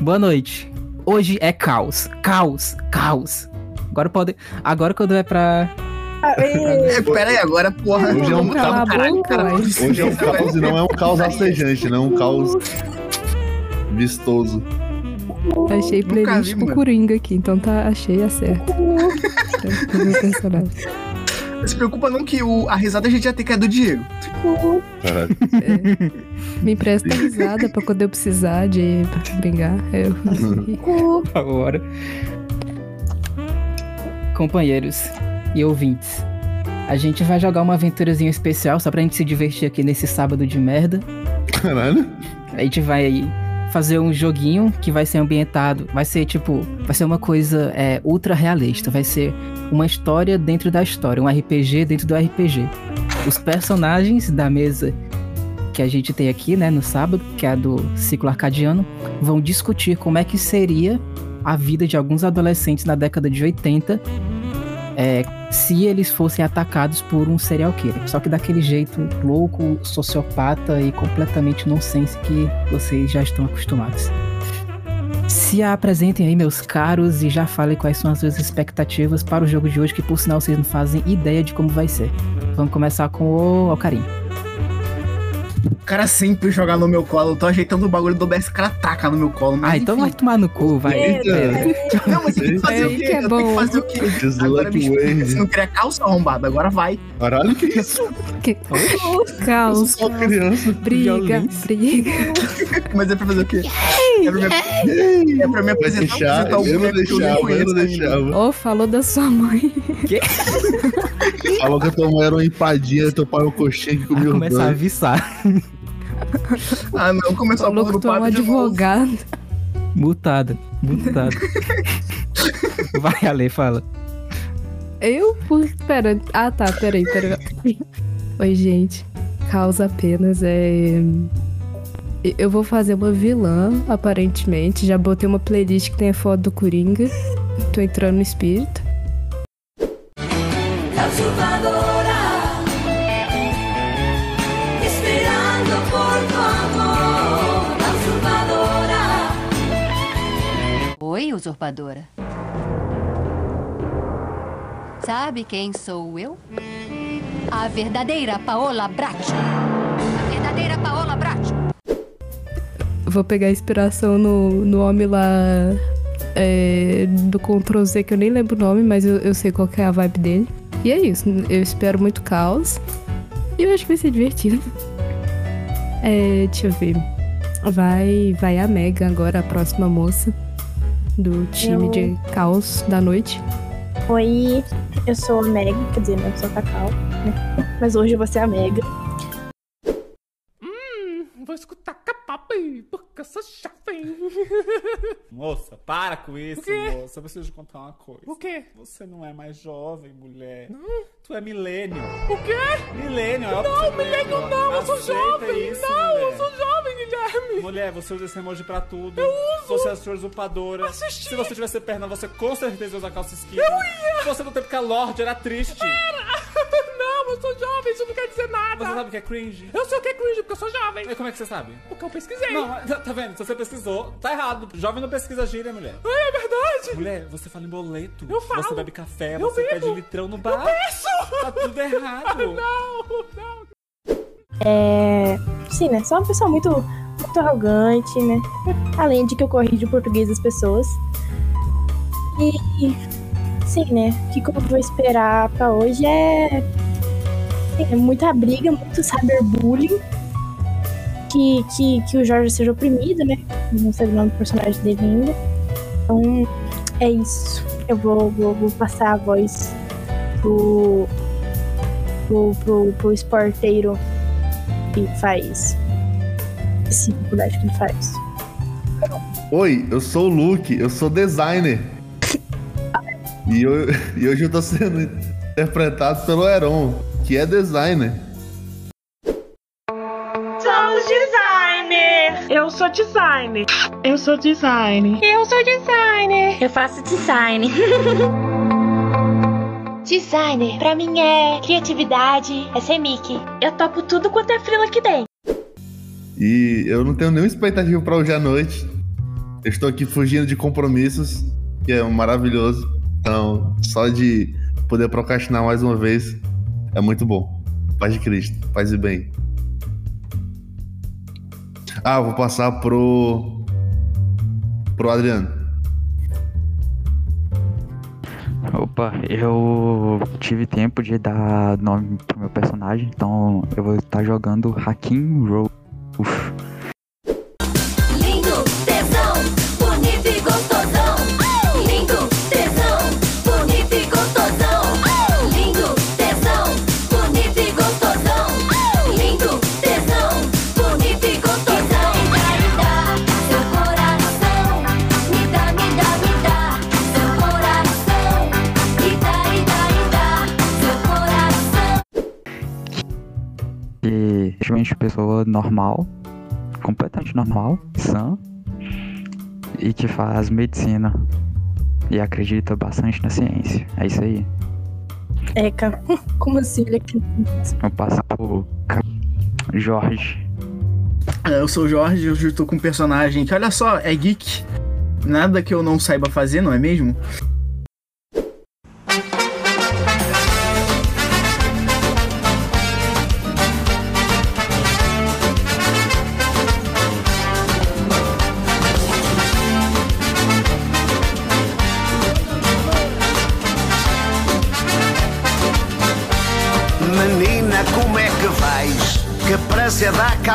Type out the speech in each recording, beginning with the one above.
Boa noite. Hoje é caos. Caos. Caos. Agora pode. Agora quando é pra. É, pera aí, agora, porra. Hoje é um a caralho, caralho. Hoje é um caos e não é um caos acejante, não é um caos vistoso. Achei Nunca playlist vi, com. Coringa aqui, então tá, achei a certa. Se preocupa não que o, a risada a gente já tem que é do Diego. Caralho. Me empresta risada pra quando eu precisar de brincar. Eu... Agora. Companheiros e ouvintes. A gente vai jogar uma aventurazinha especial só pra gente se divertir aqui nesse sábado de merda. Caralho. A gente vai fazer um joguinho que vai ser ambientado, vai ser tipo, vai ser uma coisa é, ultra realista, vai ser uma história dentro da história, um RPG dentro do RPG. Os personagens da mesa que a gente tem aqui, né, no sábado, que é a do ciclo arcadiano, vão discutir como é que seria a vida de alguns adolescentes na década de 80 é, se eles fossem atacados por um serial killer. Só que daquele jeito louco, sociopata e completamente nonsense que vocês já estão acostumados. Se apresentem aí, meus caros, e já falem quais são as suas expectativas para o jogo de hoje, que por sinal vocês não fazem ideia de como vai ser. Vamos começar com o Alcarim. O cara sempre joga no meu colo. Eu tô ajeitando o bagulho do OBS, o cara taca no meu colo. Mas Ah, então vai tomar no cu, vai. Eita. Não, mas tem que fazer É o quê? que é eu tenho bom. que fazer o quê? Agora me explica. Você não queria calça arrombada, agora vai. Caralho, que isso? Que... Eu sou Caos, só criança. briga, violência. briga. Mas é pra fazer o quê? É pra me, é pra me apresentar, deixar, eu não que deixava, eu não deixava. Ô, falou da sua mãe. Falou que a tua mãe era uma empadinha, teu pai é um coxinha que comia os começar a viçar. Ah, não, começou a Falou que tu é um advogado. Mutada. Mutada. vai, Ale, fala. Eu? Pera. Ah, tá. Peraí, peraí. Oi, gente. Causa apenas é. Eu vou fazer uma vilã, aparentemente. Já botei uma playlist que tem a foto do Coringa. Tô entrando no espírito. Oi, usurpadora. Sabe quem sou eu? A verdadeira Paola Bracho. A verdadeira Paola Bracho. Vou pegar inspiração no, no homem lá é, do Ctrl Z, que eu nem lembro o nome, mas eu, eu sei qual é a vibe dele. E é isso. Eu espero muito caos. E eu acho que vai ser divertido. É, deixa eu ver. Vai, vai a Mega agora, a próxima moça do time Eu- de caos da noite. Oi, eu sou a Meg, quer dizer, não sou a Cacau, né? Mas hoje vou ser a Mega. Eu sou jovem. Moça, para com isso, moça. Eu preciso te contar uma coisa. O quê? Você não é mais jovem, mulher. Tu é milênio. O quê? Milênio, é Não, milênio não, eu sou jovem. isso, não, mulher. eu sou jovem, Guilherme. Mulher, você usa esse emoji pra tudo. Eu uso. Você é a sua usurpadora. Assisti. Se você tivesse perna, você com certeza ia usar calça skinny. Eu ia. Você no tempo que a Lorde era triste. não, eu sou jovem, isso não quer dizer nada. Você sabe o que é cringe? Eu sei o que é cringe, porque eu sou jovem. E como é que você sabe? Porque eu pesquisei. Não, mas tá vendo? Se você pesquisou, tá errado. Jovem não pesquisa gíria, mulher. Ai, é verdade. Mulher, você fala em boleto. Eu falo. Você bebe café, Eu você bebo. pede litrão no bar. Peço. Tá tudo errado. Não, não. É. Sim, né? Sou uma pessoa muito, muito arrogante, né? Além de que eu corrijo o português das pessoas. E. Sim, né? O que que eu vou esperar pra hoje é. sim, é muita briga, muito cyberbullying. Que, que, que o Jorge seja oprimido, né? Não sei o nome do personagem dele ainda. Então, é isso. Eu vou, vou, vou passar a voz pro, pro, pro, pro esporteiro que faz esse faculdade que ele faz. Oi, eu sou o Luke, eu sou designer. E, eu- e hoje eu tô sendo interpretado pelo Heron, que é designer. Sou designer! Eu sou designer! Eu sou designer! Eu faço design. designer, pra mim é criatividade, é ser Mickey. Eu topo tudo quanto é frila que tem. E eu não tenho nenhuma expectativa pra hoje à noite. Eu estou aqui fugindo de compromissos, que é maravilhoso. Então, só de poder procrastinar mais uma vez é muito bom. Paz de Cristo, paz e bem. Ah, vou passar pro. pro Adriano. Opa, eu tive tempo de dar nome pro meu personagem, então eu vou estar jogando Hakim Rolf. E realmente pessoa normal, completamente normal, sã, e que faz medicina e acredita bastante na ciência. É isso aí. É, cara. Como assim? Ele aqui. Eu passo pro Ca- Jorge. É, Eu sou o Jorge, hoje eu tô com um personagem que, olha só, é geek. Nada que eu não saiba fazer, não é mesmo?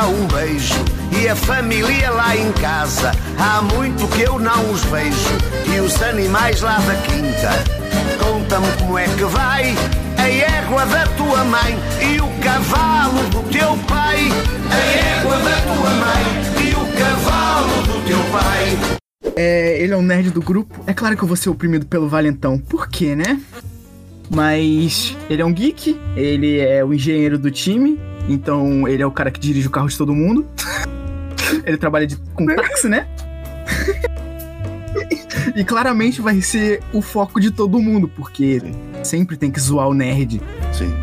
Um beijo. E a família lá em casa, há muito que eu não os vejo. E os animais lá da quinta, conta-me como é que vai. A égua da tua mãe e o cavalo do teu pai. A égua da tua mãe e o cavalo do teu pai. É, ele é um nerd do grupo. É claro que eu vou ser oprimido pelo Valentão. Por quê, né? Mas ele é um geek, ele é o engenheiro do time, então ele é o cara que dirige o carro de todo mundo. ele trabalha de, com táxi, né? e claramente vai ser o foco de todo mundo, porque sempre tem que zoar o nerd. Sim.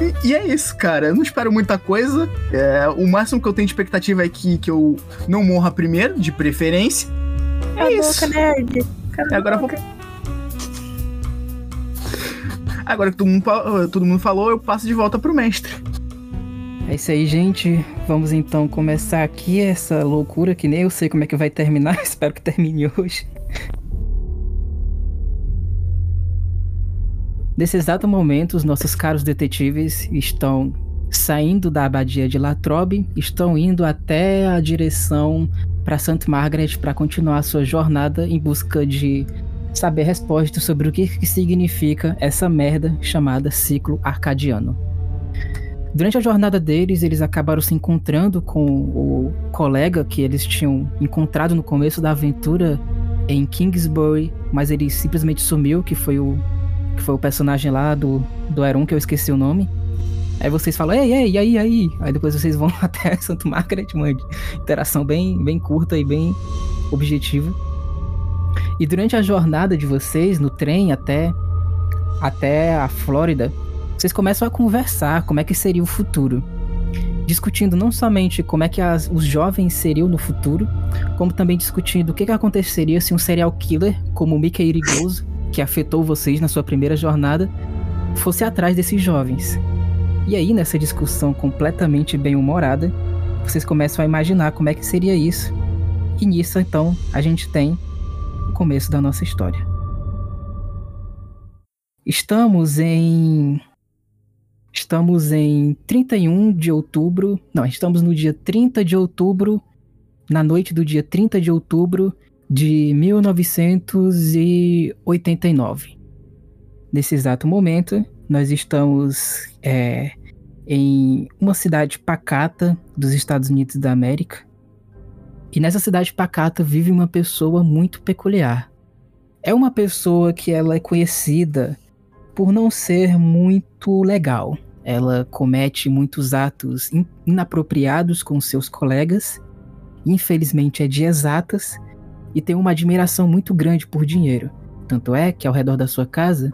E, e é isso, cara. Eu não espero muita coisa. É, o máximo que eu tenho de expectativa é que, que eu não morra primeiro, de preferência. Cala a boca, nerd. Cala Agora eu vou. Agora que todo mundo, todo mundo falou, eu passo de volta pro mestre. É isso aí, gente. Vamos então começar aqui essa loucura que nem eu sei como é que vai terminar. Espero que termine hoje. Nesse exato momento, os nossos caros detetives estão saindo da abadia de Latrobe, estão indo até a direção para St. Margaret para continuar sua jornada em busca de saber respostas sobre o que, que significa essa merda chamada ciclo arcadiano. Durante a jornada deles, eles acabaram se encontrando com o colega que eles tinham encontrado no começo da aventura em Kingsbury, mas ele simplesmente sumiu, que foi o que foi o personagem lá do do Eron que eu esqueci o nome. Aí vocês falam, ei, ei, aí, aí? Aí depois vocês vão até Santo Margaret, mano. Interação bem, bem curta e bem objetiva. E durante a jornada de vocês, no trem até, até a Flórida, vocês começam a conversar como é que seria o futuro. Discutindo não somente como é que as- os jovens seriam no futuro, como também discutindo o que, que aconteceria se um serial killer, como o Mickey Irigoso, que afetou vocês na sua primeira jornada, fosse atrás desses jovens. E aí, nessa discussão completamente bem-humorada, vocês começam a imaginar como é que seria isso. E nisso, então, a gente tem o começo da nossa história. Estamos em. Estamos em 31 de outubro. Não, estamos no dia 30 de outubro. Na noite do dia 30 de outubro de 1989. Nesse exato momento, nós estamos é, em uma cidade pacata dos Estados Unidos da América. E nessa cidade pacata vive uma pessoa muito peculiar. É uma pessoa que ela é conhecida por não ser muito legal. Ela comete muitos atos in- inapropriados com seus colegas. Infelizmente é de exatas e tem uma admiração muito grande por dinheiro. Tanto é que ao redor da sua casa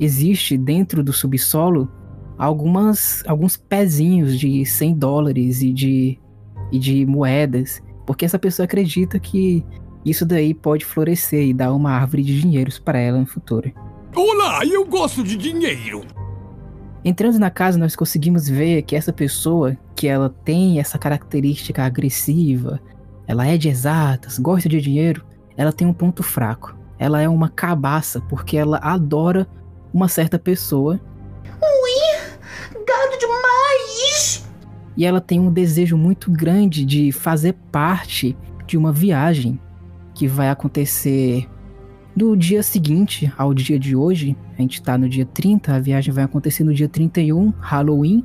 existe dentro do subsolo algumas alguns pezinhos de 100 dólares e de e de moedas, porque essa pessoa acredita que Isso daí pode florescer e dar uma árvore de dinheiros para ela no futuro. Olá, eu gosto de dinheiro. Entrando na casa, nós conseguimos ver que essa pessoa, que ela tem essa característica agressiva, ela é de exatas, gosta de dinheiro, ela tem um ponto fraco. Ela é uma cabaça, porque ela adora uma certa pessoa Ui, gado demais! e ela tem um desejo muito grande de fazer parte de uma viagem que vai acontecer do dia seguinte ao dia de hoje. A gente tá no dia 30, a viagem vai acontecer no dia 31, Halloween.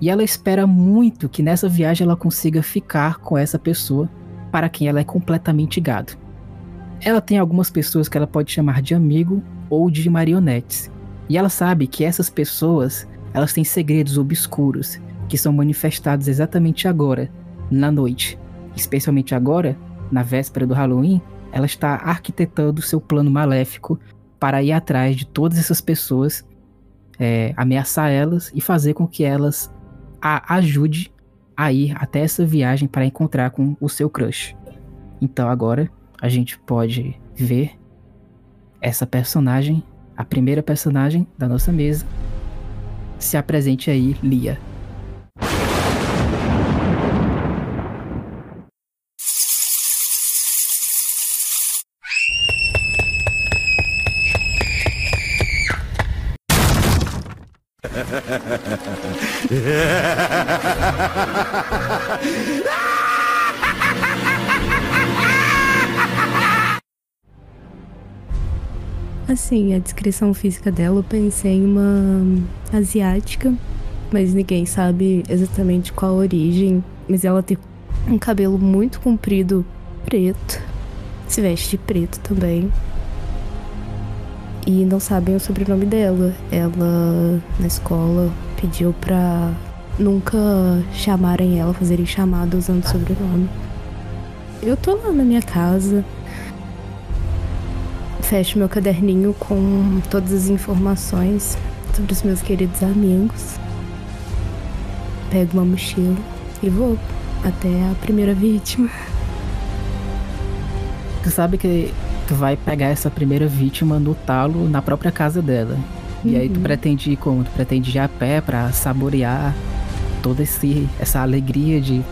E ela espera muito que nessa viagem ela consiga ficar com essa pessoa para quem ela é completamente gado. Ela tem algumas pessoas que ela pode chamar de amigo ou de marionetes. E ela sabe que essas pessoas, elas têm segredos obscuros que são manifestados exatamente agora, na noite. Especialmente agora, na véspera do Halloween, ela está arquitetando seu plano maléfico para ir atrás de todas essas pessoas, é, ameaçar elas e fazer com que elas a ajude a ir até essa viagem para encontrar com o seu crush. Então agora a gente pode ver essa personagem, a primeira personagem da nossa mesa. Se apresente aí, Lia. Assim, a descrição física dela, eu pensei em uma asiática, mas ninguém sabe exatamente qual a origem. Mas ela tem um cabelo muito comprido, preto, se veste de preto também. E não sabem o sobrenome dela. Ela, na escola, pediu pra nunca chamarem ela, fazerem chamada usando o sobrenome. Eu tô lá na minha casa, fecho meu caderninho com todas as informações sobre os meus queridos amigos. Pego uma mochila e vou até a primeira vítima. Tu sabe que tu vai pegar essa primeira vítima no talo na própria casa dela. E aí tu Uhum. pretende ir como? Tu pretende ir a pé pra saborear toda esse, essa alegria de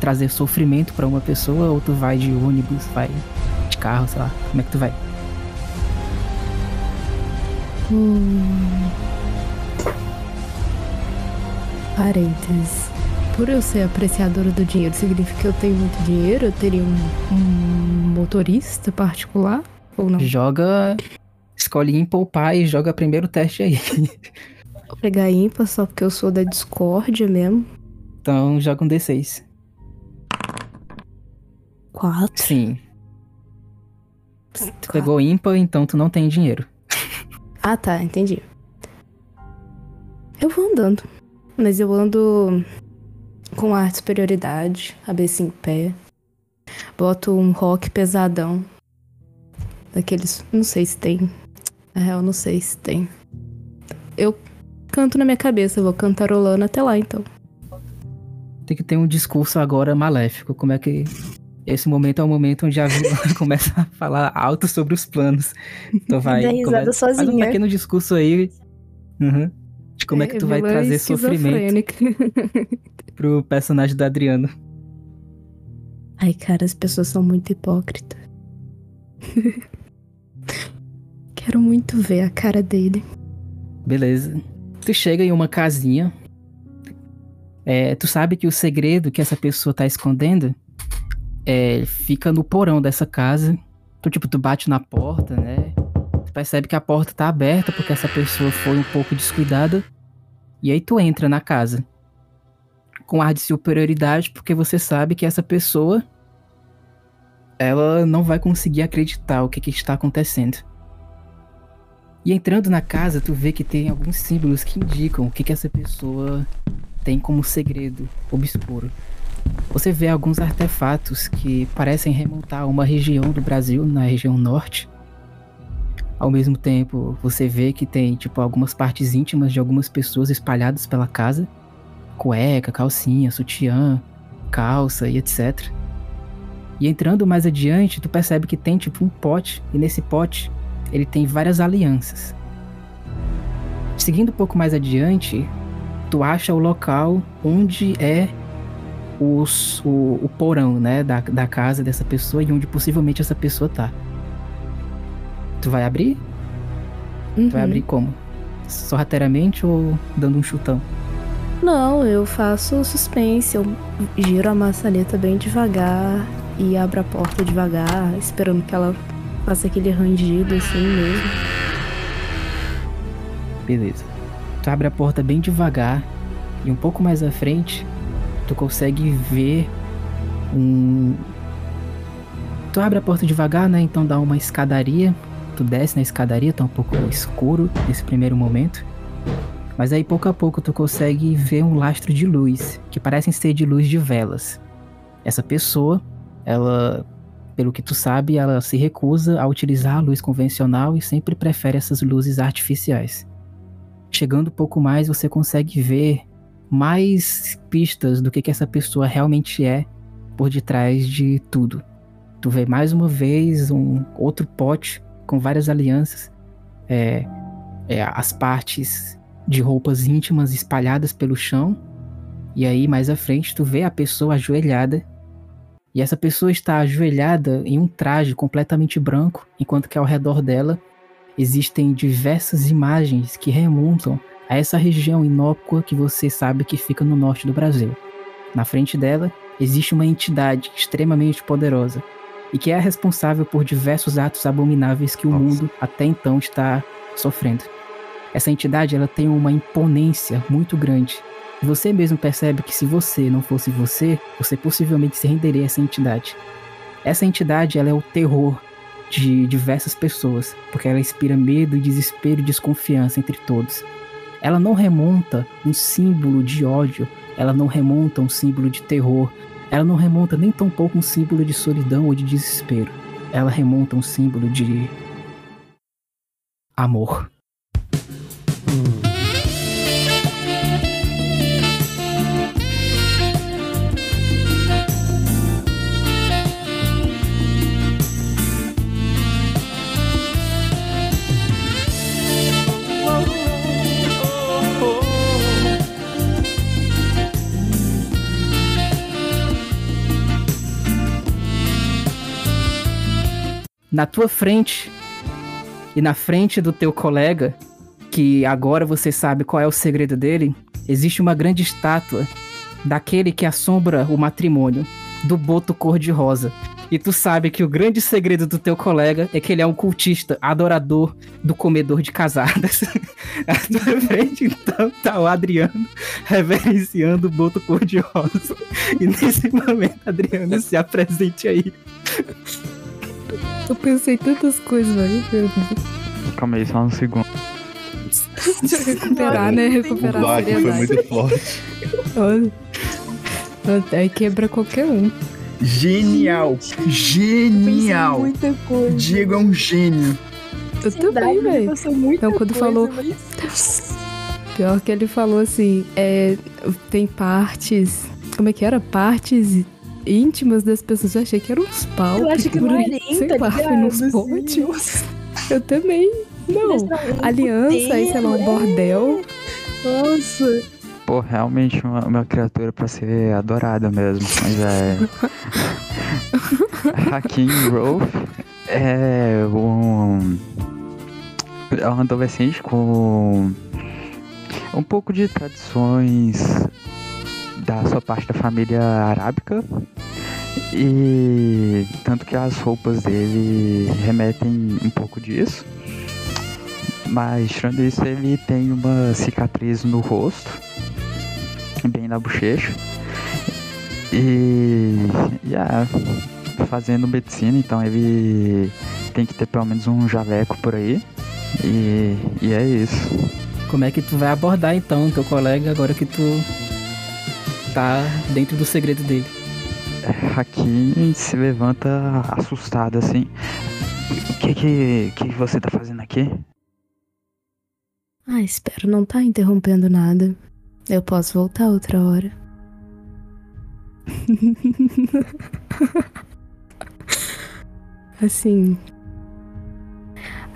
trazer sofrimento pra uma pessoa ou tu vai de ônibus, vai de carro, sei lá. Como é que tu vai? Hum. Parênteses. Por eu ser apreciadora do dinheiro, significa que eu tenho muito dinheiro? Eu teria um, um motorista particular? Ou não? Joga. Escolhe em poupar e joga primeiro teste aí. Vou pegar ímpar só porque eu sou da discórdia mesmo. então joga um D6. Quatro. Sim. Tu pegou ímpar, então tu não tem dinheiro. Ah, tá, entendi. Eu vou andando. Mas eu ando com ar de superioridade, cabeça em pé. Boto um rock pesadão. Daqueles. Não sei se tem. Na real, não sei se tem. Eu canto na minha cabeça, eu vou cantarolando até lá então. Tem que ter um discurso agora maléfico. Como é que. Esse momento é o momento onde a vilã começa a falar alto sobre os planos. Então vai. Dá risada começa- Faz um sozinha. pequeno discurso aí. uhum, de como é, que tu vai vilã trazer sofrimento pro personagem do Adriano. Ai, cara, as pessoas são muito hipócritas. Quero muito ver a cara dele. Beleza. Tu chega em uma casinha. É, tu sabe que o segredo que essa pessoa tá escondendo é, fica no porão dessa casa. Tu, tipo, tu bate na porta, né? Tu percebe que a porta tá aberta porque essa pessoa foi um pouco descuidada. E aí tu entra na casa. Com ar de superioridade, porque você sabe que essa pessoa. Ela não vai conseguir acreditar o que, que está acontecendo. E entrando na casa, tu vê que tem alguns símbolos que indicam o que, que essa pessoa tem como segredo obscuro. Você vê alguns artefatos que parecem remontar a uma região do Brasil, na região norte. Ao mesmo tempo, você vê que tem tipo algumas partes íntimas de algumas pessoas espalhadas pela casa, cueca, calcinha, sutiã, calça e etc. E entrando mais adiante, tu percebe que tem tipo um pote, e nesse pote ele tem várias alianças. Seguindo um pouco mais adiante, tu acha o local onde é os- o, o porão, né, da, da casa dessa pessoa e onde possivelmente essa pessoa tá. Tu vai abrir? Tu vai Uhum. abrir como? Sorrateiramente ou dando um chutão? Não, eu faço suspense, eu giro a maçaneta bem devagar e abro a porta devagar, esperando que ela faça aquele rangido assim mesmo. Beleza. Tu abre a porta bem devagar e um pouco mais à frente tu consegue ver um. Tu abre a porta devagar, né? Então dá uma escadaria. Tu desce na escadaria, tá um pouco escuro nesse primeiro momento. Mas aí pouco a pouco tu consegue ver um lastro de luz, que parecem ser de luz de velas. Essa pessoa, ela, pelo que tu sabe, ela se recusa a utilizar a luz convencional e sempre prefere essas luzes artificiais. Chegando um pouco mais, você consegue ver mais pistas do que, que essa pessoa realmente é por detrás de tudo. Tu vê mais uma vez um outro pote com várias alianças, é, é, as partes de roupas íntimas espalhadas pelo chão. E aí, mais à frente, tu vê a pessoa ajoelhada. E essa pessoa está ajoelhada em um traje completamente branco, enquanto que ao redor dela existem diversas imagens que remontam a essa região inócua que você sabe que fica no norte do Brasil. Na frente dela existe uma entidade extremamente poderosa e que é responsável por diversos atos abomináveis que o mundo até então está sofrendo. Essa entidade ela tem uma imponência muito grande. Você mesmo percebe que se você não fosse você, você possivelmente se renderia a essa entidade. Essa entidade ela é o terror de diversas pessoas, porque ela inspira medo, desespero e desconfiança entre todos. Ela não remonta um símbolo de ódio, ela não remonta um símbolo de terror, ela não remonta nem tão pouco um símbolo de solidão ou de desespero. Ela remonta um símbolo de amor. Na tua frente e na frente do teu colega, que agora você sabe qual é o segredo dele, existe uma grande estátua daquele que assombra o matrimônio, do boto cor-de-rosa. E tu sabe que o grande segredo do teu colega é que ele é um cultista, adorador do comedor de casadas. À tua frente, então, tá o Adriano reverenciando o boto cor-de-rosa. E nesse momento, Adriano, se apresente aí. Eu pensei em tantas coisas, velho. Meu Deus. Calma aí, só um segundo. Deixa eu recuperar, né? Recuperar O a baque foi seriedade. muito forte. Olha. Aí quebra qualquer um. Genial. Genial. Muita coisa. Diego é um gênio. Eu também, velho. Então, quando coisa, falou- mas- Pior que ele falou assim, é, tem partes. Como é que era? Partes íntimas das pessoas. Eu achei que eram uns pau. Eu acho que não é nem, Sei tá lá, foi nos Assim, potes. Eu também. Não. Aliança, aí sei lá, um roteiro, bordel. Nossa. Pô, realmente uma, uma criatura pra ser adorada mesmo. Mas é. Hakim Rolf é um. É um adolescente com um pouco de tradições da sua parte da família arábica. E tanto que as roupas dele remetem um pouco disso. Mas tirando isso, ele tem uma cicatriz no rosto, bem na bochecha. E, e ah, fazendo medicina, então ele tem que ter pelo menos um javeco por aí. E, e é isso. Como é que tu vai abordar então teu colega agora que tu tá dentro do segredo dele? Aqui se levanta assustado assim. O que que, que você tá fazendo aqui? Ah, espero não tá interrompendo nada. Eu posso voltar outra hora. Assim.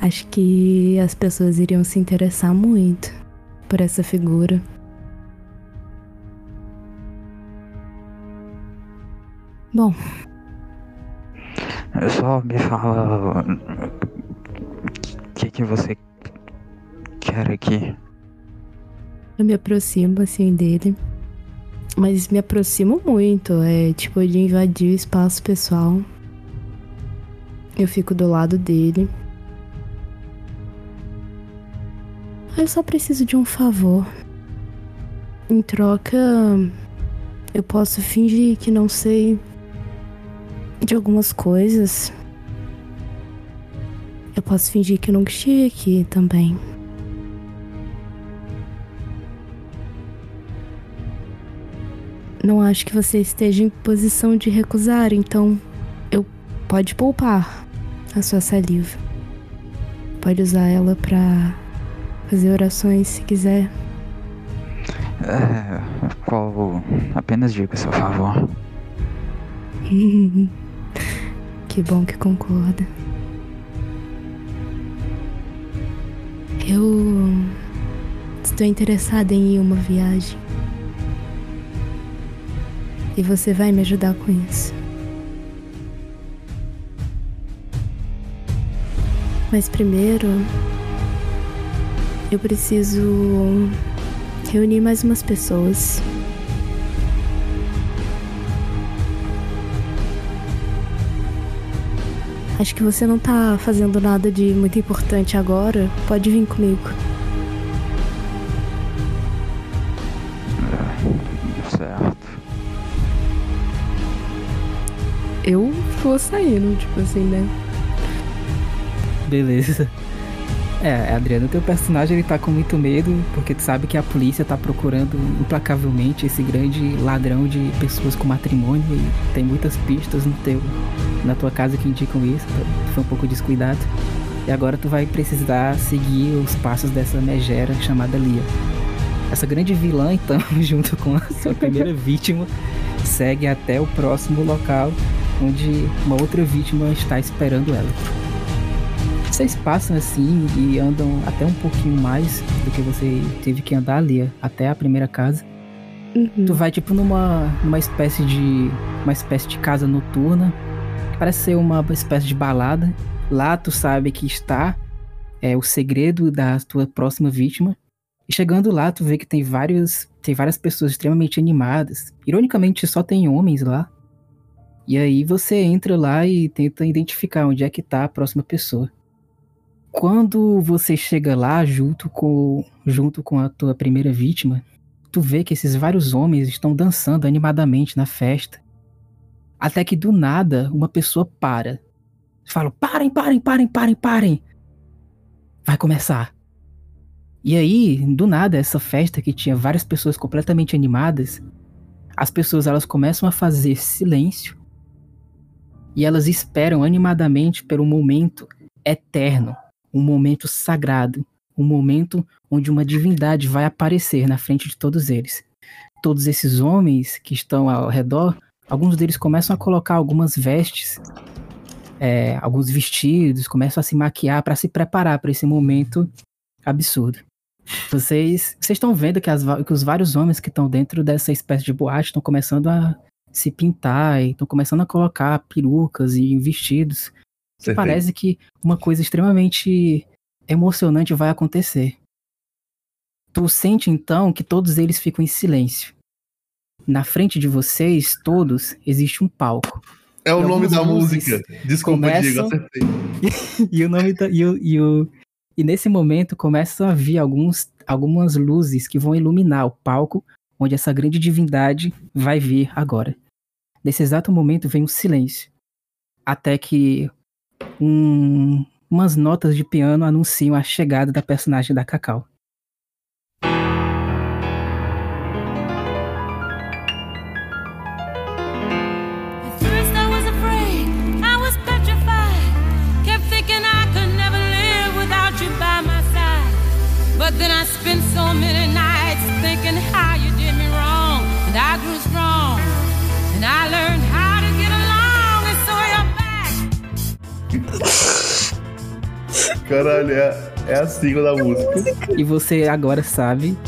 Acho que as pessoas iriam se interessar muito por essa figura. Bom, Só me fala. O que, que você quer aqui? eu me aproximo assim dele. Mas me aproximo muito. É tipo de invadir o espaço pessoal. Eu fico do lado dele. Eu só preciso de um favor. Em troca, eu posso fingir que não sei de algumas coisas. Eu posso fingir que nunca estive aqui também. Não acho que você esteja em posição de recusar, então eu pode poupar a sua saliva. Pode usar ela pra fazer orações se quiser. É, qual. Apenas diga, seu favor. que bom que concorda. Eu estou interessada em ir uma viagem. E você vai me ajudar com isso. Mas primeiro, eu preciso reunir mais umas pessoas. Acho que você não tá fazendo nada de muito importante agora. Pode vir comigo. Certo. Eu vou saindo, tipo assim, né? Beleza. É, Adriano, teu personagem ele tá com muito medo, porque tu sabe que a polícia tá procurando implacavelmente esse grande ladrão de pessoas com matrimônio e tem muitas pistas no teu, na tua casa que indicam isso, então tu foi um pouco descuidado. E agora tu vai precisar seguir os passos dessa megera chamada Lia. Essa grande vilã, então, junto com a sua primeira vítima, segue até o próximo local onde uma outra vítima está esperando ela. Vocês passam assim e andam até um pouquinho mais do que você teve que andar ali, até a primeira casa. Tu vai tipo numa, numa espécie de uma espécie de casa noturna, parece ser uma espécie de balada. Lá tu sabe que está é o segredo da tua próxima vítima. E chegando lá, tu vê que tem vários tem várias pessoas extremamente animadas. Ironicamente, só tem homens lá. E aí você entra lá e tenta identificar onde é que tá a próxima pessoa. Quando você chega lá junto com, junto com a tua primeira vítima, tu vê que esses vários homens estão dançando animadamente na festa. Até que do nada uma pessoa para. Fala: parem, parem, parem, parem, parem. Vai começar. E aí, do nada, essa festa que tinha várias pessoas completamente animadas, as pessoas elas começam a fazer silêncio e elas esperam animadamente pelo momento eterno, um momento sagrado, um momento onde uma divindade vai aparecer na frente de todos eles. Todos esses homens que estão ao redor, alguns deles começam a colocar algumas vestes, é, alguns vestidos, começam a se maquiar para se preparar para esse momento absurdo. Vocês, vocês estão vendo que, as que os vários homens que estão dentro dessa espécie de boate estão começando a se pintar e estão começando a colocar perucas e vestidos. Parece que uma coisa extremamente emocionante vai acontecer. Tu sente então que todos eles ficam em silêncio. Na frente de vocês, todos, existe um palco. É o E nome da música. Desculpa, Diego, começam- acertei. e o nome da, e, o, e, o, e nesse momento começam a vir alguns, algumas luzes que vão iluminar o palco onde essa grande divindade vai vir agora. Nesse exato momento vem um silêncio. Até que um- umas notas de piano anunciam a chegada da personagem da Cacau. So many nights thinking how you did me wrong. And I grew strong. And I learned how to get along. And so you're back. Caralho, é, é a sigla da música. E você agora sabe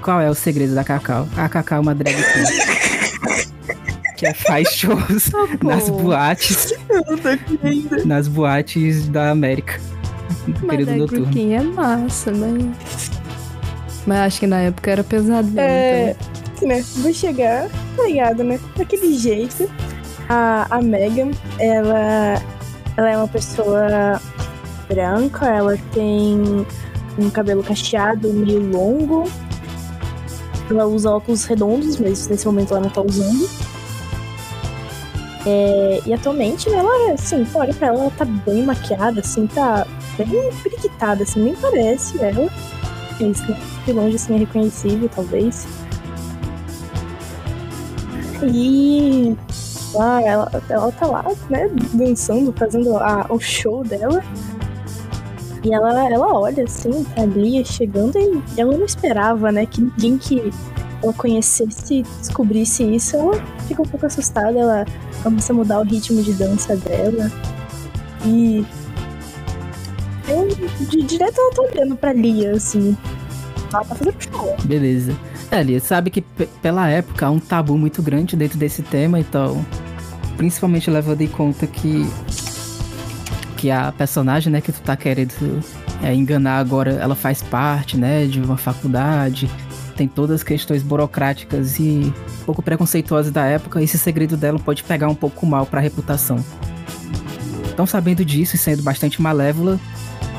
qual é o segredo da Cacau. A Cacau é uma drag queen. que é- faz shows nas boates. Nas boates da América. No Mas período drag noturno. queen é massa, mas... Mas acho que na época era pesado mesmo. É, então. né? Vou chegar, tá ligado, né? Daquele jeito. A, a Megan, ela, ela é uma pessoa branca, ela tem um cabelo cacheado meio longo. Ela usa óculos redondos, mas nesse momento ela não tá usando. É, e atualmente, né, ela, assim, olha pra ela, ela tá bem maquiada, assim, tá bem periquitada, assim, nem parece ela. De longe, assim, é reconhecível, talvez. E ah, ela, ela tá lá, né, dançando, fazendo a, o show dela. E ela, ela olha assim pra Lia chegando e ela não esperava, né, que ninguém que ela conhecesse descobrisse isso. Ela fica um pouco assustada, ela começa a mudar o ritmo de dança dela. E. De, direto ela tá olhando pra Lia, assim. Ela tá fazendo show. Beleza. É, Lia, sabe que pe- pela época há um tabu muito grande dentro desse tema, então. Principalmente levando em conta que. Que a personagem, né, que tu tá querendo é, enganar agora, ela faz parte, né, de uma faculdade, tem todas as questões burocráticas e um pouco preconceituosas da época, esse segredo dela pode pegar um pouco mal pra reputação. Então, sabendo disso e sendo bastante malévola,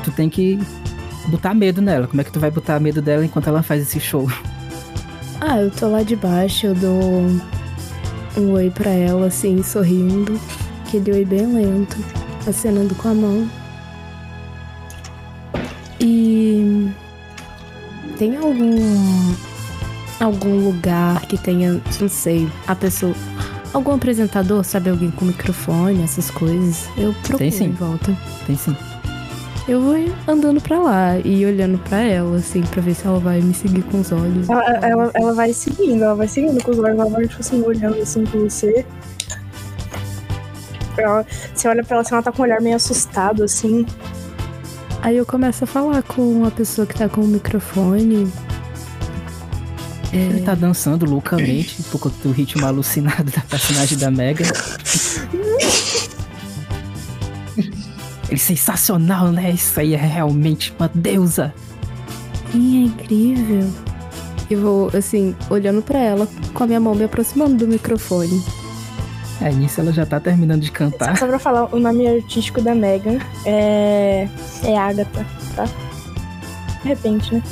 tu tem que botar medo nela. Como é que tu vai botar medo dela enquanto ela faz esse show? Ah, eu tô lá de baixo, eu dou um oi pra ela, assim, sorrindo. Aquele oi bem lento, acenando com a mão. E. Tem algum. algum lugar que tenha, não sei, a pessoa. Algum apresentador, sabe? Alguém com microfone, essas coisas. Eu procuro Tem sim. em volta. Tem sim. Eu vou andando pra lá e olhando pra ela, assim, pra ver se ela vai me seguir com os olhos. Ela, ela, ela vai seguindo, ela vai seguindo com os olhos, ela vai, tipo assim, olhando assim pra você. Ela, você olha pra ela assim, ela tá com um olhar meio assustado, assim. Aí eu começo a falar com a pessoa que tá com o microfone. Ele tá dançando loucamente por conta do ritmo alucinado da personagem da Mega. Ele é sensacional, né? Isso aí é realmente uma deusa. Ih, é incrível. E vou, assim, olhando pra ela, com a minha mão me aproximando do microfone. É, nisso ela já tá terminando de cantar. Só pra falar, o nome artístico da Megan é. é Agatha, tá? De repente, né?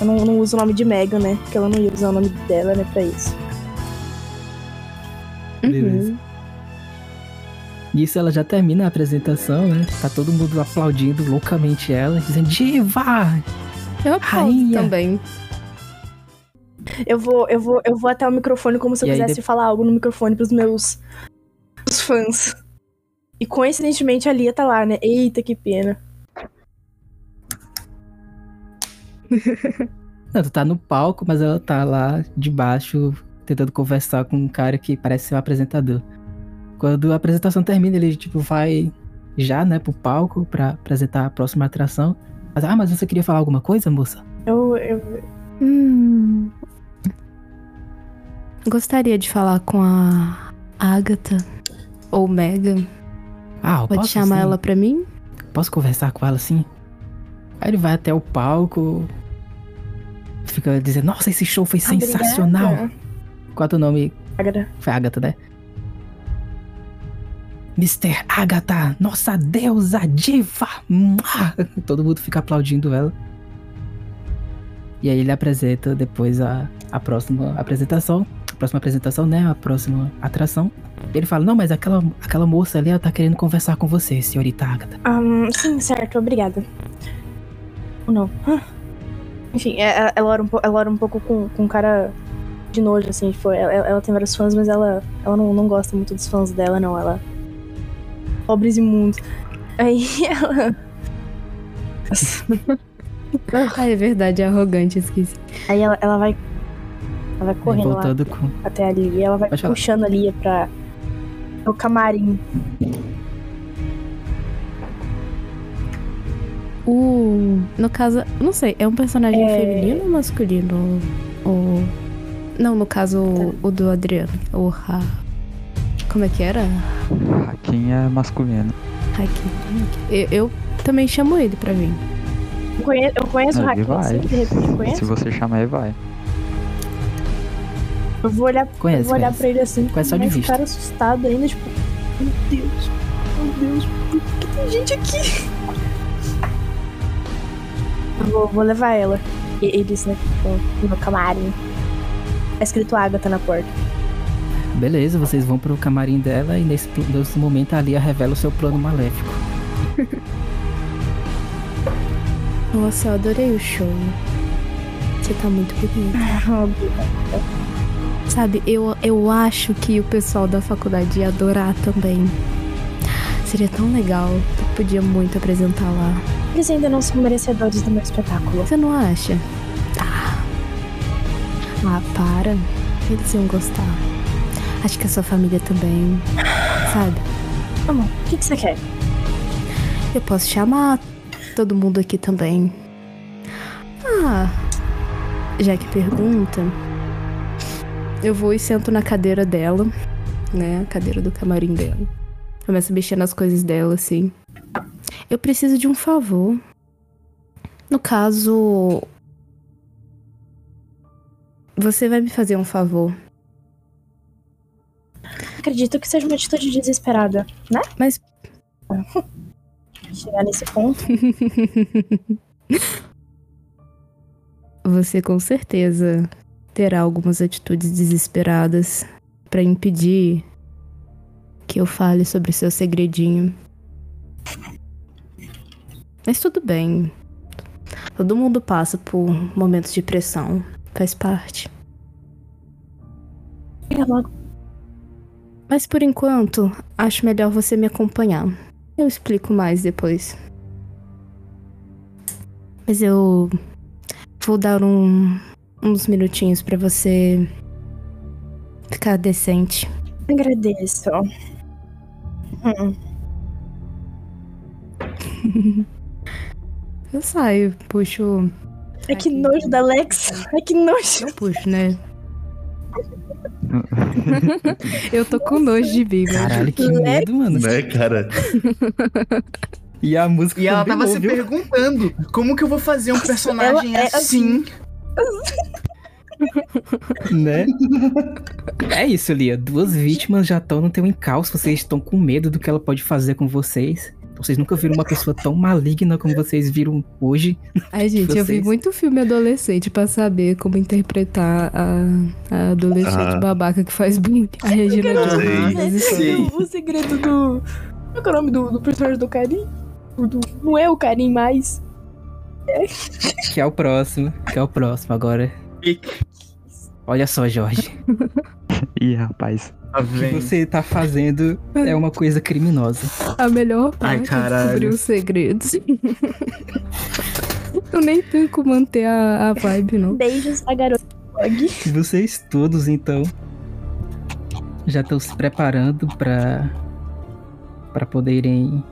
Eu não, não uso o nome de Megan, né? Porque ela não ia usar o nome dela, né, pra isso. Beleza. Nisso ela já termina a apresentação, né? Tá todo mundo aplaudindo loucamente ela, dizendo Diva! Eu aplaudo também. Eu vou, eu vou, eu vou até o microfone como se eu E quisesse de- falar algo no microfone pros meus os fãs. E coincidentemente a Lia tá lá, né? Eita, que pena. Não, tu tá no palco, mas ela tá lá de baixo tentando conversar com um cara que parece ser o apresentador. Quando a apresentação termina, ele tipo vai já, né, pro palco pra apresentar a próxima atração. Mas, ah, mas você queria falar alguma coisa, moça? Eu, eu, Hum. Gostaria de falar com a Agatha ou Megan. Ah, eu Pode posso, chamar sim. ela pra mim? Posso conversar com ela assim? Aí ele vai até o palco, fica dizendo, nossa, esse show foi sensacional. Obrigada. Qual é o teu nome? Agatha. Foi Agatha, né? Mr. Agatha, nossa deusa diva! Todo mundo fica aplaudindo ela. E aí ele apresenta depois a, a próxima apresentação. A próxima apresentação, né? A próxima atração. Ele fala, não, mas aquela, aquela moça ali, ela tá querendo conversar com você, senhorita Agatha. Ahn, sim, certo, obrigada. Ou não? Enfim, é- é- ela ora um, ela ora um pouco com, com cara de nojo, assim, tipo, ela, ela tem vários fãs, mas ela, ela não, não gosta muito dos fãs dela, não. Ela. Pobres imundos. Aí ela. Ah, é verdade, é arrogante, esqueci. Aí ela, ela vai. Ela vai correndo lá com. até a Lia. E ela vai Pode puxando a Lia pra. o camarim. O. No caso, não sei, é um personagem É. feminino ou masculino? O. Não, no caso, o, o do Adriano. O Ra. Como é que era? Hakim é masculino. Hakim. Eu, eu também chamo ele pra vir. Eu conheço, eu conheço o Hakim, vai. assim, de repente eu Se conheço. você chamar, ele vai. Eu vou olhar, Conhece, eu vou olhar conhece. pra ele assim, Conhece só de vista. cara assustado ainda, tipo, meu Deus, meu Deus, por que tem gente aqui? Eu vou, vou levar ela. E eles, né, no- no camarim. Tá escrito Agatha na porta. Beleza, vocês vão pro camarim dela e nesse, nesse momento a Lia revela o seu plano maléfico. Nossa, eu adorei o show. Você tá muito bonita. Sabe, eu, eu acho que o pessoal da faculdade ia adorar também. Seria tão legal. Tu podia muito apresentar lá. Eles ainda não são merecedores do meu espetáculo. Você não acha? Ah, ah para. Eles iam gostar. Acho que a sua família também. Sabe? Amor, o que, que você quer? Eu posso chamar todo mundo aqui também. Ah, já que pergunta, eu vou e sento na cadeira dela, né? A cadeira do camarim dela. Começo a mexer nas coisas dela, assim. Eu preciso de um favor. No caso. Você vai me fazer um favor. Acredito que seja uma atitude desesperada, né? Mas. Chegar nesse ponto. Você com certeza terá algumas atitudes desesperadas pra impedir que eu fale sobre seu segredinho. Mas tudo bem. Todo mundo passa por momentos de pressão. Faz parte. Chega logo. Mas por enquanto, acho melhor você me acompanhar. Eu explico mais depois. Mas eu vou dar um, uns minutinhos pra você ficar decente. Agradeço. Hum. Eu saio, puxo. Ai, que nojo da Alex. Ai, que nojo. Eu puxo, né? eu tô com nojo de velho. Caralho, que medo, mano. Né, cara? E a música E ela tava se viu? perguntando como que eu vou fazer um personagem Ela é assim. né? É isso, Lia. Duas vítimas já estão no teu encalço. Vocês estão com medo do que ela pode fazer com vocês. Vocês nunca viram uma pessoa tão maligna como vocês viram hoje. Ai, gente, eu vi Vocês- muito filme adolescente pra saber como interpretar a, a adolescente Ah. babaca que faz bullying. A Regina Jones. Sei. O, o segredo do. Qual que é o nome do, do personagem do Karim? Do- não é o Karim mais. Que é o próximo. Que é o próximo agora. Olha só, Jorge. Ih, rapaz. Tá O que você tá fazendo é uma coisa criminosa. A melhor Ai, parte é caralho. descobrir os segredos. eu nem tenho como manter a, a vibe, não. Beijos a garota. Vocês todos, então, já estão se preparando pra para poderem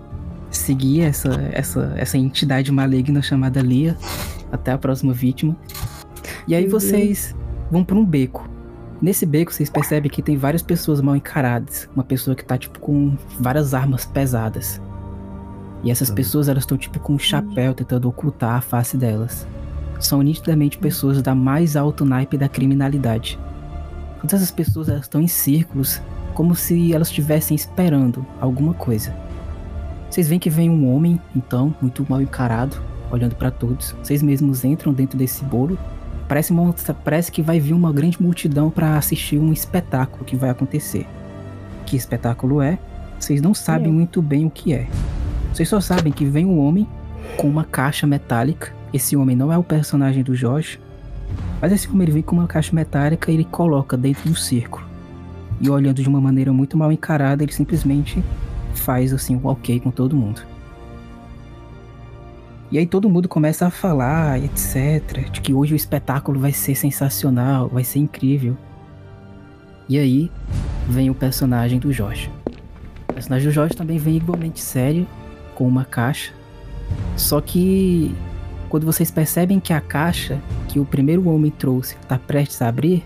seguir essa, essa, essa entidade maligna chamada Lia até a próxima vítima. E aí vocês vão pra um beco. Nesse beco vocês percebem que tem várias pessoas mal encaradas. Uma pessoa que tá tipo com várias armas pesadas. E essas pessoas elas estão tipo com um chapéu tentando ocultar a face delas. São nitidamente pessoas da mais alto naipe da criminalidade. Todas essas pessoas elas estão em círculos, como se elas estivessem esperando alguma coisa. Vocês veem que vem um homem, então, muito mal encarado, olhando pra todos. Vocês mesmos entram dentro desse bolo. Parece, parece que vai vir uma grande multidão pra assistir um espetáculo que vai acontecer. Que espetáculo é? Vocês não sabem muito bem o que é. Vocês só sabem que vem um homem com uma caixa metálica. Esse homem não é o personagem do Jorge, mas esse homem ele vem com uma caixa metálica e ele coloca dentro do círculo. E olhando de uma maneira muito mal encarada, ele simplesmente faz assim um ok com todo mundo. E aí todo mundo começa a falar, etc, de que hoje o espetáculo vai ser sensacional, vai ser incrível. E aí vem o personagem do Jorge. O personagem do Jorge também vem igualmente sério, com uma caixa. Só que quando vocês percebem que a caixa que o primeiro homem trouxe está prestes a abrir,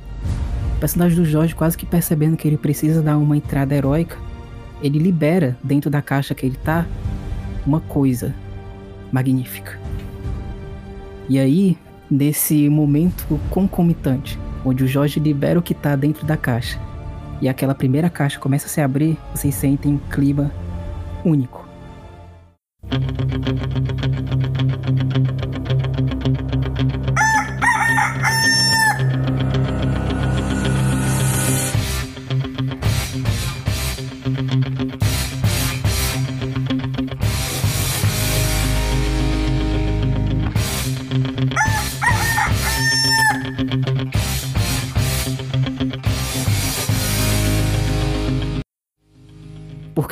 o personagem do Jorge, quase que percebendo que ele precisa dar uma entrada heróica, ele libera dentro da caixa que ele tá uma coisa magnífica. E aí, nesse momento concomitante, onde o Jorge libera o que tá dentro da caixa e aquela primeira caixa começa a se abrir, vocês sentem um clima único.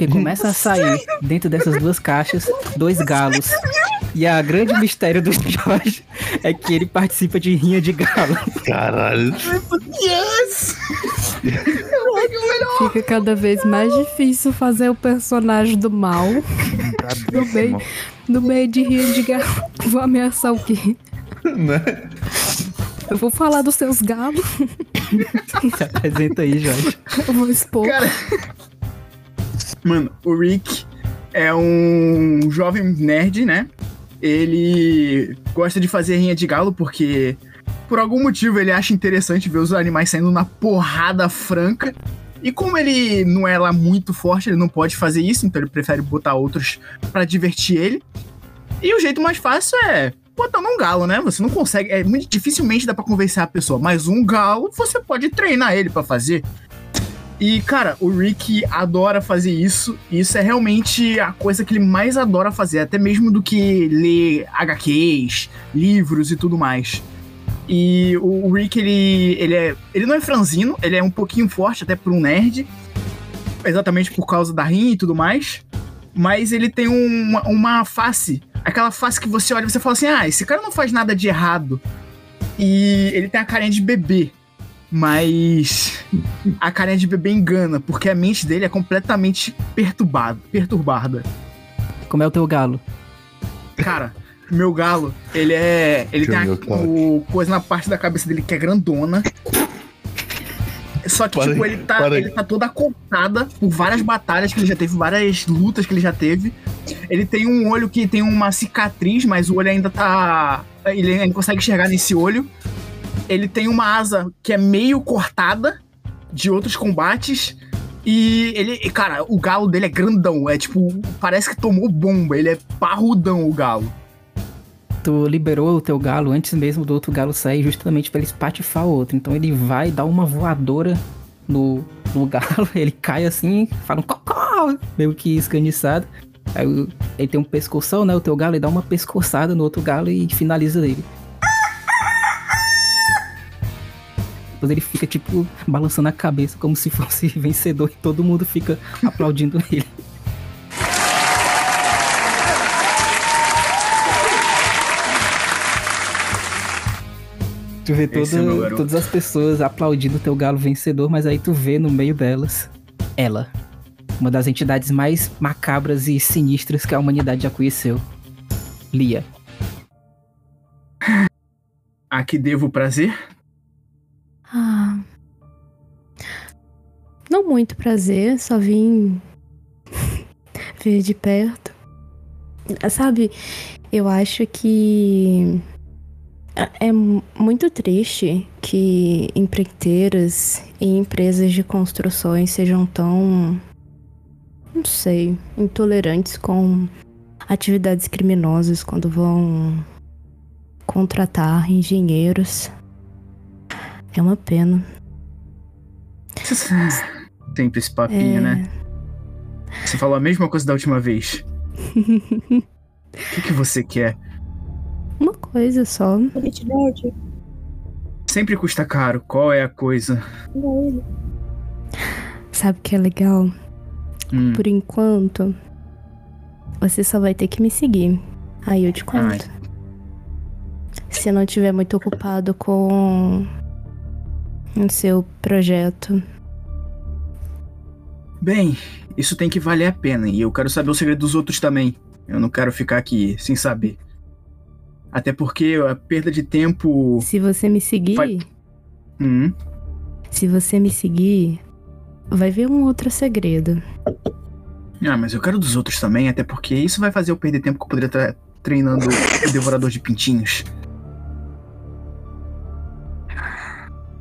Porque começa a sair dentro dessas duas caixas dois galos. E a grande mistério do Jorge é que ele participa de rinha de galo. Caralho. Yes! Fica cada vez mais difícil fazer o personagem do mal. No meio, no meio de rir de galo. Vou ameaçar o quê? Né? Eu vou falar dos seus galos. Se apresenta aí, Jorge. Eu vou expor. Cara, mano, o Rick é um jovem nerd, né? Ele gosta de fazer rinha de galo porque, por algum motivo, ele acha interessante ver os animais saindo na porrada franca. E como ele não é lá muito forte, ele não pode fazer isso, então ele prefere botar outros pra divertir ele. E o jeito mais fácil é botando um galo, né? Você não consegue, é muito dificilmente dá pra convencer a pessoa, mas um galo você pode treinar ele pra fazer. E, cara, o Rick adora fazer isso. E isso é realmente a coisa que ele mais adora fazer, até mesmo do que ler HQs, livros e tudo mais. E o Rick, ele, ele, é, ele não é franzino, ele é um pouquinho forte, até por um nerd. Exatamente por causa da rinha e tudo mais. Mas ele tem uma, uma face, aquela face que você olha e você fala assim: ah, esse cara não faz nada de errado. E ele tem a carinha de bebê. Mas a carinha de bebê engana, porque a mente dele é completamente perturbada, perturbada. Como é o teu galo? Cara, meu galo, ele é. Ele tem a, o, coisa na parte da cabeça dele que é grandona. Só que, Para tipo, aí, ele tá, para aí. ele tá toda cortada por várias batalhas que ele já teve, várias lutas que ele já teve. Ele tem um olho que tem uma cicatriz, mas o olho ainda tá. Ele ainda consegue enxergar nesse olho. Ele tem uma asa que é meio cortada de outros combates. E ele, cara, o galo dele é grandão. É tipo, parece que tomou bomba. Ele é parrudão, o galo. Tu liberou o teu galo antes mesmo do outro galo sair, justamente pra ele espatifar o outro. Então ele vai dar uma voadora no, no galo, ele cai assim, fala um cocó, meio que esganiçado. Aí ele tem um pescoção, né? O teu galo, ele dá uma pescoçada no outro galo e finaliza ele. Depois ele fica, tipo, balançando a cabeça como se fosse vencedor e todo mundo fica aplaudindo ele. Tu vê é toda, todas as pessoas aplaudindo o teu galo vencedor, mas aí tu vê no meio delas ela. Uma das entidades mais macabras e sinistras que a humanidade já conheceu. Lia. A que devo prazer? Muito prazer, só vim ver de perto. Sabe, eu acho que é mu- muito triste que empreiteiras e empresas de construções sejam tão, não sei, intolerantes com atividades criminosas quando vão contratar engenheiros. É uma pena. Sempre esse papinho, É. né? Você falou a mesma coisa da última vez. O que, que você quer? Uma coisa só. Sempre custa caro. Qual é a coisa? Sabe o que é legal? Hum. Por enquanto, você só vai ter que me seguir. Aí eu te conto. Ai. Se não tiver muito ocupado com o seu projeto. Bem, isso tem que valer a pena. E eu quero saber o segredo dos outros também. Eu não quero ficar aqui sem saber. Até porque a perda de tempo. Se você me seguir, Vai- Hum, se você me seguir, vai ver um outro segredo. Ah, mas eu quero dos outros também, até porque isso vai fazer eu perder tempo que eu poderia estar treinando o devorador de pintinhos.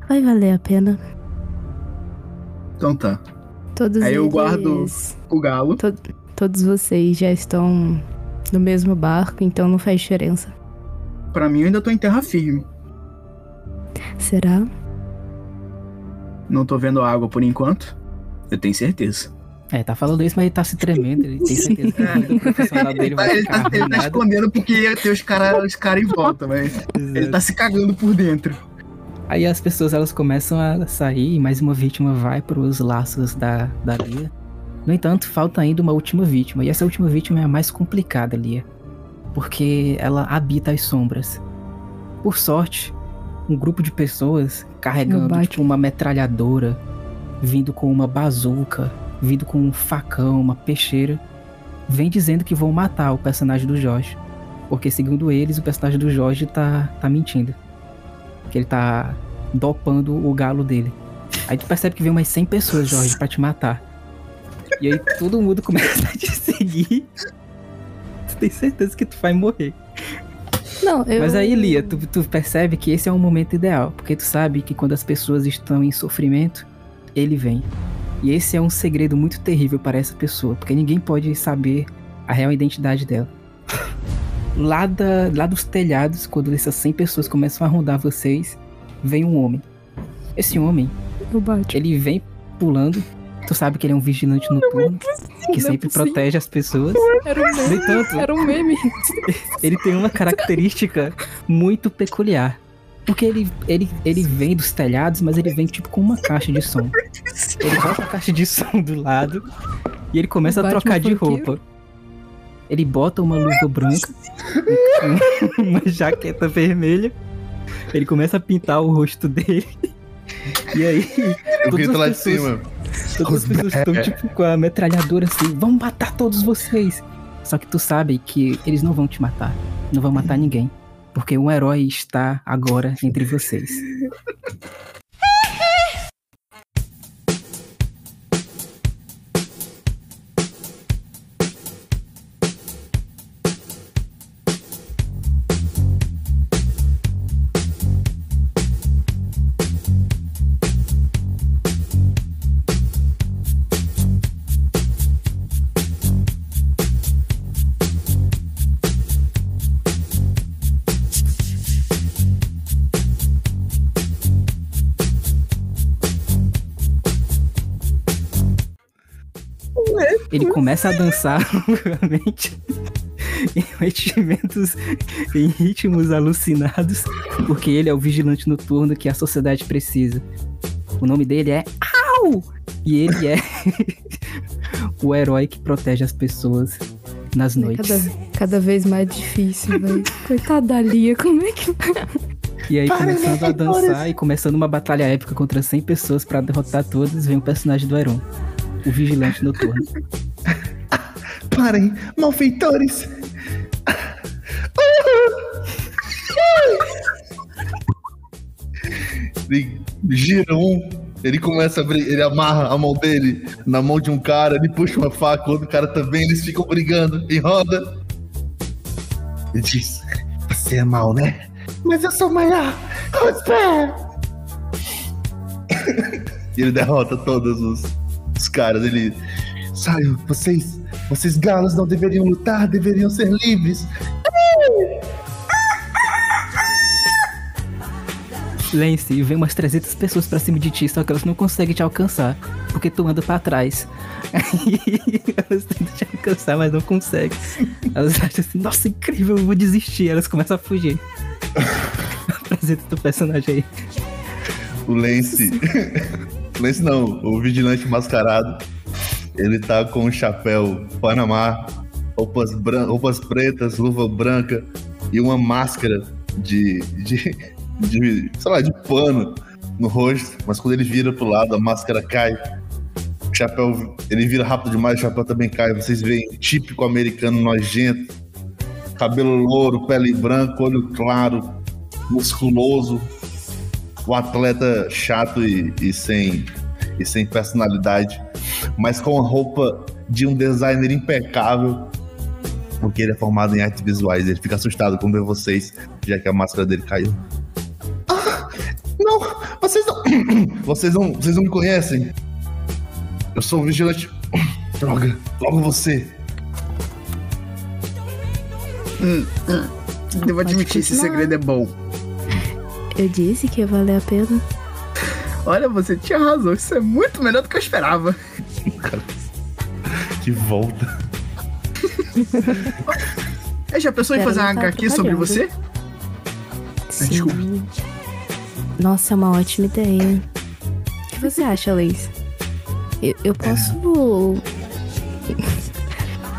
Vai valer a pena. Então tá. Todos Aí eu eles- guardo o galo. to- todos vocês já estão no mesmo barco, então não faz diferença. Pra mim, eu ainda tô em terra firme. Será? Não tô vendo água por enquanto. Eu tenho certeza. É, tá falando isso, mas ele tá se tremendo. Ele tem certeza que a vida profissional dele Ele tá, vai ele tá- ele tá escondendo porque ia ter os caras os cara em volta, mas ele tá se cagando por dentro. Aí as pessoas elas começam a sair e mais uma vítima vai pros laços da, da Lia. No entanto, falta ainda uma última vítima. E essa última vítima é a mais complicada, Lia. Porque ela habita as sombras. Por sorte, um grupo de pessoas carregando tipo, uma metralhadora, vindo com uma bazuca, vindo com um facão, uma peixeira, vem dizendo que vão matar o personagem do Jorge. Porque, segundo eles, o personagem do Jorge tá, tá mentindo. Que ele tá dopando o galo dele. Aí tu percebe que vem umas 100 pessoas, Jorge, pra te matar. E aí todo mundo começa a te seguir. Tu tem certeza que tu vai morrer. Não, eu. Mas aí, Lia, tu, tu percebe que esse é um momento ideal. Porque tu sabe que quando as pessoas estão em sofrimento, ele vem. E esse é um segredo muito terrível para essa pessoa. Porque ninguém pode saber a real identidade dela. Lá, da, lá dos telhados, quando essas 100 pessoas começam a rondar vocês, vem um homem. Esse homem, ele vem pulando. Tu sabe que ele é um vigilante noturno que é sempre protege as pessoas. Era um meme. entanto, Era um meme. ele tem uma característica muito peculiar. Porque ele, ele, ele vem dos telhados, mas ele vem tipo com uma caixa de som. Ele bota a caixa de som do lado e ele começa a trocar de roupa. Ele bota uma luva branca, uma jaqueta vermelha. Ele começa a pintar o rosto dele. E aí, Eu grito lá de pessoas- cima. Todas as pessoas estão tipo com a metralhadora assim, vamos matar todos vocês. Só que tu sabe que eles não vão te matar. Não vão matar ninguém. Porque um herói está agora entre vocês. Começa a dançar novamente em em ritmos alucinados, porque ele é o vigilante noturno que a sociedade precisa. O nome dele é Au! E ele é o herói que protege as pessoas nas noites. Cada, cada vez mais difícil, velho. Coitada da Lia, como é que. E aí, Parem, começando a malfeitores! dançar e começando uma batalha épica contra 100 pessoas pra derrotar todas, vem o personagem do Heron, o vigilante noturno. Parem, malfeitores! Ele gira um, ele começa a abrir, ele amarra a mão dele na mão de um cara, ele puxa uma faca, o outro cara também, eles ficam brigando em roda. Ele diz: Você é mal, né? Mas eu sou melhor! Espera! e ele derrota todos os, os caras. Ele. Saiam, vocês. Vocês galos não deveriam lutar, deveriam ser livres. Lance, e vem umas 300 pessoas pra cima de ti, só que elas não conseguem te alcançar, porque tu anda pra trás. Aí elas tentam te alcançar, mas não conseguem. Elas acham assim, nossa, incrível, eu vou desistir. Elas começam a fugir. Apresenta teu personagem aí. O Lance. Lance não, o vigilante mascarado. Ele tá com um chapéu Panamá, roupas, bran roupas pretas, luva branca e uma máscara de, de, de, sei lá, de pano no rosto. Mas quando ele vira pro lado, a máscara cai. chapéu, ele vira rápido demais, o chapéu também cai. Vocês veem típico americano nojento. Cabelo louro, pele branca, olho claro, musculoso. O atleta chato e, e sem, e sem personalidade. Mas com a roupa de um designer impecável. Porque ele é formado em artes visuais. Ele fica assustado quando vê vocês, já que a máscara dele caiu. Não, vocês não. Vocês não, vocês não me conhecem. Eu sou o vigilante. Droga, logo você. Hum, hum. Devo admitir, esse segredo é bom. Eu disse que ia valer a pena. Olha, você tinha razão. Isso é muito melhor do que eu esperava. Que volta. É, já pensou em fazer uma HQ sobre você? Sim. Nossa, é uma ótima ideia. O que você acha, Leis? Eu, eu posso.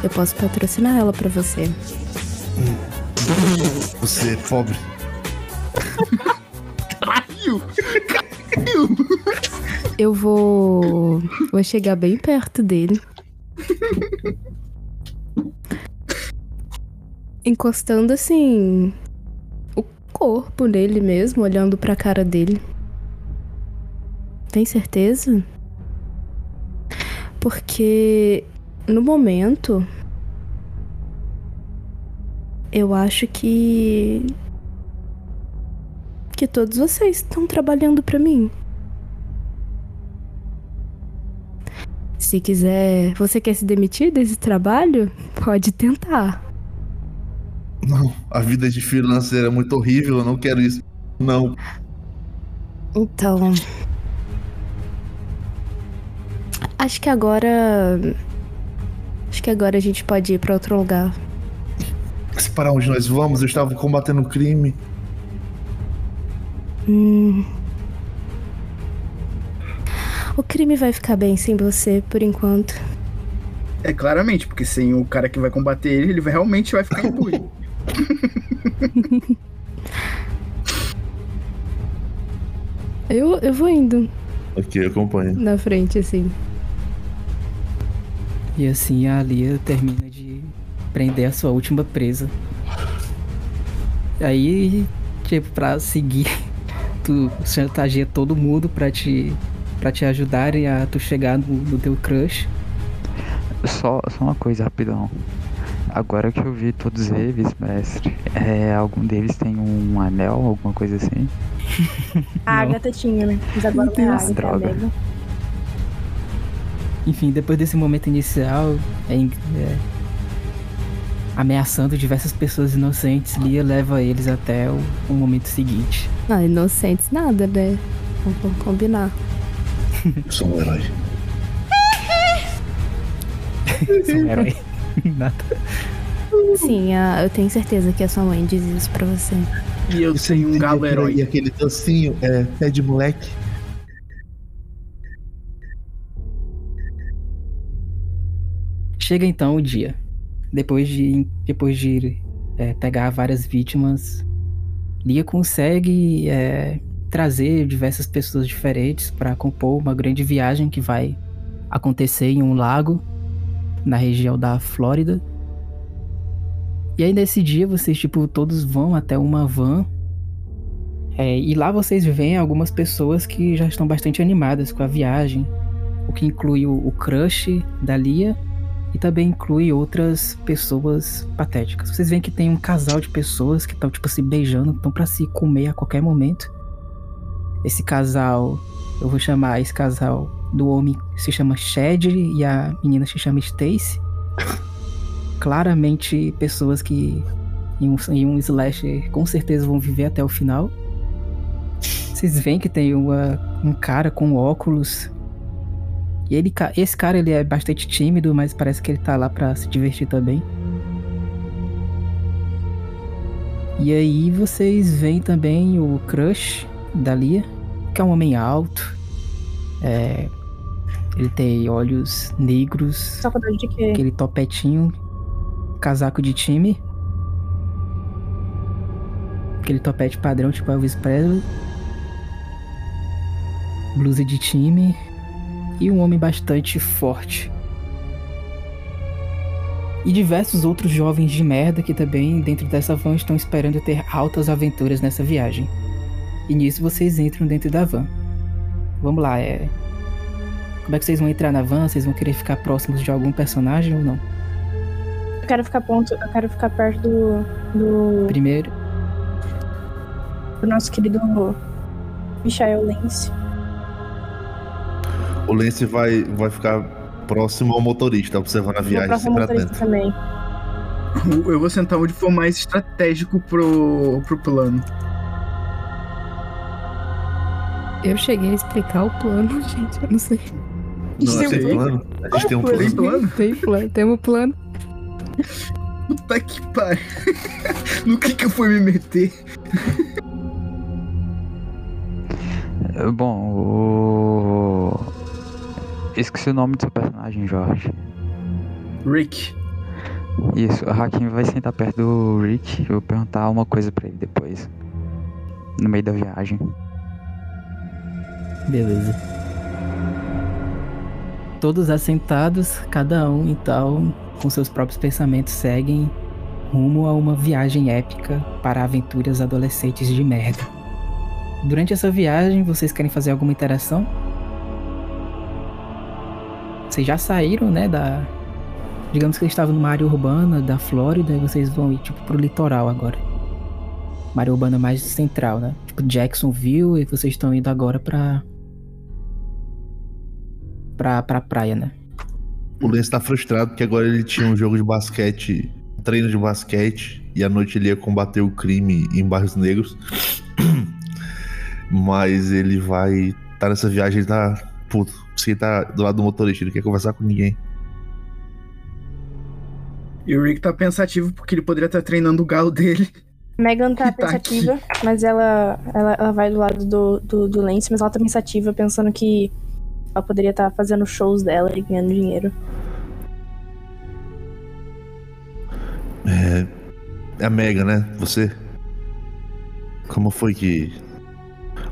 Eu posso patrocinar ela pra você. Você é pobre. Eu vou. Vou chegar bem perto dele. Encostando assim. O corpo nele mesmo, olhando pra cara dele. Tem certeza? Porque no momento. Eu acho que. Que todos vocês estão trabalhando pra mim. Se quiser. Você quer se demitir desse trabalho? Pode tentar. Não, a vida de freelancer é muito horrível, eu não quero isso. Não. Então. Acho que agora. Acho que agora a gente pode ir pra outro lugar. Mas para onde nós vamos? Eu estava combatendo o crime. Hum. O crime vai ficar bem sem você por enquanto. É claramente, porque sem o cara que vai combater ele, ele vai- realmente vai ficar impune. Eu, eu vou indo Ok, eu acompanho. na frente, assim. E assim a Lia termina de prender a sua última presa. Aí, tipo, pra seguir, tu chantageia todo mundo pra te, pra te ajudarem a tu chegar no, no teu crush. Só, só uma coisa rapidão. Agora que eu vi todos eles, mestre, é, algum deles tem um anel, alguma coisa assim? A Agatha tinha, né? Mas agora não é a Agatha, é a Droga. Enfim, depois desse momento inicial, é é, ameaçando diversas pessoas inocentes, Lia leva eles até o, o momento seguinte. Ah, inocentes nada, né? Vamos combinar. Eu sou um herói. Sou um herói. Nada. Sim, a- eu tenho certeza que a sua mãe diz isso pra você. E eu tenho um galo herói. E aquele docinho é pé de moleque. Chega então o dia. Depois de, depois de é, pegar várias vítimas, Lia consegue é, trazer diversas pessoas diferentes para compor uma grande viagem que vai acontecer em um lago na região da Flórida. E aí nesse dia vocês tipo todos vão até uma van é, e lá vocês veem algumas pessoas que já estão bastante animadas com a viagem, o que inclui o, o crush da Lia e também inclui outras pessoas patéticas. Vocês veem que tem um casal de pessoas que estão tipo se beijando, estão para se comer a qualquer momento. Esse casal, eu vou chamar esse casal do homem se chama Shed e a menina se chama Stacy. Claramente pessoas que em um, em um slasher com certeza vão viver até o final. Vocês veem que tem uma, um cara com óculos e ele, esse cara ele é bastante tímido, mas parece que ele tá lá pra se divertir também. E aí vocês veem também o crush da Lia, que é um homem alto. É, ele tem olhos negros, de quê? aquele topetinho, casaco de time. Aquele topete padrão, tipo Elvis Presley. Blusa de time. e um homem bastante forte. E diversos outros jovens de merda que também, dentro dessa van, estão esperando ter altas aventuras nessa viagem. E nisso vocês entram dentro da van. Vamos lá, é. Como é que vocês vão entrar na van? Vocês vão querer ficar próximos de algum personagem ou não? Eu quero ficar ponto, eu quero ficar perto do. do, Primeiro, do nosso querido Michael Lance. O Lance vai, vai ficar próximo ao motorista, observando a viagem próximo sempre motorista atento. também. Eu vou sentar onde for mais estratégico pro, pro plano. Eu cheguei a explicar o plano, gente. Eu não sei. Não, Tem tem um plano? A gente tem um plano? Tem plano. plano? Tem plano, temos plano. Puta que pariu. No que que eu fui me meter? Bom, o. Esqueci o nome do seu personagem, Jorge. Rick. Isso, a Hakim vai sentar perto do Rick eu vou perguntar uma coisa pra ele depois. No meio da viagem. Beleza. Todos assentados, cada um então, com seus próprios pensamentos, seguem rumo a uma viagem épica para aventuras adolescentes de merda. Durante essa viagem, vocês querem fazer alguma interação? Vocês já saíram, né, da... Digamos que eles estavam numa área urbana da Flórida e vocês vão ir, tipo, pro litoral agora. Uma área urbana mais central, né? Tipo, Jacksonville e vocês estão indo agora pra... Pra, pra praia, né? O Lance tá frustrado porque agora ele tinha um jogo de basquete, um treino de basquete, e à noite ele ia combater o crime em bairros negros. Mas ele vai. tá nessa viagem, ele tá. Puto, se ele tá do lado do motorista, ele quer conversar com ninguém. E o Rick tá pensativo porque ele poderia estar treinando o galo dele. Megan tá tá pensativa, mas ela, ela, ela vai do lado do, do, do Lance, mas ela tá pensativa, pensando que ela poderia estar fazendo shows dela e ganhando dinheiro. É. É a Mega, né? Você? Como foi que.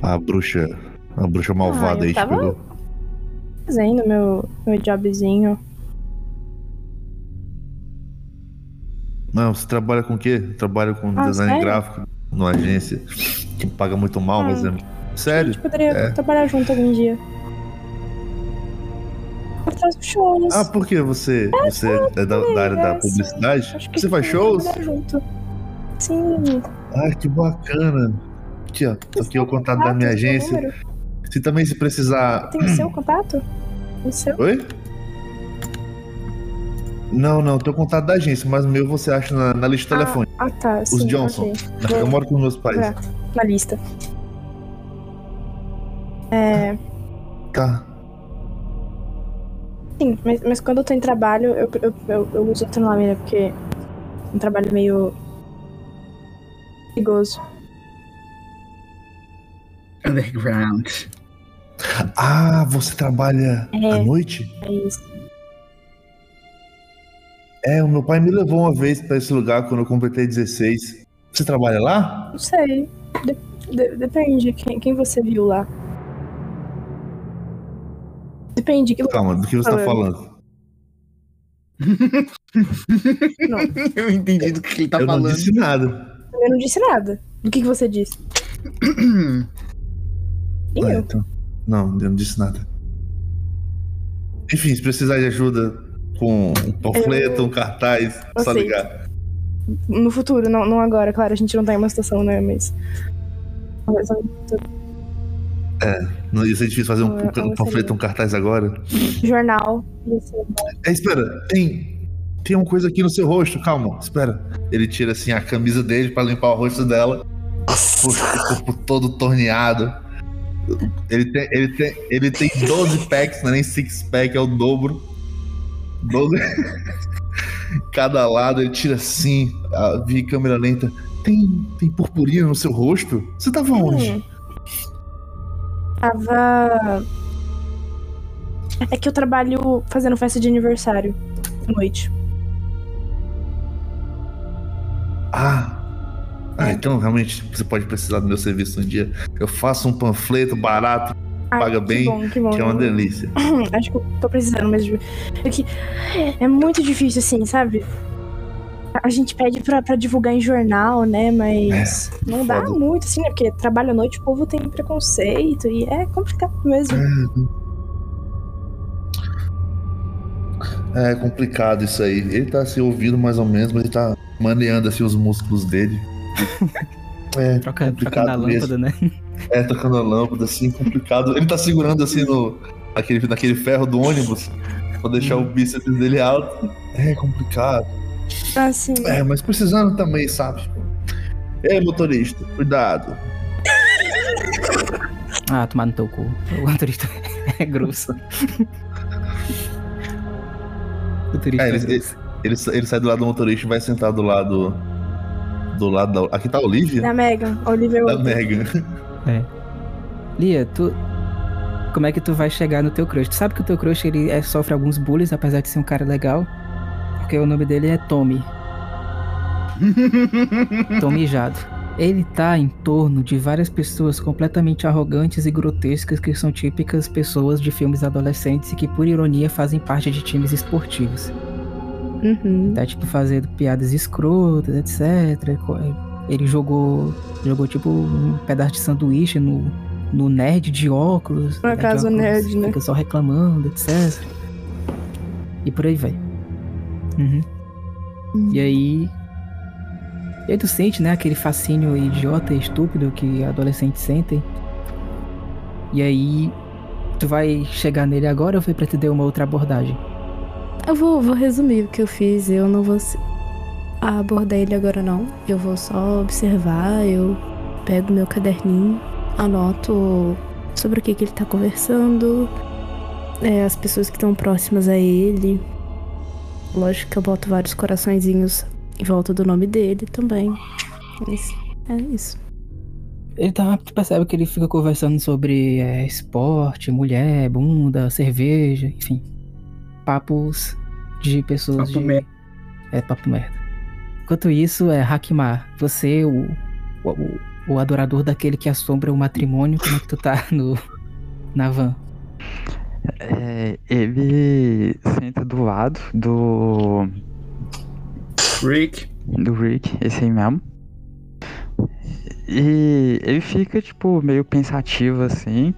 A bruxa. A bruxa malvada Ah, aí te tava- pegou? Fazendo meu, meu jobzinho. Não, você trabalha com o quê? Trabalha com Ah, design sério? gráfico numa agência que paga muito mal, mas é. Sério? A gente poderia É. trabalhar junto algum dia. Eu faço shows. Ah, por que você, você é da, da área da publicidade? Você faz shows? junto. Sim. Ai, que bacana. Aqui, ó. Aqui o contato da minha agência. Se também se precisar. Tem o seu contato? O seu? Oi? Não, não, tem o contato da agência, mas o meu você acha na, na lista de telefone. Ah, tá. Os sim, Johnson. ok. Eu moro com meus pais. Tá, na lista. É. Tá. Sim, mas, mas quando eu tô em trabalho, eu, eu, eu, eu uso nome, né? Porque é um trabalho meio. perigoso. Underground. Ah, você trabalha É. à noite? É isso. É, o meu pai me levou uma vez pra esse lugar quando eu completei 16. Você trabalha lá? Não sei. De- de- depende quem, quem você viu lá. Depende. Que Calma, do que você tá falando? Não. Eu entendi do que ele tá eu falando. não disse nada. Eu não disse nada. Do que, que você disse? E Ah, eu? então. Não, eu não disse nada. Enfim, se precisar de ajuda com um panfleto, um cartaz, é só aceito. ligar. No futuro, não, não agora. Claro, a gente não tá em uma situação, né? Mas. É, não ia ser difícil fazer um, Eu- eu um panfleto, um cartaz agora. Jornal. É. É, espera, tem. Tem uma coisa aqui no seu rosto, calma, espera. Ele tira assim a camisa dele pra limpar o rosto dela. O corpo todo torneado. Ele tem, ele tem, ele tem 12 packs, não é nem 6 pack, é o dobro. 12. Cada lado, ele tira assim, a, via câmera lenta. Tem, tem purpurina no seu rosto? Você tava onde? Hum. Tava. É que eu trabalho fazendo festa de aniversário à noite. Ah. Ah, então realmente você pode precisar do meu serviço um dia. Eu faço um panfleto barato Ai, paga que bem, bom, que bom. é uma delícia. Acho que eu tô precisando mesmo. É que é muito difícil, assim, sabe? A gente pede pra, pra divulgar em jornal, né? Mas não dá foda. muito, assim, né? Porque trabalho à noite, o povo tem preconceito e é complicado mesmo. É complicado isso aí. Ele tá se ouvindo mais ou menos, mas ele tá maneando assim os músculos dele. É Troca, complicado trocando a mesmo. lâmpada, né? É, tocando a lâmpada, assim, complicado. Ele tá segurando assim no. Naquele, naquele ferro do ônibus. Pra deixar o bíceps dele alto. É complicado. Assim. É, mas precisando também, sabe? Ei, motorista, cuidado. Ah, tomar no teu cu. O motorista é grosso. O motorista É, é, ele, ele, grosso. ele, sa- ele sai do lado do motorista e vai sentar do lado. Do lado da. Aqui tá a Olivia? Da Megan, Olivia Da Wilde. Megan. É. Lia, tu. Como é que tu vai chegar no teu crush? Tu sabe que o teu crush ele é- sofre alguns bullies, apesar de ser um cara legal. Porque o nome dele é Tommy. Tommy Jado. Ele tá em torno de várias pessoas completamente arrogantes e grotescas que são típicas pessoas de filmes adolescentes e que, por ironia, fazem parte de times esportivos. Uhum. Tá, tipo, fazendo piadas escrotas, etc. Co- Ele jogou, jogou tipo, um pedaço de sanduíche no, no nerd de óculos. Por acaso óculos, nerd, né? Fica só reclamando, etc. E por aí vai. Uhum. E aí... E aí tu sente, né, aquele fascínio idiota e estúpido que adolescentes sentem. E aí... Tu vai chegar nele agora ou foi pra te dar uma outra abordagem? Eu vou, vou resumir o que eu fiz. Eu não vou abordar ele agora, não. Eu vou só observar. Eu pego meu caderninho, anoto sobre o que, que ele tá conversando, é, as pessoas que estão próximas a ele. Lógico que eu boto vários coraçõezinhos em volta do nome dele também. Mas é isso. Ele tá, tu percebe que ele fica conversando sobre é, esporte, mulher, bunda, cerveja, enfim. Papos de pessoas Papo de... merda. É, papo merda. Enquanto isso, é Hakimar, você, o, o, o- o adorador daquele que assombra o matrimônio, como é que tu tá no, na van? É, ele senta do lado do. Rick. Do Rick, esse aí mesmo. E ele fica, tipo, meio pensativo assim.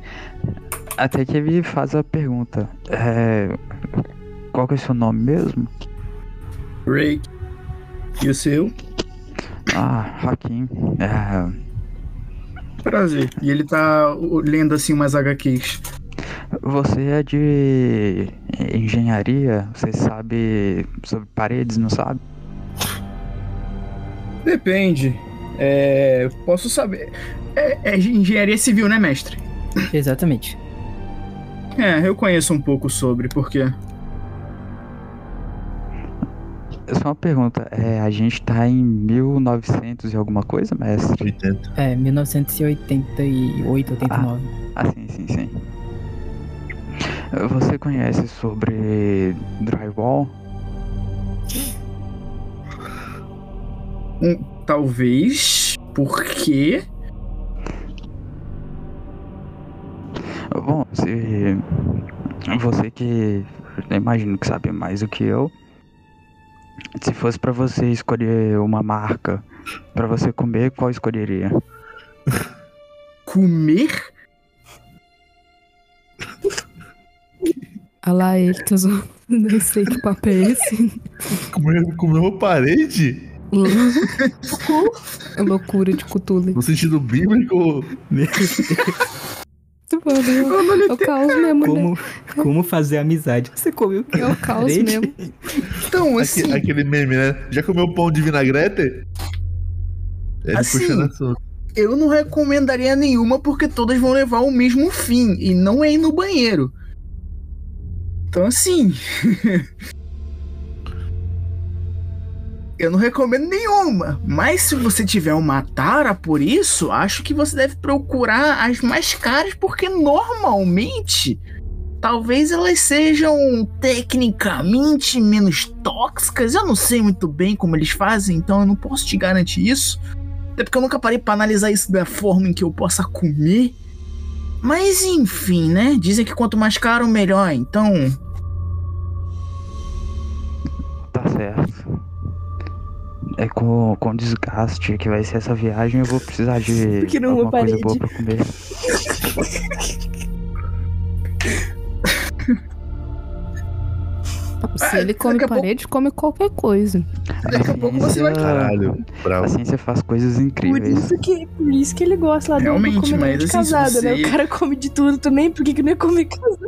Até que ele faz a pergunta: é, Qual que é o seu nome mesmo? Rick. E o seu? Ah, Hakim. É, Prazer. E ele tá lendo assim umas HQs. Você é de engenharia? Você sabe sobre paredes, não sabe? Depende. É. Posso saber. É, é engenharia civil, né, mestre? Exatamente. É, eu conheço um pouco sobre, porque. Só uma pergunta, é, a gente tá em 1900 e alguma coisa, mestre? 80. É, 1988, 89. Ah, sim, sim, sim. Você conhece sobre drywall? Um, talvez. Porque. Bom, se você que imagino que sabe mais do que eu, se fosse pra você escolher uma marca pra você comer, qual escolheria? Comer? Olha lá, ele tá zoando. Não sei que papo é esse. Comeu, comeu uma parede? É loucura de Cthulhu. No sentido bíblico? Mano, é o caos mesmo, Como, né? como fazer amizade? Você comeu É o caos parede? mesmo. Então, assim. Aque- aquele meme, né? Já comeu pão de vinagrete? Ele Assim. Eu não recomendaria nenhuma porque todas vão levar ao mesmo fim e não é ir no banheiro. Então assim. eu não recomendo nenhuma. Mas se você tiver uma tara por isso, acho que você deve procurar as mais caras porque normalmente. Talvez elas sejam tecnicamente menos tóxicas. Eu não sei muito bem como eles fazem, então eu não posso te garantir isso. Até porque eu nunca parei pra analisar isso da forma em que eu possa comer. Mas enfim, né? Dizem que quanto mais caro, melhor. Então, Tá certo. É com, com desgaste que vai ser essa viagem, eu vou precisar de Porque não alguma coisa boa pra comer. Se ele come parede, come qualquer coisa. daqui a pouco você vai. Caralho, bravo. A ciência faz coisas Por incríveis. isso, que, por isso que ele gosta lá do, do Realmente, comedor mas de assim, casada, né? você- O cara come de tudo também, por que, que não ia comer casada?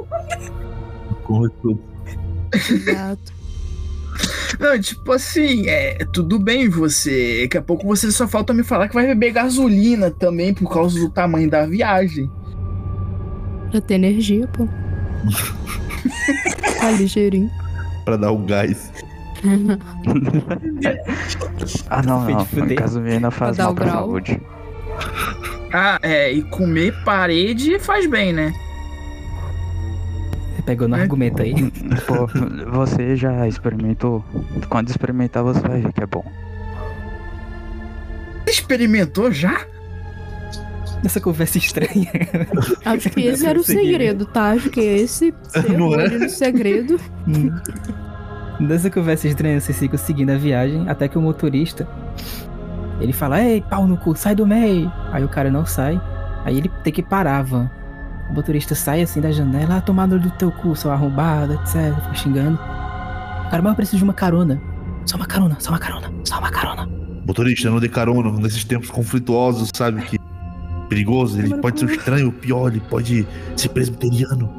É que- Exato. Não, tipo assim, é tudo bem você. Daqui a pouco você só falta me falar que vai beber gasolina também por causa do tamanho da viagem. Pra ter energia, pô. tá ligeirinho. Pra dar o gás. Ah, não, não. fuder. Gasolina faz dar mal o pra saúde. Ah, é, e comer parede faz bem, né? Você pegou no É. argumento aí. Pô, você já experimentou? Quando experimentar, você vai ver que é bom. Experimentou já? Nessa conversa estranha. Acho que esse era o segredo, tá? Acho que esse ser Não é? no segredo. Nessa conversa estranha, vocês ficam seguindo a viagem até que o motorista ele fala: Ei, pau no cu, sai do meio. Aí o cara não sai. Aí ele tem que parar a van. O motorista sai assim da janela, ah, olho do teu cu, seu arrombado, etc. Fica xingando. Cara, mas eu preciso de uma carona. Só uma carona, só uma carona, só uma carona. Motorista, não dê carona nesses tempos conflituosos, sabe? Que perigoso, ele pode ser um estranho, o pior, ele pode ser presbiteriano.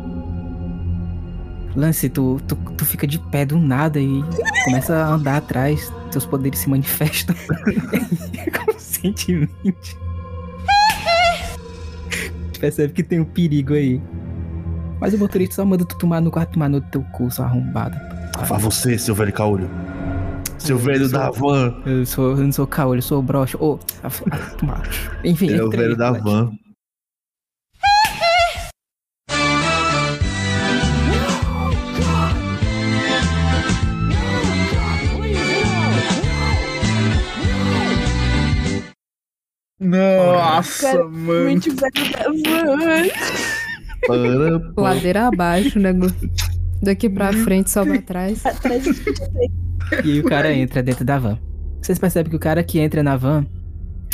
Lance, tu, tu, tu fica de pé do nada e começa a andar atrás, teus poderes se manifestam conscientemente. Percebe que tem um perigo aí. Mas o motorista só manda tu tomar no quarto, tomar no teu cu, sua arrombada. Fala você, seu velho caolho. Seu velho da van. Eu, sou, eu não sou caolho, eu sou broxa. Ô, ah, ah, tomar. Enfim, É o velho da van. Nossa, Cara, mano. Muito velho da van. Para, Ladeira abaixo, né? Gu? Daqui pra frente, só pra trás. Atrás E aí o cara entra dentro da van. Vocês percebem que o cara que entra na van,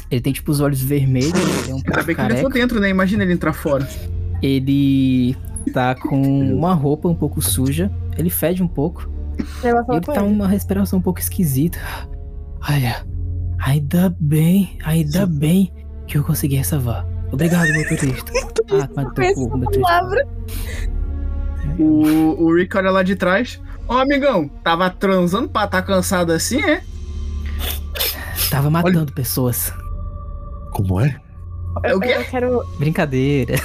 ele tem tipo os olhos vermelhos, ele é um pouco bem que ele entrou careca. dentro, né? Imagina ele entrar fora. Ele tá com uma roupa um pouco suja, ele fede um pouco. Ele com tá uma respiração um pouco esquisita. Olha, ainda bem, ainda bem que eu consegui essa van. Obrigado, motorista. Ah, mas essa motorista. palavra. O, o Rick olha lá de trás. Ó, amigão, tava transando pra tá cansado assim, é? Tava matando pessoas. Como é? É o quê? Eu quero. Brincadeira.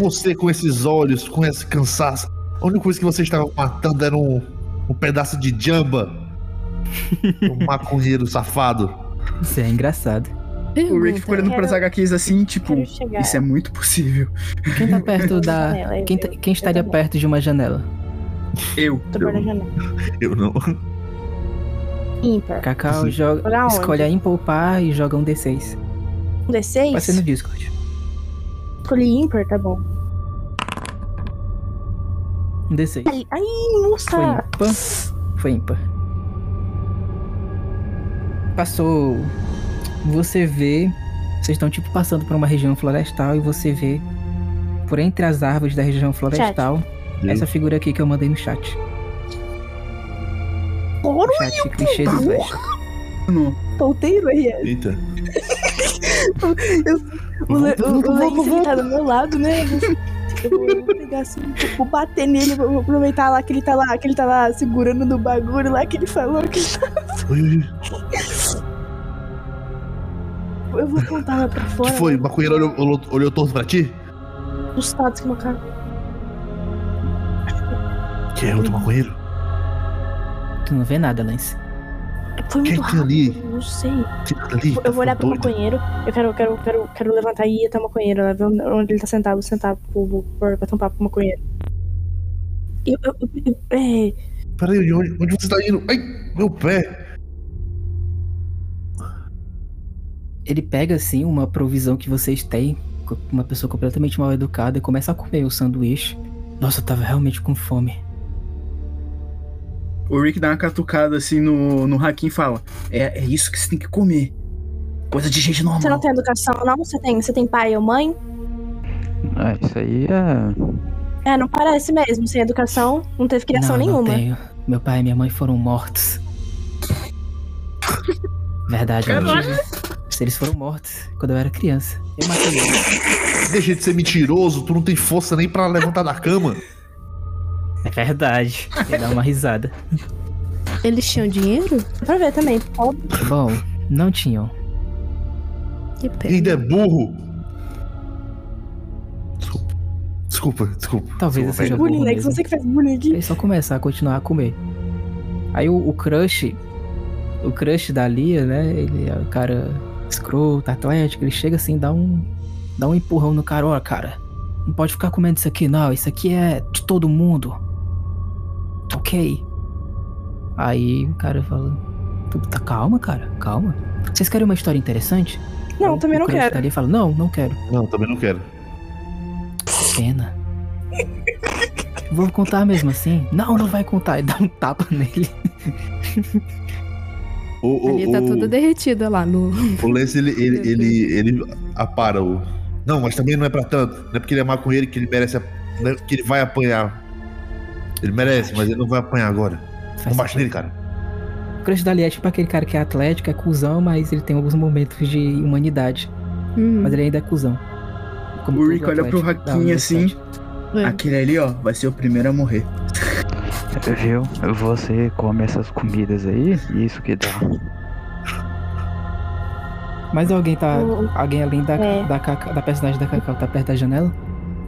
Você com esses olhos, com esse cansaço. A única coisa que você estava matando era um, um pedaço de jamba. um maconheiro safado. Isso é engraçado. O Rick ficou olhando Quero- pras HQs assim, tipo, isso é muito possível. Quem tá perto da. Eu- Quem, tá- eu- quem estaria eu perto de uma janela? Eu. Tô perto da janela. Eu não. Ímpar. Cacau joga, escolhe a ímpar ou par e joga um D6. Um D6? Vai ser no Discord. Escolhi ímpar, tá bom. Um D6. Ai, ai Foi nossa! ímpar. Foi ímpar. Passou. Você vê. Vocês estão tipo passando por uma região florestal e você vê por entre as árvores da região florestal essa figura aqui que eu mandei no chat. Ouro Chat clichê do. Ponteiro aí. Eita. O, Le- o, ele tá do meu lado, né? Eu vou, eu pegar assim, vou bater nele, vou vou aproveitar lá que ele tá lá, que ele tá lá segurando no bagulho lá que ele falou que ele tá. Eu vou apontar lá pra O fora. que foi? O maconheiro olhou, olhou, olhou torto pra ti? Assustados com o cara. Que é outro maconheiro? Tu não vê nada, Lance. Foi muito Quem tem rápido, ali? não sei. Ali? Eu vou olhar pro doido. maconheiro. Eu quero, quero, quero, quero levantar e ir até o maconheiro, lá ver onde ele tá sentado, vou sentar pro, pro, bater um papo com o maconheiro. Eu, eu, eu, eu- é, Peraí, onde, onde você tá indo? Ai, meu pé. Ele pega assim uma provisão que vocês têm uma pessoa completamente mal educada e começa a comer o sanduíche. Nossa, eu tava realmente com fome. O Rick dá uma catucada assim no, no Hakim e fala: é, é isso que você tem que comer. Coisa de gente normal. Você não tem educação, não? Você tem, você tem pai ou mãe? Ah, isso aí é. É, não parece mesmo. Sem educação, não teve criação não, nenhuma. Não tenho. Meu pai e minha mãe foram mortos. Verdade, Caralho. amigo. Eles foram mortos quando eu era criança. Eu matei eles. Deixa de ser mentiroso, tu não tem força nem pra levantar da cama. É verdade. Ia dar uma risada. Eles tinham dinheiro? Dá pra ver também. Pobre. Bom, não tinham. Que pena. Ainda é burro. Desculpa, desculpa. Talvez eu desculpa, seja burro Lex, mesmo. você que faz bullying aqui. Ele só começar a continuar a comer. Aí o, o crush. O crush da Lia, né? Ele é o cara escroto, atlético. Ele chega assim, dá um. Dá um empurrão no cara. Ó, cara, não pode ficar comendo isso aqui, não. Isso aqui é de todo mundo. Ok. Aí o cara fala. "Tu Tá calma, cara, calma. Vocês querem uma história interessante? Não, também o não crush quero. da Lia fala: Não, não quero. Não, também não quero. Pena. Vou contar mesmo assim? Não, não vai contar. E dá um tapa nele. O, o, Ali tá o- toda derretida lá no. O Lance, ele, ele, ele, ele apara o. Não, mas também não é pra tanto. Não é porque ele é maconheiro que ele merece. a- é que ele vai apanhar. Ele merece, mas ele não vai apanhar agora. Não bate nele, cara. O crush da é tipo aquele cara que é atlético, é cuzão, mas ele tem alguns momentos de humanidade. Hum. Mas ele ainda é cuzão. Como O Rick olha pro Hakim assim. É. Aquele ali, ó, vai ser o primeiro a morrer. Viu? Você come essas comidas aí, e isso que dá. Mas alguém tá. Alguém além da, É. da, Cacau- da personagem da Cacau tá perto da janela?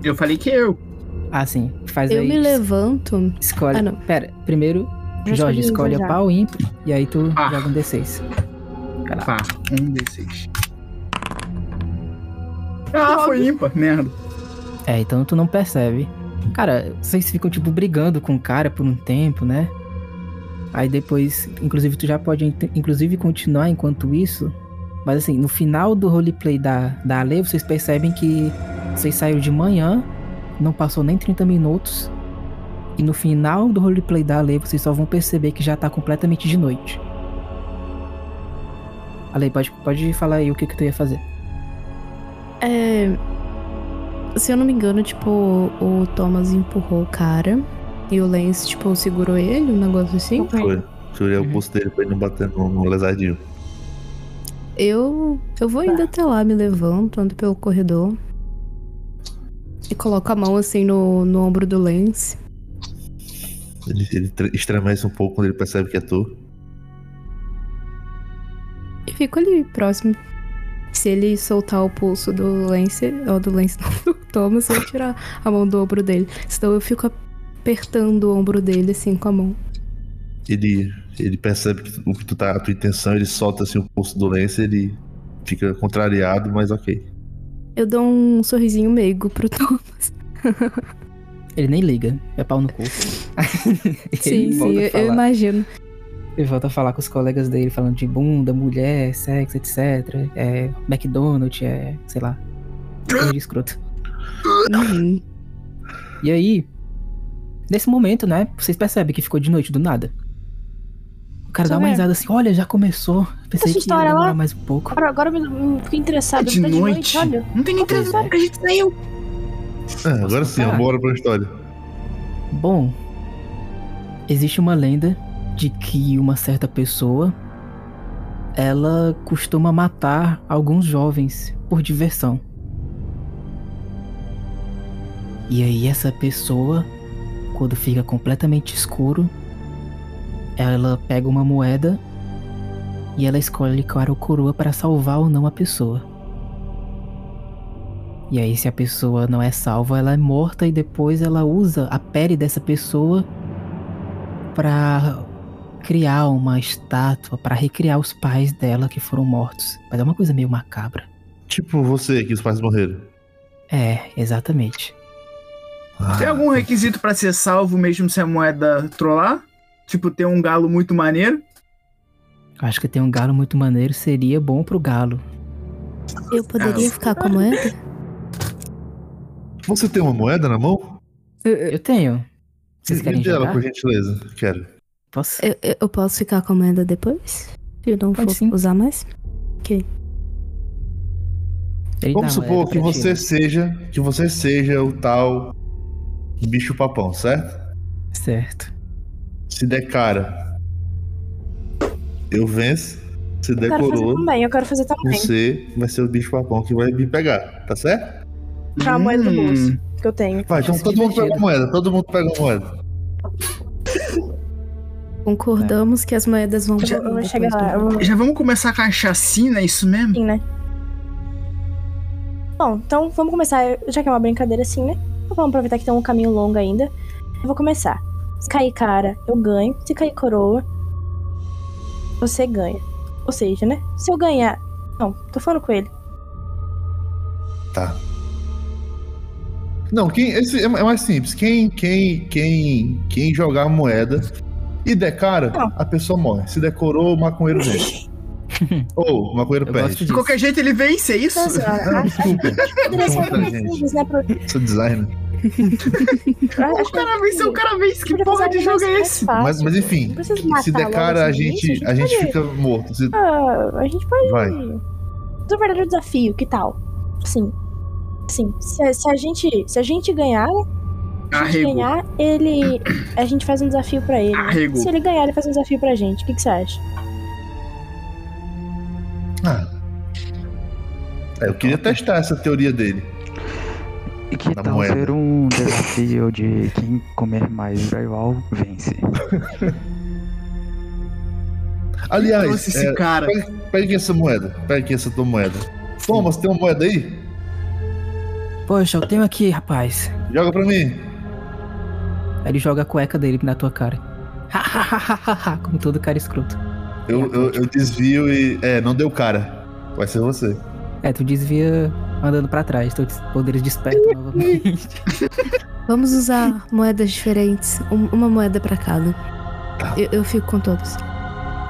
Eu falei que eu. Ah, sim. Faz Eu aí. me levanto. Escolhe. Ah, não. Pera, primeiro, Já Jorge, escolhe já. a pau ímpar e aí tu Ah. joga um D6. Vai lá. Pá, um D6. Ah, foi ímpar, merda. É, então tu não percebe. Cara, vocês ficam, tipo, brigando com o cara por um tempo, né? Aí depois, inclusive, tu já pode, inclusive, continuar enquanto isso. Mas assim, no final do roleplay da, da Ale, vocês percebem que vocês saíram de manhã, não passou nem 30 minutos. E no final do roleplay da Ale, vocês só vão perceber que já tá completamente de noite. Ale, pode, pode falar aí o que, que tu ia fazer. É. Se eu não me engano, tipo, o Thomas empurrou o cara. E o Lance, tipo, segurou ele, um negócio assim. Foi. Segurei o pulso dele pra ele não bater no, no lesadinho. Eu. Eu vou indo até lá, me levanto, ando pelo corredor. E coloco a mão assim no, no ombro do Lance. Ele, ele tre- estremece um pouco quando ele percebe que é tu. E fico ali, próximo. Se ele soltar o pulso do Lance, ou do Lance, não, Thomas, eu vou tirar a mão do ombro dele. Senão eu fico apertando o ombro dele assim com a mão. Ele, ele percebe que o que tu tá, a tua intenção, ele solta assim o pulso do Lance, ele fica contrariado, mas ok. Eu dou um sorrisinho meigo pro Thomas. Ele nem liga, é pau no cu. Sim, sim, eu, imagino. Ele volta a falar com os colegas dele, falando de bunda, mulher, sexo, etc. É, McDonald's, é, sei lá. Coisa de escroto. Uhum. E aí, nesse momento, né, vocês percebem que ficou de noite do nada. O cara Deixa dá uma ver. risada assim, olha, já começou. Pensei Essa que ia demorar lá? mais um pouco. Agora, agora eu me, me fiquei interessado. De tá noite? olha. Não tem nem transação é. que a gente saiu. É, agora sim, contar? bora pra história. Bom, existe uma lenda de que uma certa pessoa ela costuma matar alguns jovens por diversão. E aí essa pessoa, quando fica completamente escuro, ela pega uma moeda e ela escolhe cara ou coroa para salvar ou não a pessoa. E aí, se a pessoa não é salva, ela é morta e depois ela usa a pele dessa pessoa pra criar uma estátua, pra recriar os pais dela que foram mortos. Mas é uma coisa meio macabra. Tipo você, que os pais morreram. É, exatamente. Tem algum requisito pra ser salvo mesmo se a moeda trollar? Tipo, ter um galo muito maneiro? Acho que ter um galo muito maneiro seria bom pro galo. Eu poderia ficar com a moeda? Você tem uma moeda na mão? Eu tenho. Vocês Me querem dê ela, jogar? por gentileza. Quero. Posso? Eu, eu- posso ficar com a moeda depois? Se eu não Pode for usar mais? Ok. Ele Vamos supor que você seja. Que você seja o tal bicho papão, certo? Certo. Se der cara, eu venço. Se Eu der quero fazer coroa, também, eu quero fazer também. você vai ser o bicho papão que vai me pegar, tá certo? Tirar a moeda do Hum. bolso que eu tenho. Vai, então todo mundo pega uma moeda, todo mundo pega uma moeda. Concordamos que as moedas vão Já- eu vou chegar lá. eu vou- Já vamos começar com a chacina, é isso mesmo? Sim, né? Bom, então vamos começar. Já que é uma brincadeira assim, né? Vamos aproveitar que tem um caminho longo ainda. Eu vou começar. Se cair cara, eu ganho. Se cair coroa, você ganha. Ou seja, né? Se eu ganhar. Não, tô falando com ele. Tá. Não, quem, esse é é mais simples. Quem, quem, quem, quem jogar a moeda e der cara, a pessoa morre. Se der coroa, o maconheiro vence. Ou o maconheiro perde. De qualquer jeito ele vence, é isso? Nossa, Ah, desculpa. Poderia ser mais gente. simples, né? Pro... Sou designer. O cara venceu o cara vence. Que porra de jogo é esse? Mas, mas enfim, se der cara, a assim, gente, isso, a gente fica morto. Se- Ah, a gente pode. Vai. Do verdadeiro desafio, que tal? Sim. Sim. Se, a- se a gente. Se a gente ganhar. Se a gente ganhar, ele. A gente faz um desafio pra ele. Arrego. Se ele ganhar, ele faz um desafio pra gente. O que, que você acha? Ah. É, eu queria testar essa teoria dele. E que tal moeda. ser um desafio de quem comer mais drywall vence? Aliás, trouxe esse é, cara? Pega, pega aqui essa moeda. Pega aqui essa tua moeda. Thomas, tem uma moeda aí? Poxa, eu tenho aqui, rapaz. Joga pra mim. Aí ele joga a cueca dele na tua cara. Como todo cara escroto. Eu, eu, eu desvio e. É, não deu cara. Vai ser você. É, tu desvia andando pra trás, teus poderes despertam novamente. Vamos usar moedas diferentes. um- uma moeda pra cada. Tá. Eu, eu fico com todos.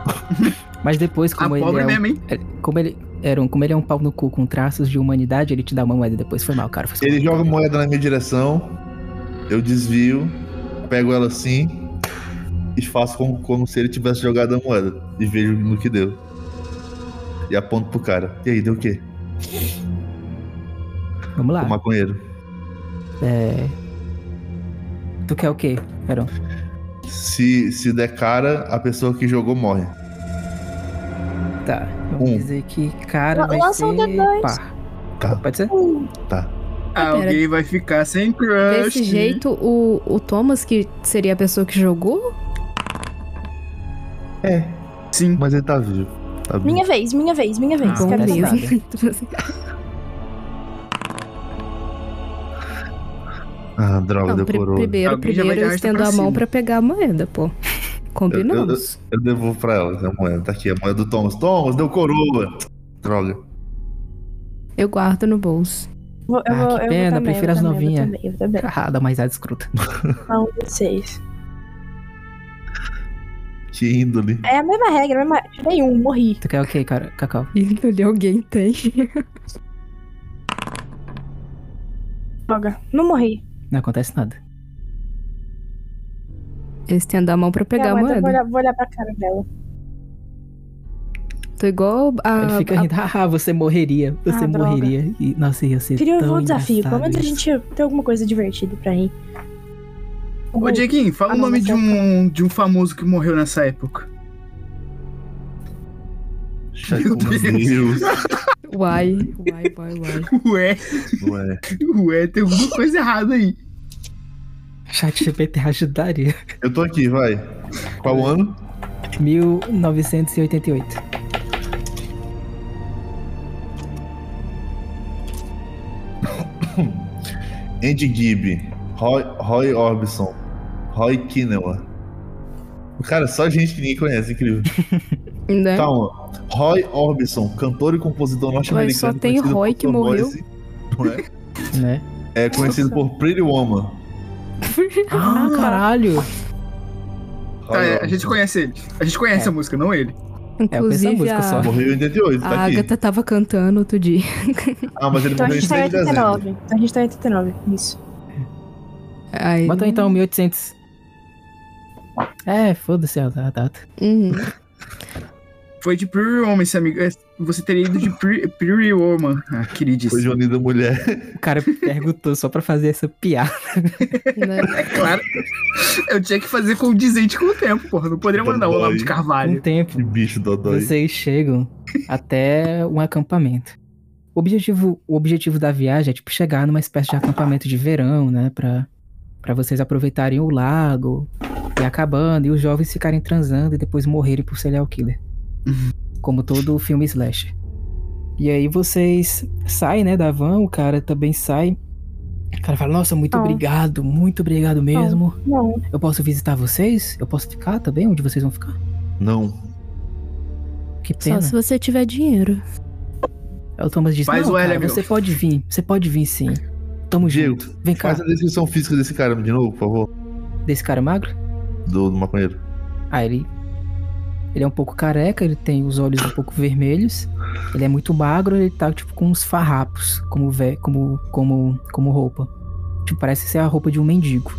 Mas depois, como Ah, ele pobre é um, mesmo, hein? é, como ele era um, como ele é um pau no cu com traços de humanidade, ele te dá uma moeda depois. Foi mal, cara. Foi Ele joga a moeda na minha direção. Eu desvio. Pego ela assim. E faço como, como se ele tivesse jogado a moeda. E vejo no que deu. E aponto pro cara. E aí, deu o quê? Vamos lá. O maconheiro. É... Tu quer o quê, Verão? Se, se der cara, a pessoa que jogou morre. Tá. Vamos Um. dizer que cara vai lança ser um D2. par. Tá. Pode ser? Tá. Alguém vai ficar sem crush. Desse jeito, o, o Thomas, que seria a pessoa que jogou, É. Sim. Mas ele tá vivo. Tá vivo. Minha vez, minha vez, minha vez. Ah, Quero ver. Ah, droga, Não, deu coroa. primeiro, Alguém primeiro eu estendo a mão pra pegar a moeda, pô. Eu, eu, Combinamos. eu devolvo pra ela a moeda. Tá aqui, a moeda do Thomas. Thomas, deu coroa. Droga. Eu guardo no bolso. Vou- eu Ah, vou- que eu vou pena, também, prefiro eu as também, novinhas. Eu também, eu. Ah, dá mais escrota. Não, vocês. Que índole. É a mesma regra, a mesma. Tirei um, morri. Tu quer o quê, cara? Cacau? Índole alguém tem. Droga, não morri. Não acontece nada. Eu estendo a mão pra pegar a moeda, moeda. Vou olhar, vou olhar pra cara dela. Tô igual a. Ele fica a- rindo. Ah, você morreria. Você Ah, morreria. E, nossa, ia ser Queria um desafio. Pelo menos a gente tem alguma coisa divertida pra ir. Ô, Dieguinho, fala Ah, o nome de um, de um famoso que morreu nessa época. Meu Deus. Uai, uai, uai, uai. Ué, Ué. ué, tem alguma coisa errada aí. Chat GPT ajudaria. Eu tô aqui, vai. Qual ano? 1988. Andy Gibb. Roy, Roy Orbison. Roy Kinewa. Cara, só gente que ninguém conhece, incrível. Né? Calma. Roy Orbison, cantor e compositor norte-americano. Mas só tem Roy que morreu. Não é? Né? É conhecido por Pretty Woman. Ah, caralho. Tá, é, a gente conhece ele. A gente conhece É. a música, não ele. Inclusive, música a, só. Morreu em 88, a tá aqui. Agatha tava cantando outro dia. Ah, mas ele Então a morreu em gente tá em 6 de dezembro. 89. Então a gente tá em 89. Isso. Aí... Bota então 1800. É, foda-se a a data. Uhum. Foi de Pretty Woman, esse amigo. É, Você teria ido de Pre- Pretty Woman, ah, Foi queridíssimo. de Unida Mulher. O cara perguntou só pra fazer essa piada. Né? É claro. Eu tinha que fazer condizente com o tempo, porra. Não poderia mandar o. Olavo de Um Carvalho. tempo. Que bicho dodói. Vocês chegam até um acampamento. O objetivo, o objetivo da viagem é tipo chegar numa espécie de acampamento de verão, né, Pra para vocês aproveitarem o lago e acabando e os jovens ficarem transando e depois morrerem por serial killer. Como todo filme slasher. E aí vocês saem, né, da van, o cara também sai. O cara fala: "Nossa, muito Ah. obrigado, muito obrigado mesmo. Não. Eu posso visitar vocês? Eu posso ficar também onde vocês vão ficar?" Não. Que Só pena. se você tiver dinheiro. Aí o Thomas disse: Faz Não, o cara, meu." você pode vir, você pode vir sim. Tamo Diego, junto. Vem cá. Faz a descrição física desse cara de novo, por favor. Desse cara magro? Do, do maconheiro. Ah, ele. Ele é um pouco careca, ele tem os olhos um pouco vermelhos. Ele é muito magro, ele tá tipo com uns farrapos como, ve como, como, como roupa. Tipo, parece ser a roupa de um mendigo.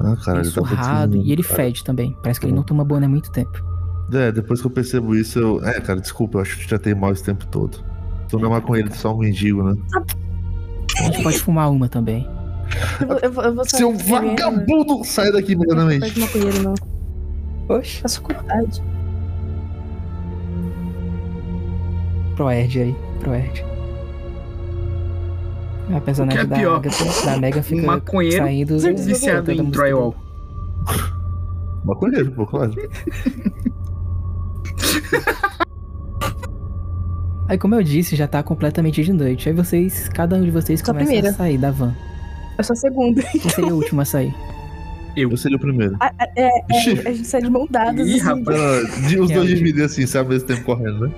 Ah, cara, Ele ele tá surrado parecendo- e ele fede também. Parece que ele não toma banho há muito tempo. É, depois que eu percebo isso, eu. É, cara, desculpa, eu acho que já tem mal esse tempo todo. Não é maconheiro, tu é só um mendigo, né? A gente pode fumar uma também. Eu vou, eu vou, eu vou sair. Seu vagabundo! Sai daqui Não imediatamente. faz maconheiro, não. Oxe. Faço faculdade. Proerd aí, Proerd. A personagem é da, pior? Agatha- da Mega fica Um maconheiro saindo viciado em drywall. Maconheiro, pô, claro. Aí, como eu disse, já tá completamente de noite. Aí vocês, cada um de vocês Sou a começa primeira. a sair da van. Eu sou a segunda. Quem seria o último a sair? Eu seria o primeiro. A, a- é, é, a gente sai de mão dadas. Ih, assim. rapaz. De- os É, dois dividem assim, sabe, mesmo tempo correndo, né?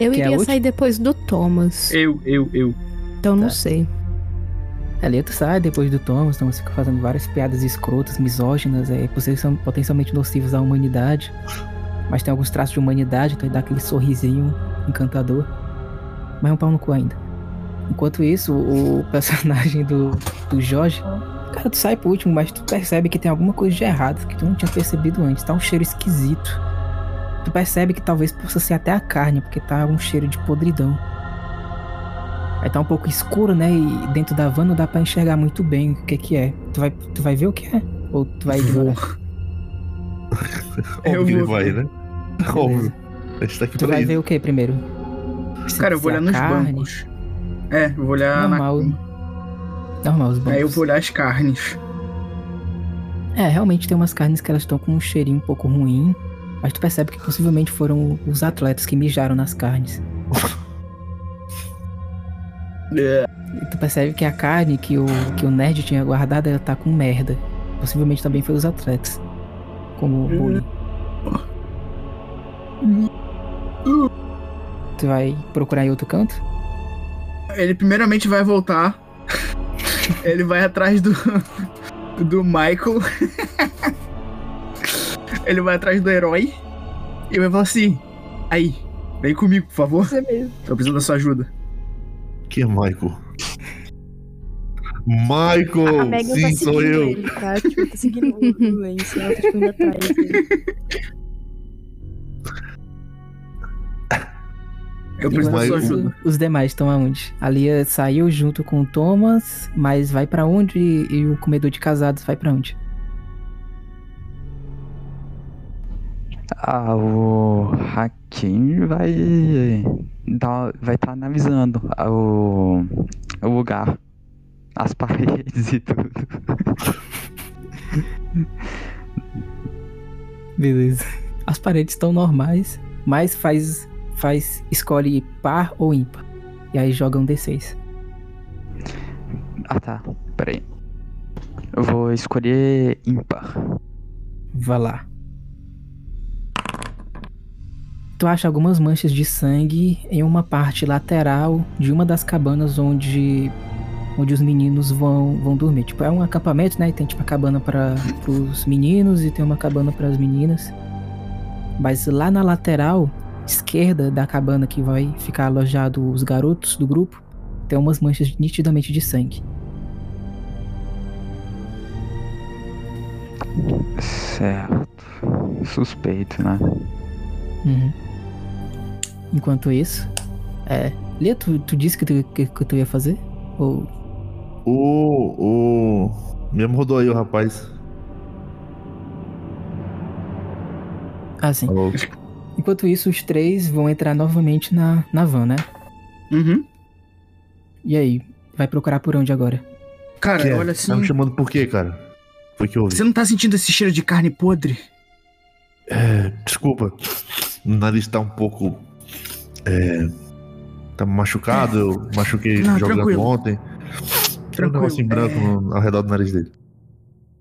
Eu Quem é iria a sair depois do Thomas. Eu, eu, eu. Então não Tá. sei. Ali tu sai depois do Thomas, então você fica fazendo várias piadas escrotas, misóginas, é, vocês são potencialmente nocivos à humanidade. Mas tem alguns traços de humanidade, então ele dá aquele sorrisinho encantador. Mas é um pau no cu ainda. Enquanto isso, o personagem do, do Jorge, cara, tu sai por último, mas tu percebe que tem alguma coisa de errado que tu não tinha percebido antes. Tá um cheiro esquisito. Tu percebe que talvez possa ser até a carne, porque tá um cheiro de podridão. Aí tá um pouco escuro, né? E dentro da van não dá pra enxergar muito bem o que que é. Tu vai, tu vai ver o que é? Ou tu vai ignorar? Eu Óbvio vou vai, né? Óbvio. A gente tá aqui Tu vai isso. ver o que primeiro? Cara, eu vou Se olhar nos carne- bancos. É, eu vou olhar Normal. na... Normal, os bancos. Aí eu vou olhar as carnes. É, realmente tem umas carnes que elas estão com um cheirinho um pouco ruim. Mas tu percebe que possivelmente foram os atletas que mijaram nas carnes. É. E tu percebe que a carne que o, que o nerd tinha guardado, ela tá com merda. Possivelmente também foi os atletas. Como o bullying. Tu vai procurar em outro canto? Ele primeiramente vai voltar. Ele vai atrás do. Do Michael. Ele vai atrás do herói. E vai falar assim: Aí, vem comigo, por favor. Você mesmo. Tô precisando da sua ajuda. Quem é Michael? Michael! A Megan Sim, tá sou eu. ele, tá? Tipo, tá seguindo o. Ela tá tipo, indo atrás dele. Eu preciso da sua ajuda. Os demais estão aonde? A Lia saiu junto com o Thomas, mas vai pra onde? E, e o comedor de casados vai pra onde? Ah, o Hakim vai dar, vai estar analisando a- o, o lugar, as paredes e tudo. Beleza. As paredes estão normais, mas faz, faz escolhe par ou ímpar. E aí joga um D6. Ah tá, peraí. Eu vou escolher ímpar. Vai lá. Tu acha algumas manchas de sangue em uma parte lateral de uma das cabanas onde onde os meninos vão, vão dormir. Tipo, é um acampamento, né? E tem tipo a cabana para os meninos e tem uma cabana para as meninas. Mas lá na lateral esquerda da cabana que vai ficar alojado os garotos do grupo, tem umas manchas nitidamente de sangue. Certo. Suspeito, né? Uhum. Enquanto isso, é. Lia, tu, tu disse que tu, que, que tu ia fazer? Ou. O. O. Mesmo rodou aí o rapaz. Ah, sim. Enquanto isso, os três vão entrar novamente na, na van, né? Uhum. E aí? Vai procurar por onde agora? Cara, Que é? olha assim. Tá me chamando por quê, cara? Foi que eu ouvi. Você não tá sentindo esse cheiro de carne podre? É, desculpa. O nariz tá um pouco. É. Tá machucado, eu machuquei Não, jogando tranquilo. ontem. Tem um Tranquilo, negócio em branco é. ao redor do nariz dele.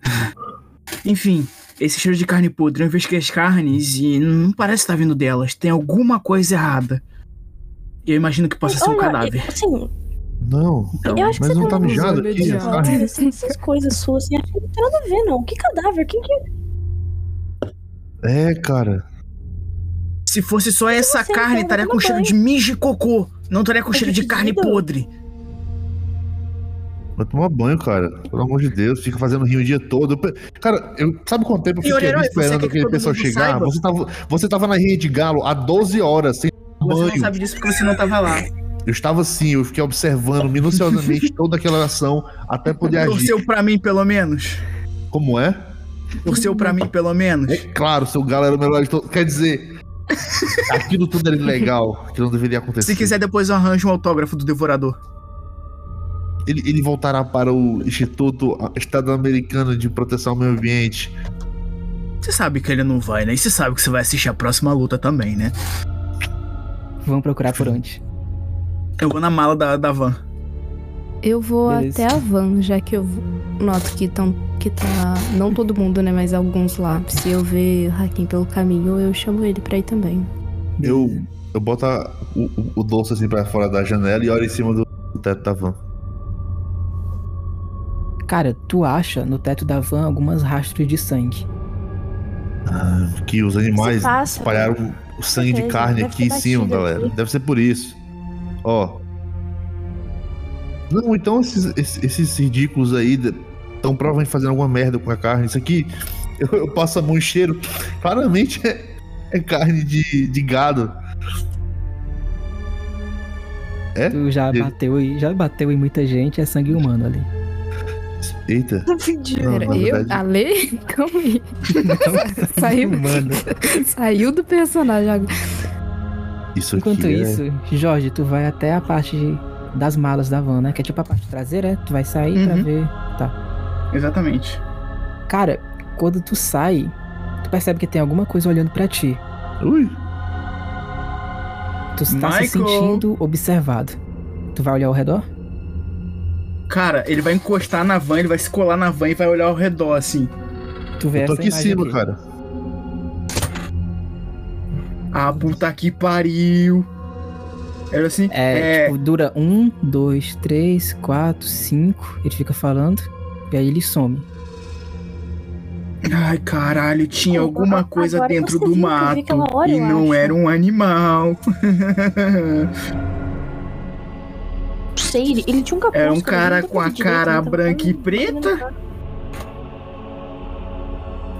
Enfim, esse cheiro de carne podre, eu investiguei as carnes e não parece estar vindo delas. Tem alguma coisa errada. Eu imagino que possa ser um cadáver. Assim, Não, eu acho que mas você não tá mijado aqui, de as carnes. essas, essas coisas suas, assim, acho que não tem nada a ver, não. Que cadáver? Quem que É, cara. Se fosse só essa você carne, estaria com cheiro de mijo e cocô. Não estaria com É cheiro de carne podre. Vai tomar banho, cara. Pelo amor de Deus, fica fazendo rio o dia todo. Cara, eu, sabe quanto tempo eu fiquei herói, você esperando aquele pessoal chegar? saiba? Você tava, você tava na Rinha de Galo há 12 horas sem Você banho. não sabe disso porque você não tava lá. Eu estava assim, eu fiquei observando minuciosamente toda aquela ação até poder agir. Torceu pra mim, pelo menos. Como é? Torceu pra mim, pelo menos. É claro, seu galo era o melhor de todos. Quer dizer, aquilo tudo era ilegal, que não deveria acontecer. Se quiser, depois eu arranjo um autógrafo do devorador. Ele, ele voltará para o Instituto Estado-Americano de Proteção ao Meio Ambiente. Você sabe que ele não vai, né? E você sabe que você vai assistir a próxima luta também, né? Vão procurar por onde? Eu vou na mala da, da van. Eu vou Beleza. até a van, já que eu noto que, tão, que tá. Não todo mundo, né? Mas alguns lá. Se eu ver o Hakim pelo caminho, eu chamo ele pra ir também. Eu, eu boto a- o, o- doce assim pra fora da janela e olho em cima do teto da van. Cara, tu acha no teto da van algumas rastros de sangue. Ah, que os animais passa, espalharam o sangue de carne aqui em cima, galera. aqui. Deve ser por isso. Ó. Não, então esses, esses, esses ridículos aí estão provavelmente fazendo alguma merda com a carne. Isso aqui, eu, eu passo a mão e cheiro. Claramente é, é carne de, de gado. É? Tu já bateu e já bateu em muita gente, é sangue humano ali. Eita. Não. Não, eu? verdade- Ale? Calma aí. Saiu, humano. saiu do personagem agora. Isso Enquanto aqui é- isso, Jorge, tu vai até a parte de- das malas da van, né? Que é tipo a parte traseira, é? Tu vai sair pra Uhum. ver. Tá. Exatamente. Cara, quando tu sai, tu percebe que tem alguma coisa olhando pra ti. Ui. Tu está se Michael. sentindo observado. Tu vai olhar ao redor? Cara, ele vai encostar na van, ele vai se colar na van e vai olhar ao redor, assim. Tu vê Eu tô essa aqui em cima, aqui. cara. Ah, puta que pariu. Era assim. É, tipo, dura um, dois, três, quatro, cinco. Ele fica falando. E aí ele some. Ai, caralho, tinha alguma coisa agora dentro do mato hora, e não acho. era um animal. Não sei, ele, ele tinha um capuz. Era um cara, com a direito, cara branca e preta.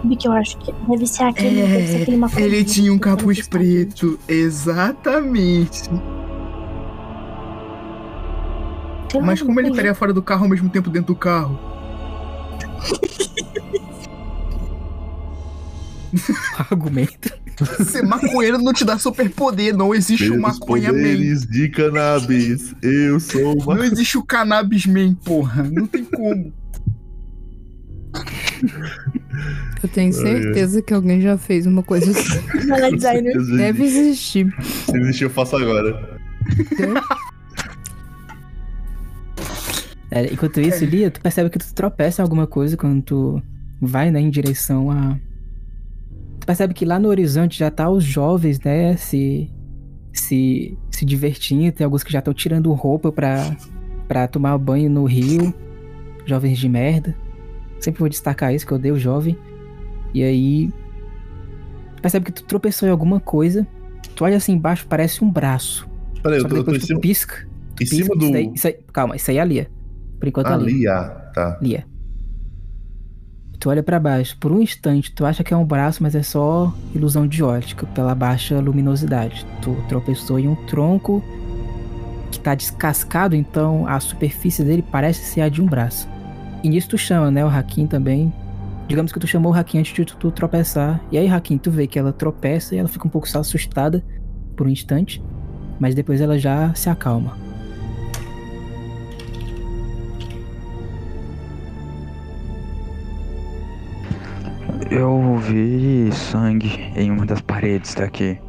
Sabe que eu acho que deve ser aquele, deve ser aquele É, ele tinha um capuz preto, exatamente. Mas como ele estaria fora do carro ao mesmo tempo dentro do carro? Argumento. Ser maconheiro não te dá superpoder, não existe o Pelos maconha man. poderes de cannabis, eu sou uma... Não existe o cannabis man, porra. Não tem como. Eu tenho certeza que alguém já fez uma coisa assim. Deve existir. Se existir, eu faço agora. É, enquanto isso, Lia, tu percebe que tu tropeça em alguma coisa quando tu vai, né, em direção a. Tu percebe que lá no horizonte já tá os jovens, né, se. se, se divertindo. Tem alguns que já estão tirando roupa pra, pra tomar banho no rio. Jovens de merda. Sempre vou destacar isso, que eu odeio jovem. E aí. Percebe que tu tropeçou em alguma coisa. Tu olha assim embaixo, parece um braço. Peraí, eu tô, eu tô em cima. pisca. Em cima pisca, do. isso aí- isso aí- calma, isso aí é a Lia. Por enquanto é Lia. Tá. Lia. Tu olha pra baixo, por um instante, tu acha que é um braço, mas é só ilusão de ótica, pela baixa luminosidade. Tu tropeçou em um tronco que tá descascado, então a superfície dele parece ser a de um braço. E nisso tu chama, né, o Hakim também. Digamos que tu chamou o Hakim antes de tu, tu tropeçar. E aí, Hakim, tu vê que ela tropeça e ela fica um pouco assustada por um instante, mas depois ela já se acalma. Eu vi sangue em uma das paredes daqui.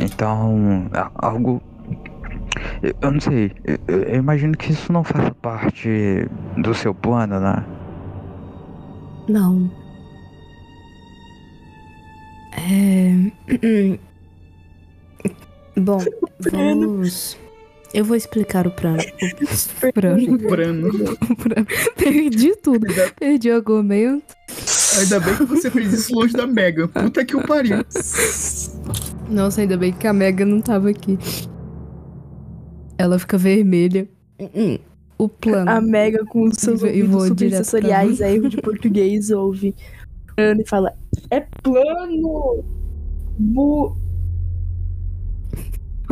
Então, a- algo. Eu, eu não sei. Eu, eu- eu imagino que isso não faça parte do seu plano, né? Não. É... Bom, vamos. Eu vou explicar o plano. O plano. O plano. O plano. Perdi tudo. Perdi o argumento. Ainda bem que você fez isso longe da Mega. Puta que o pariu. Nossa, ainda bem que a Mega não tava aqui. Ela fica vermelha. O plano. A Mega com os seus E ouvidos subsensoriais mim. aí de português ouve plano e fala: É plano! Bu...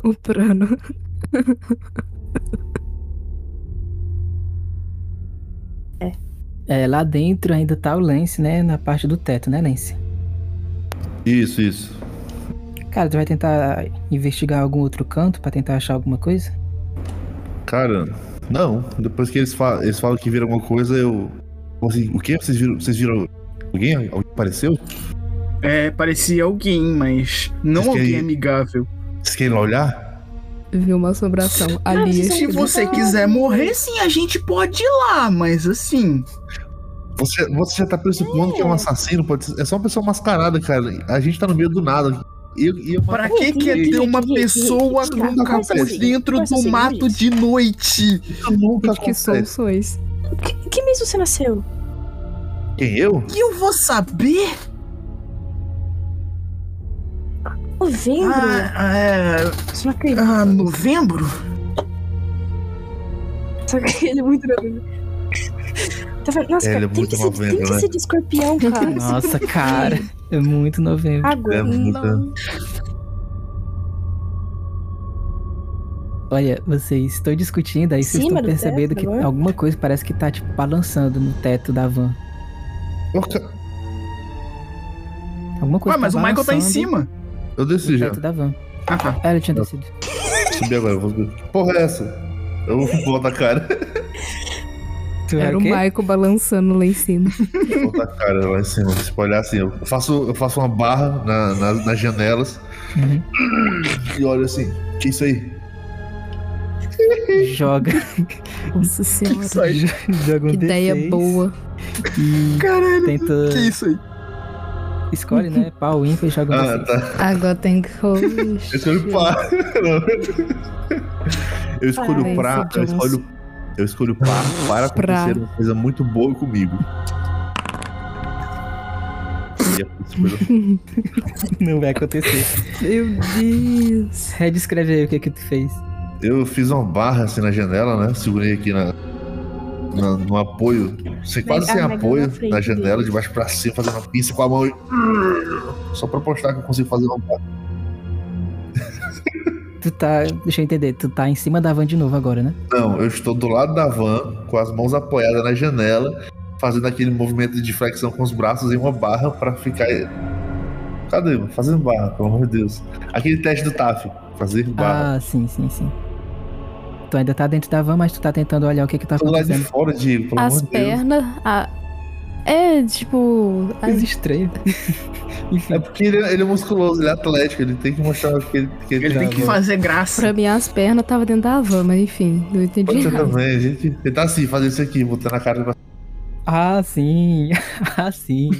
O plano. É, lá dentro ainda tá o Lance, né, na parte do teto, né, Lance? Isso, isso. Cara, tu vai tentar investigar algum outro canto pra tentar achar alguma coisa? Cara, não. Depois que eles, fa eles falam que viram alguma coisa, eu. Assim, o que? Vocês viram? Vocês viram alguém? Alguém apareceu? É, parecia alguém, mas não que alguém aí- amigável. Vocês querem lá olhar? Viu uma assombração. Ali. Se você quiser morrer, sim, a gente pode ir lá, mas assim. Você, você já tá pressupondo que é um assassino, pode ser, é só uma pessoa mascarada, cara. A gente tá no meio do nada. E, e uma... Pra que que é ter uma pessoa com capuz dentro do mato de noite? Nunca Que soluções. Que, que mês você nasceu? Quem, eu? E eu vou saber? Novembro? Ah, é. Não acredita? Ah, novembro? Só que ele é muito novembro. Tá vendo? Nossa, Ele cara, é tem, que ser, tem novembro, que né? ser de escorpião, cara. Nossa, cara. É muito novembro. Água. É muito- Olha, vocês estão discutindo aí, vocês Cima estão do percebendo teto que agora? alguma coisa parece que tá, tipo, balançando no teto da van. Ô, ca- Alguma coisa Ué, mas tá o Michael tá em cima. Eu desci já. teto da van. Ah, tá. Ah, ele tinha descido. Subi agora, eu vou subir. Porra, é essa? Eu vou botar a cara. Tu Era o quê? Michael balançando lá em cima. Vou botar a cara lá em cima. Se pode olhar assim, eu faço, eu faço uma barra na- nas- nas janelas Uhum. e olho assim. Que isso aí? Joga. Nossa senhora. Isso aí. Joga um Que ideia D6 boa. E Caralho, tenta. que isso aí? Escolhe, né? Pau, ímpar e joga um Ah, D6. tá. Agora tem que. Eu escolho par. Eu escolho pra. Eu escolho. Eu escolho par para Pra. acontecer uma coisa muito boa comigo. E é isso Não vai acontecer. Meu Deus. Red, escreve aí o que que tu fez. Eu fiz uma barra assim na janela, né? Segurei aqui na, na- no apoio. Sem, quase sem apoio na janela, dele. de baixo pra cima, fazendo uma pinça com a mão e. Só pra postar que eu consigo fazer uma barra. Tu tá. Deixa eu entender, tu tá em cima da van de novo agora, né? Não, eu estou do lado da van, com as mãos apoiadas na janela, fazendo aquele movimento de flexão com os braços em uma barra pra ficar. Cadê? Fazendo barra, pelo amor de Deus. Aquele teste do TAF. Fazer barra. Ah, sim, sim, sim. Tu ainda tá dentro da van, mas tu tá tentando olhar o que que tá Tô lá de acontecendo. fora, Diego, pelo As pernas. A... É, tipo. a- Coisa estranha. É porque ele, ele é musculoso, ele é atlético, ele tem que mostrar que ele, que Ele tem que tá- fazer graça. Pra mim, as pernas tava dentro da van, mas enfim, não entendi Pode ser também, a gente. Ele tá assim, fazendo isso aqui, botando a cara pra. Ah, sim. Ah, sim.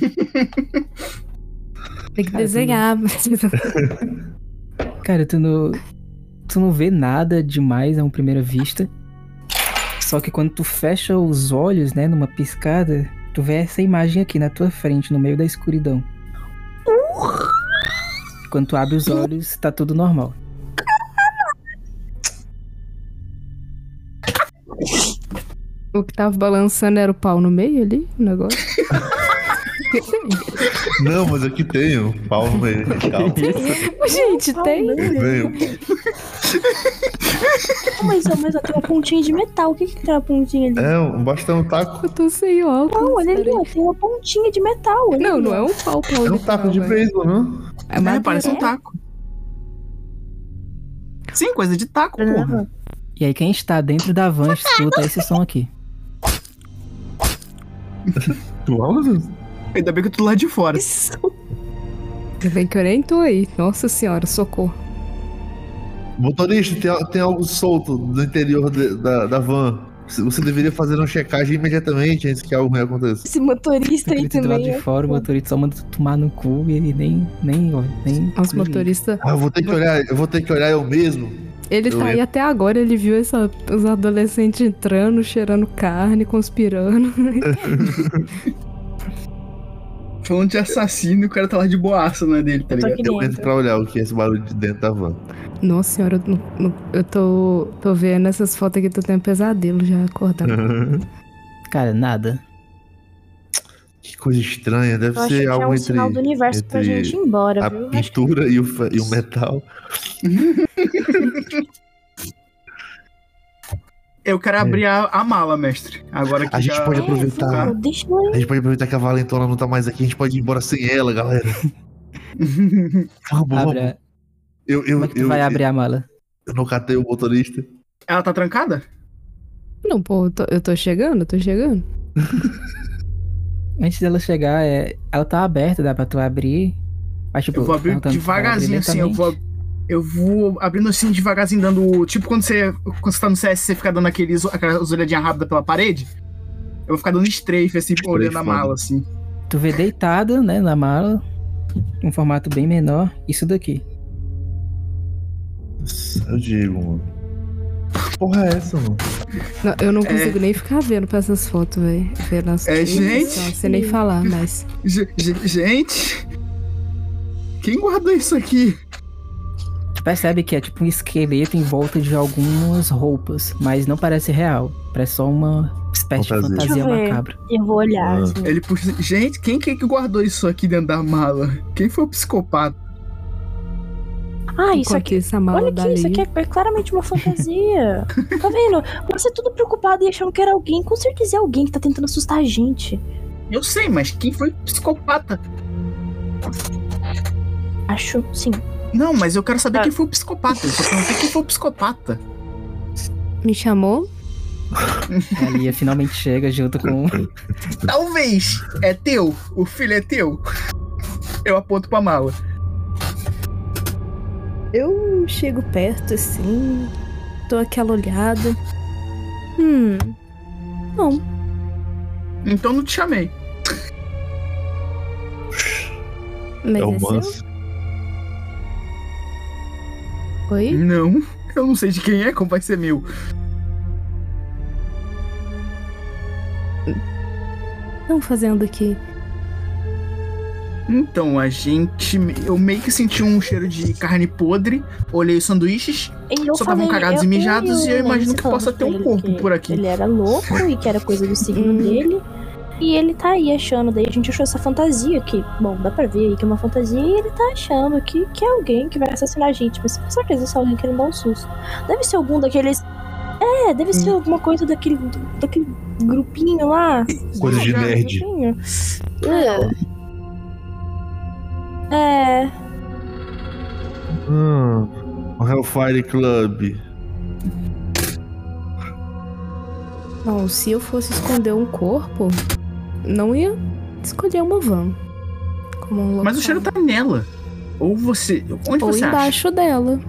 Tem que desenhar. Cara, tu não. Tu não vê nada demais a uma primeira vista. Só que quando tu fecha os olhos, né, numa piscada, tu vê essa imagem aqui na tua frente, no meio da escuridão. Quando tu abre os olhos, tá tudo normal. O que tava balançando era o pau no meio ali, o negócio? Não, mas aqui tem o meio. Calma. Gente, tem. Veio. Mas, mas ó, tem uma pontinha de metal. O que que tem uma pontinha ali? É, um bastão um taco. Eu tô sem óculos. Não, olha ali, ó, tem uma pontinha de metal. olha Não, ali, não ó. é um pau, pau É um taco de beisebol, não? É É, madeira. parece um taco. Sim, coisa de taco, porra. E aí quem está dentro da van escuta esse som aqui. Tu aula? Ainda bem que eu tô lá de fora. Ainda bem que eu nem tô aí. Nossa senhora, socorro. Motorista, tem, tem algo solto no interior de- da, da van. Você deveria fazer uma checagem imediatamente antes que algo ruim aconteça. Esse motorista aí Motorista do lado também. de ó. fora, o motorista só manda tu tomar no cu e ele nem. nem, olha, nem Os motoristas. Ah, eu vou ter que olhar, eu vou ter que olhar eu mesmo. Ele Eu tá aí entro. até agora, ele viu essa, os adolescentes entrando, cheirando carne, conspirando. Falando de assassino, o cara tá lá de boaça, não é dele, tá ligado? Eu entro pra olhar o que é esse barulho de dentro da van. Nossa senhora, eu, não- eu tô, tô vendo essas fotos aqui, tô tendo pesadelo já acordado. Cara, nada. Que coisa estranha, deve Eu acho ser que é algo um entre, sinal do universo pra gente ir embora, a viu? Pintura e o, e o metal. Eu quero abrir a, a mala, mestre. Agora que A gente já... pode É, aproveitar. deixa eu A gente pode aproveitar que a Valentona não tá mais aqui, a gente pode ir embora sem ela, galera. Vamos, Abre vamos. Eu, eu, Como é que tu eu, vai abrir a mala? eu não catei o motorista. Ela tá trancada? Não, pô, eu tô, eu tô chegando, eu tô chegando. Antes dela chegar, é, ela tá aberta, dá pra tu abrir. Mas, tipo, Eu vou abrir devagarzinho, assim. Eu vou, eu vou abrindo assim devagarzinho, dando. Tipo quando você, quando você tá no CS, você fica dando aqueles, aquelas olhadinhas rápidas pela parede. Eu vou ficar dando strafe, assim, olhando a mala, assim. Tu vê deitado, né, na mala, um formato bem menor, isso daqui. Eu digo, mano. Que porra é essa, mano? Não, eu não consigo nem ficar vendo pra essas fotos, velho. Vendo as É, gente. Não sei nem falar, mas. Ge- gente! Quem guardou isso aqui? Percebe que é tipo um esqueleto em volta de algumas roupas, mas não parece real. Parece só uma espécie Fantasia. de Deixa fantasia eu ver. macabra. Eu vou olhar, Ah. assim. Ele puxa. Gente, quem que, que guardou isso aqui dentro da mala? Quem foi o psicopata? Ah, isso aqui. isso, a mala Olha aqui, isso aqui é, é claramente uma fantasia. tá vendo? Você tudo preocupado e achando que era alguém. Com certeza é alguém que tá tentando assustar a gente. Eu sei, mas quem foi o psicopata? Acho, sim. Não, mas eu quero saber Ah. quem foi o psicopata. Eu só perguntei quem foi o psicopata. Me chamou? A Lia finalmente chega junto com. Talvez. É teu. O filho é teu. Eu aponto pra mala. Eu chego perto, assim. Dou aquela olhada. Hum. Não. Então não te chamei. Mas é o é seu? Oi? Não. Eu não sei de quem é, como vai ser meu. estão fazendo aqui? Então, a gente. Eu meio que senti um cheiro de carne podre, olhei os sanduíches, E eu só estavam cagados eu- e mijados, e eu imagino que possa ter um corpo por aqui. Ele era louco e que era coisa do signo dele. E ele tá aí achando, daí a gente achou essa fantasia que, bom, dá pra ver aí que é uma fantasia, e ele tá achando que, que é alguém que vai assassinar a gente, mas com certeza é só alguém querendo dar um susto. Deve ser algum daqueles. É, deve ser alguma coisa daquele, daquele grupinho lá. Coisa de nerd. grupinho? É. É. Hum, o Hellfire Club. Bom, se eu fosse esconder um corpo, não ia escolher uma van. Como um local. Mas o cheiro tá nela. Ou você. Onde Ou você acha? embaixo dela.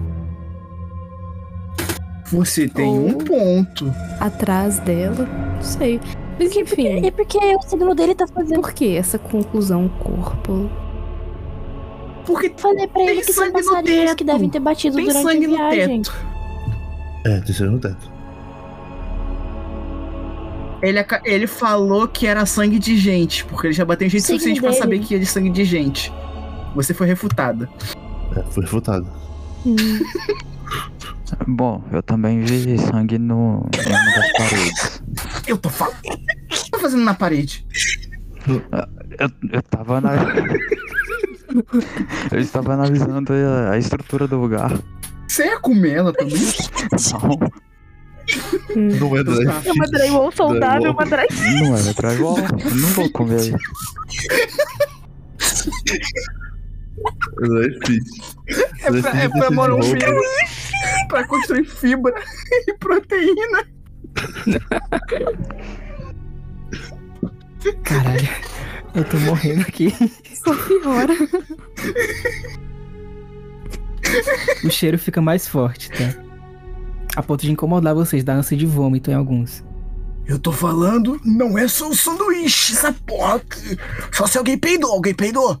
Você tem Ou- um ponto. Atrás dela. Não sei. Mas enfim. É porque o signo dele tá fazendo. Por que essa conclusão corpo? Porque falei pra ele que são passarinhos que devem ter batido Tem durante sangue a no viagem. teto. É, tem sangue no teto. Ele, ele falou que era sangue de gente, porque ele já bateu em gente Signo suficiente pra dele. saber que é de sangue de gente. Você foi refutada. É, foi refutado. Bom, eu também vi sangue no, uma das paredes. Eu tô falando. O que tá fazendo na parede? Eu, eu tava na. eu estava analisando a, a estrutura do lugar. Você ia comer ela também? Não, Não é drive. É uma drywall saudável, uma drywall. não era drywall. Não vou comer. Drive É pra, é pra morar um filho. Pra construir fibra e proteína. Caralho, eu tô morrendo aqui. Só piora. O cheiro fica mais forte, tá? A ponto de incomodar vocês, dar ânsia de vômito em alguns. Eu tô falando, não é só o sanduíche, essa porra. Só se alguém peidou, alguém peidou.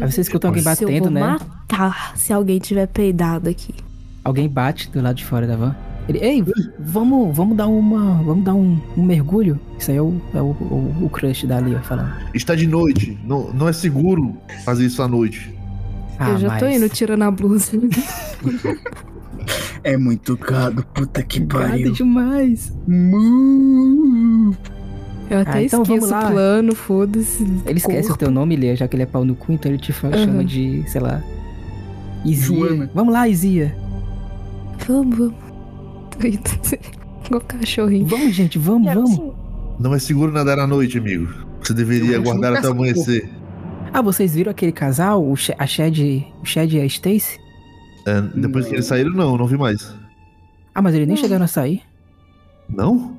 Aí você escuta alguém Se eu batendo, vou né? matar se alguém tiver peidado aqui. Alguém bate do lado de fora da van. Ele, ei, vamos, vamos dar uma. Vamos dar um, um mergulho? Isso aí é o, é o, o, o crush da Lia falando. Está de noite. Não, não é seguro fazer isso à noite. Ah, eu já tô mas- indo tirando a blusa. É muito gado, puta que Gado pariu. demais. Mu. Eu até Ah, então esqueço o plano, foda-se. Ele esquece o teu nome, Lia, já que ele é pau no cu, então ele te chama de, sei lá. Izia. Joana. Vamos lá, Izia. Vamos, vamos. Tô indo. Igual cachorrinho. Vamos, gente, vamos, vamos. sim. Não é seguro nadar à noite, amigo. Você deveria aguardar até amanhecer. Ah, vocês viram aquele casal, o, Sh- a Shed, o Shed e a Stacy? É, depois que eles saíram, não, não vi mais. Ah, mas eles nem chegaram a sair. Não?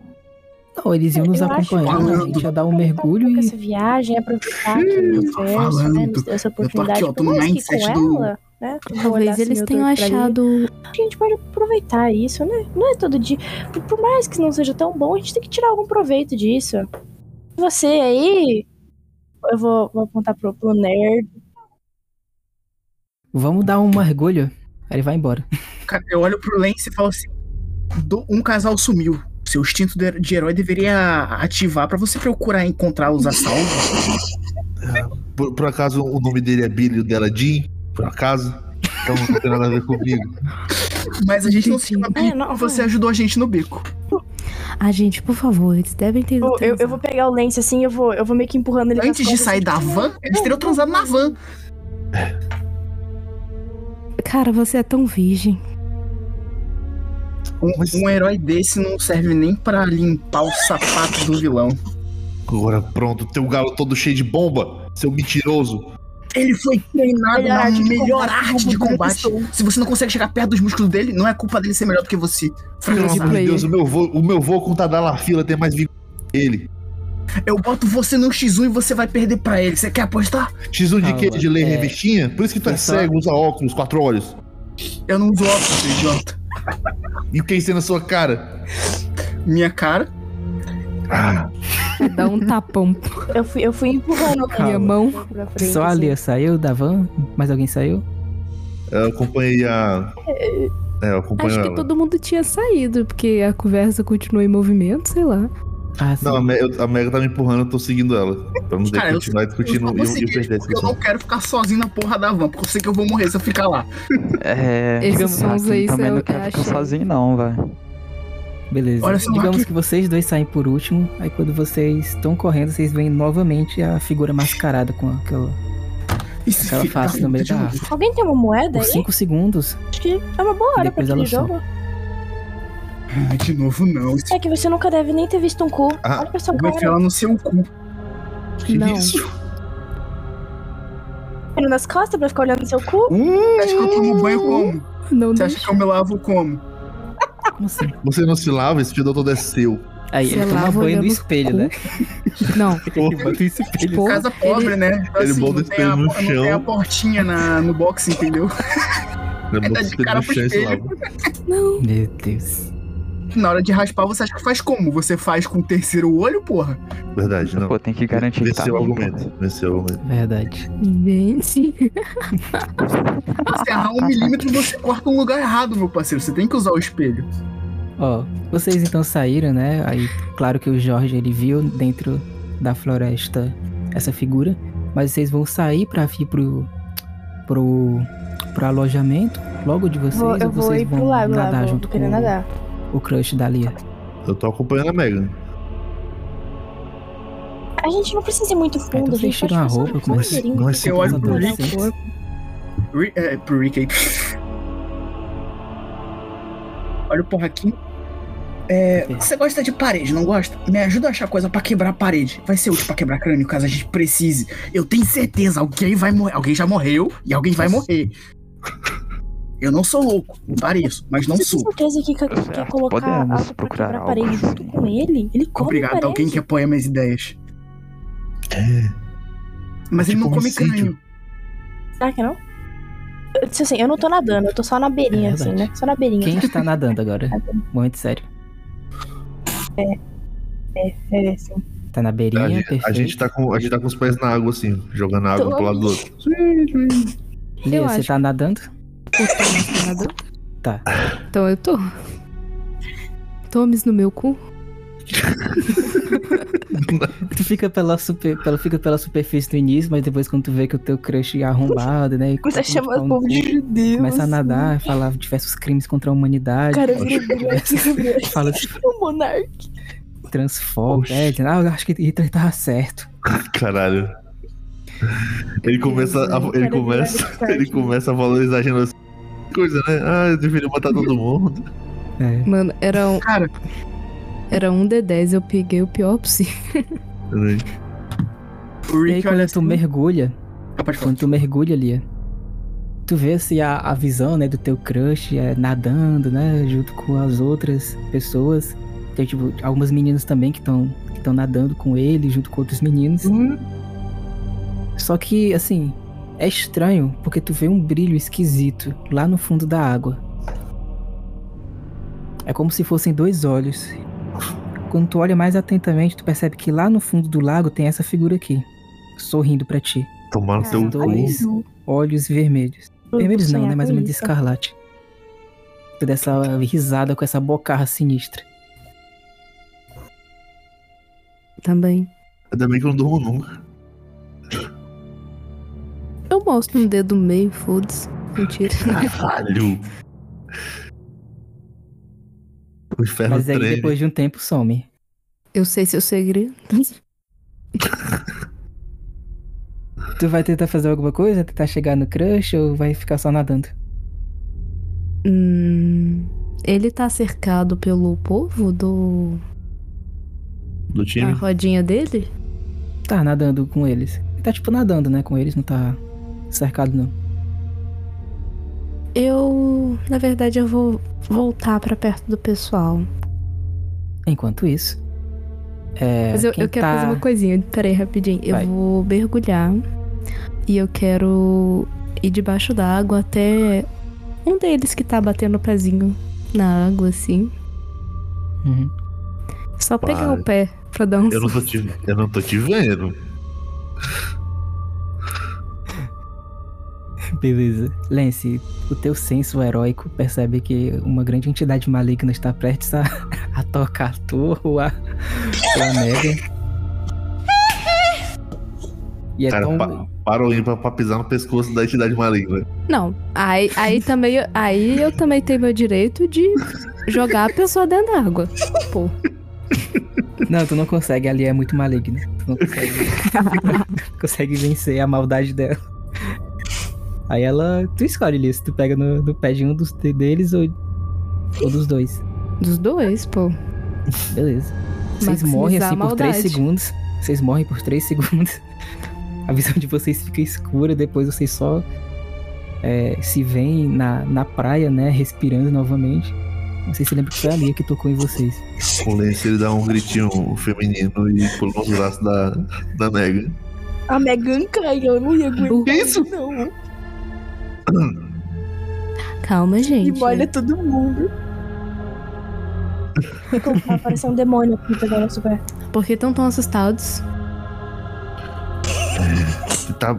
Não, eles iam nos acompanhando, que a gente ia dar um mergulho e. essa viagem, aproveitar que o universo, né, nos deu essa Eu tô oportunidade. aqui, ó, tô no mindset com do- ela, né? Talvez assim eles tenham achado. A gente pode aproveitar isso, né? Não é todo dia. Por, por mais que não seja tão bom, a gente tem que tirar algum proveito disso. Você aí. Eu vou, vou apontar pro, pro nerd. Vamos dar um mergulho. Aí ele vai embora. Cara, eu olho pro Lance e falo assim: "Do- um casal sumiu. Seu instinto de herói deveria ativar pra você procurar encontrar os assaltos. Por, por acaso o nome dele é Billy e o dela Jean? Por acaso? Então não tem nada a ver comigo. Mas a gente não se chama É, Bico, não, você ajudou a gente no bico. Ah, gente, por favor, eles devem ter. Eu, eu, eu vou pegar o Lance assim, eu vou, eu vou meio que empurrando ele Antes de sair da assim, van, eles teriam transado na van. Cara, você é tão virgem. Um, um herói desse não serve nem pra limpar o sapato do vilão. Agora pronto, teu galo todo cheio de bomba, seu mentiroso. Ele foi treinado Melhor na arte de melhor combate, arte de combate. Se você não consegue chegar perto dos músculos dele, não é culpa dele ser melhor do que você. Pelo amor de. Deus, o meu vô, o meu vô com o Tadala fila tem mais vigor que ele. Eu boto você no X1 e você vai perder pra ele. Você quer apostar? X1 de Ah, quê? De ler é. revistinha? Por isso que tu é Só- cego, usa óculos, quatro olhos. Eu não uso óculos, idiota. E o que tem na sua cara? Minha cara. Ah, Dá um tapão Eu fui, eu fui empurrando na minha mão. pra frente. Só a assim. Saiu da van? Mais alguém saiu? eu acompanhei a. É, eu acompanho Acho que ela. todo mundo tinha saído, porque a conversa continuou em movimento, sei lá. Ah. Não, a, Me- eu- a Mega tá me empurrando, eu tô seguindo ela. Pra não ter Cara, continuar eu discutindo e eu, eu seguir perder essa porque eu não quero ficar sozinho na porra da van, porque eu sei que eu vou morrer se eu ficar lá. É. Esses digamos sons assim, aí também não quero ficar sozinho, não, velho. Beleza. Olha só Digamos aqui. que vocês dois saem por último. Aí quando vocês estão correndo, vocês veem novamente a figura mascarada com aquela, Esse aquela face no meio da árvore. Alguém tem uma moeda Por aí? 5 segundos. Acho que é uma boa hora pra Depois ela aquele jogo. Ai, de novo não. É que você nunca deve nem ter visto um cu. Ah, Olha pra sua eu vou enfiar cara. ela no seu cu. Que Não. isso? Nas costas pra ficar olhando no seu cu. Você acha que eu tomo banho como? Não Você deixa. acha que eu me lavo como? Assim? Você não se lava, esse fedor todo é seu. Aí Você ele toma banho no espelho, cu. né? Não. Ele bota o espelho. Pô, Casa pobre, né? Então, ele assim, bota o espelho no não tem chão. a portinha na, no box, entendeu? Ele É, bota o espelho cara no chão e se espelho. lava. Não. Meu Deus. Na hora de raspar, você acha que faz como? Você faz com o terceiro olho, porra? Verdade, não. Pô, tem que garantir que tá Venceu o argumento. Venceu o argumento. Verdade. Gente. Se errar um milímetro, você corta um lugar errado, meu parceiro. Você tem que usar o espelho. Ó, vocês então saíram, né? Aí, claro que o Jorge ele viu dentro da floresta essa figura, mas vocês vão sair pra vir pro pro pro alojamento logo de vocês Vou- eu ou vou vocês ir pro vão lago lá, nadar vou junto querer com nadar. O crush da Lia? Eu tô acompanhando a Megan. A gente não precisa ir muito fundo, então a gente tiram a roupa, um começa- roteirinho começa pra Eu olho pro Rick. corpo. Ri- é, pro Rick aí. Olha o porraquinho. É, você gosta de parede, não gosta? Me ajuda a achar coisa pra quebrar a parede. Vai ser útil pra quebrar crânio caso a gente precise. Eu tenho certeza, alguém vai morrer. Alguém já morreu e alguém vai morrer. Eu não sou louco, pareço, mas não Você tem sou. certeza que quer, quer colocar podemos algo procurar algo parede junto com ele? Ele come Obrigado, parede. alguém que apoia minhas ideias. Mas É ele não tipo come homicídio. crânio. Será que não? Eu disse assim, eu não tô nadando, eu tô só na beirinha, É assim, né? Só na beirinha. Quem está nadando agora? Momento sério. É, é, sim. Tá na beirinha, A gente, perfeito. a gente tá com, a gente tá com os pés na água, assim, jogando a água Tô. pro lado do outro. Lia, você acho. tá nadando? Tá. Então eu tô. Tomes no meu cu. Tu fica pela, super, pela, fica pela superfície no início, mas depois quando tu vê que o teu crush é arrombado, né? e o povo de judeu. Começa a assim. nadar, falar diversos crimes contra a humanidade. Cara, Black Fala O Monark. transfóbico. É, ah, eu acho que Hitler tava certo. Caralho. Ele começa a, ele começa, ele começa a valorizar a genocídio. Coisa, né? Ah, eu deveria matar todo mundo. É. Mano, era um, Cara, era um D10, eu peguei o pior possível. o E aí Rick quando olha tu assim. mergulha, Ah, quando tu mergulha ali, tu vê assim a, a visão, né, do teu crush é, nadando, né, junto com as outras pessoas. Tem, tipo, algumas meninas também que estão que estão nadando com ele, junto com outros meninos. Só que, assim, é estranho, porque tu vê um brilho esquisito lá no fundo da água. É como se fossem dois olhos. Quando tu olha mais atentamente, tu percebe que lá no fundo do lago tem essa figura aqui, sorrindo pra ti. Tomar no teu cu. Dois olhos vermelhos. Vermelhos não, né? Mais ou menos de escarlate. Tu dá essa risada com essa bocarra sinistra. Também. Ainda bem que eu não durmo nunca. Eu mostro um dedo meio, foda-se. Mentira. Caralho. O inferno Mas aí treme. depois de um tempo some. Eu sei seu segredo. Tu vai tentar fazer alguma coisa? Tentar chegar no crush ou vai ficar só nadando? Hum, ele tá cercado pelo povo do. Do A time. rodinha dele? Tá nadando com eles. Ele tá tipo nadando, né? Com eles, não tá cercado não. Eu. Na verdade, eu vou voltar pra perto do pessoal. Enquanto isso. É, Mas eu, quem eu quero tá- fazer uma coisinha. Pera aí, rapidinho. Eu Vai. vou mergulhar. E eu quero ir debaixo da água até um deles que tá batendo o pezinho na água, assim. Uhum. Só pegar Para. o pé pra dar um Eu não tô te, eu não tô te vendo. Beleza. Lance, o teu senso heróico percebe que uma grande entidade maligna está prestes a, a tocar tu ou a, ou a Megan. E é Cara, tão... pa, para o ímpar pra pisar no pescoço da entidade maligna. Não, aí, aí também eu- aí eu também tenho meu direito de jogar a pessoa dentro da água. Pô. Não, tu não consegue, ali é muito maligna. Tu não consegue, consegue vencer a maldade dela. Aí ela. Tu escolhe ali se tu pega no, no pé de um dos deles ou, ou dos dois. Dos dois, pô. Beleza. Vocês morrem assim por 3 maldade. segundos. Vocês morrem por 3 segundos. A visão de vocês fica escura, depois vocês só é, se veem na, na praia, né? Respirando novamente. Não sei se lembra que foi a Lia que tocou em vocês. O Lance ele dá um gritinho feminino e pula nos braços da, da Megan. A Megan cai, eu não ia aguentar isso, não. Calma, E gente. molha todo mundo. Vai aparecer um demônio aqui pegando nosso pé. Por que tão tão assustados? Você tá.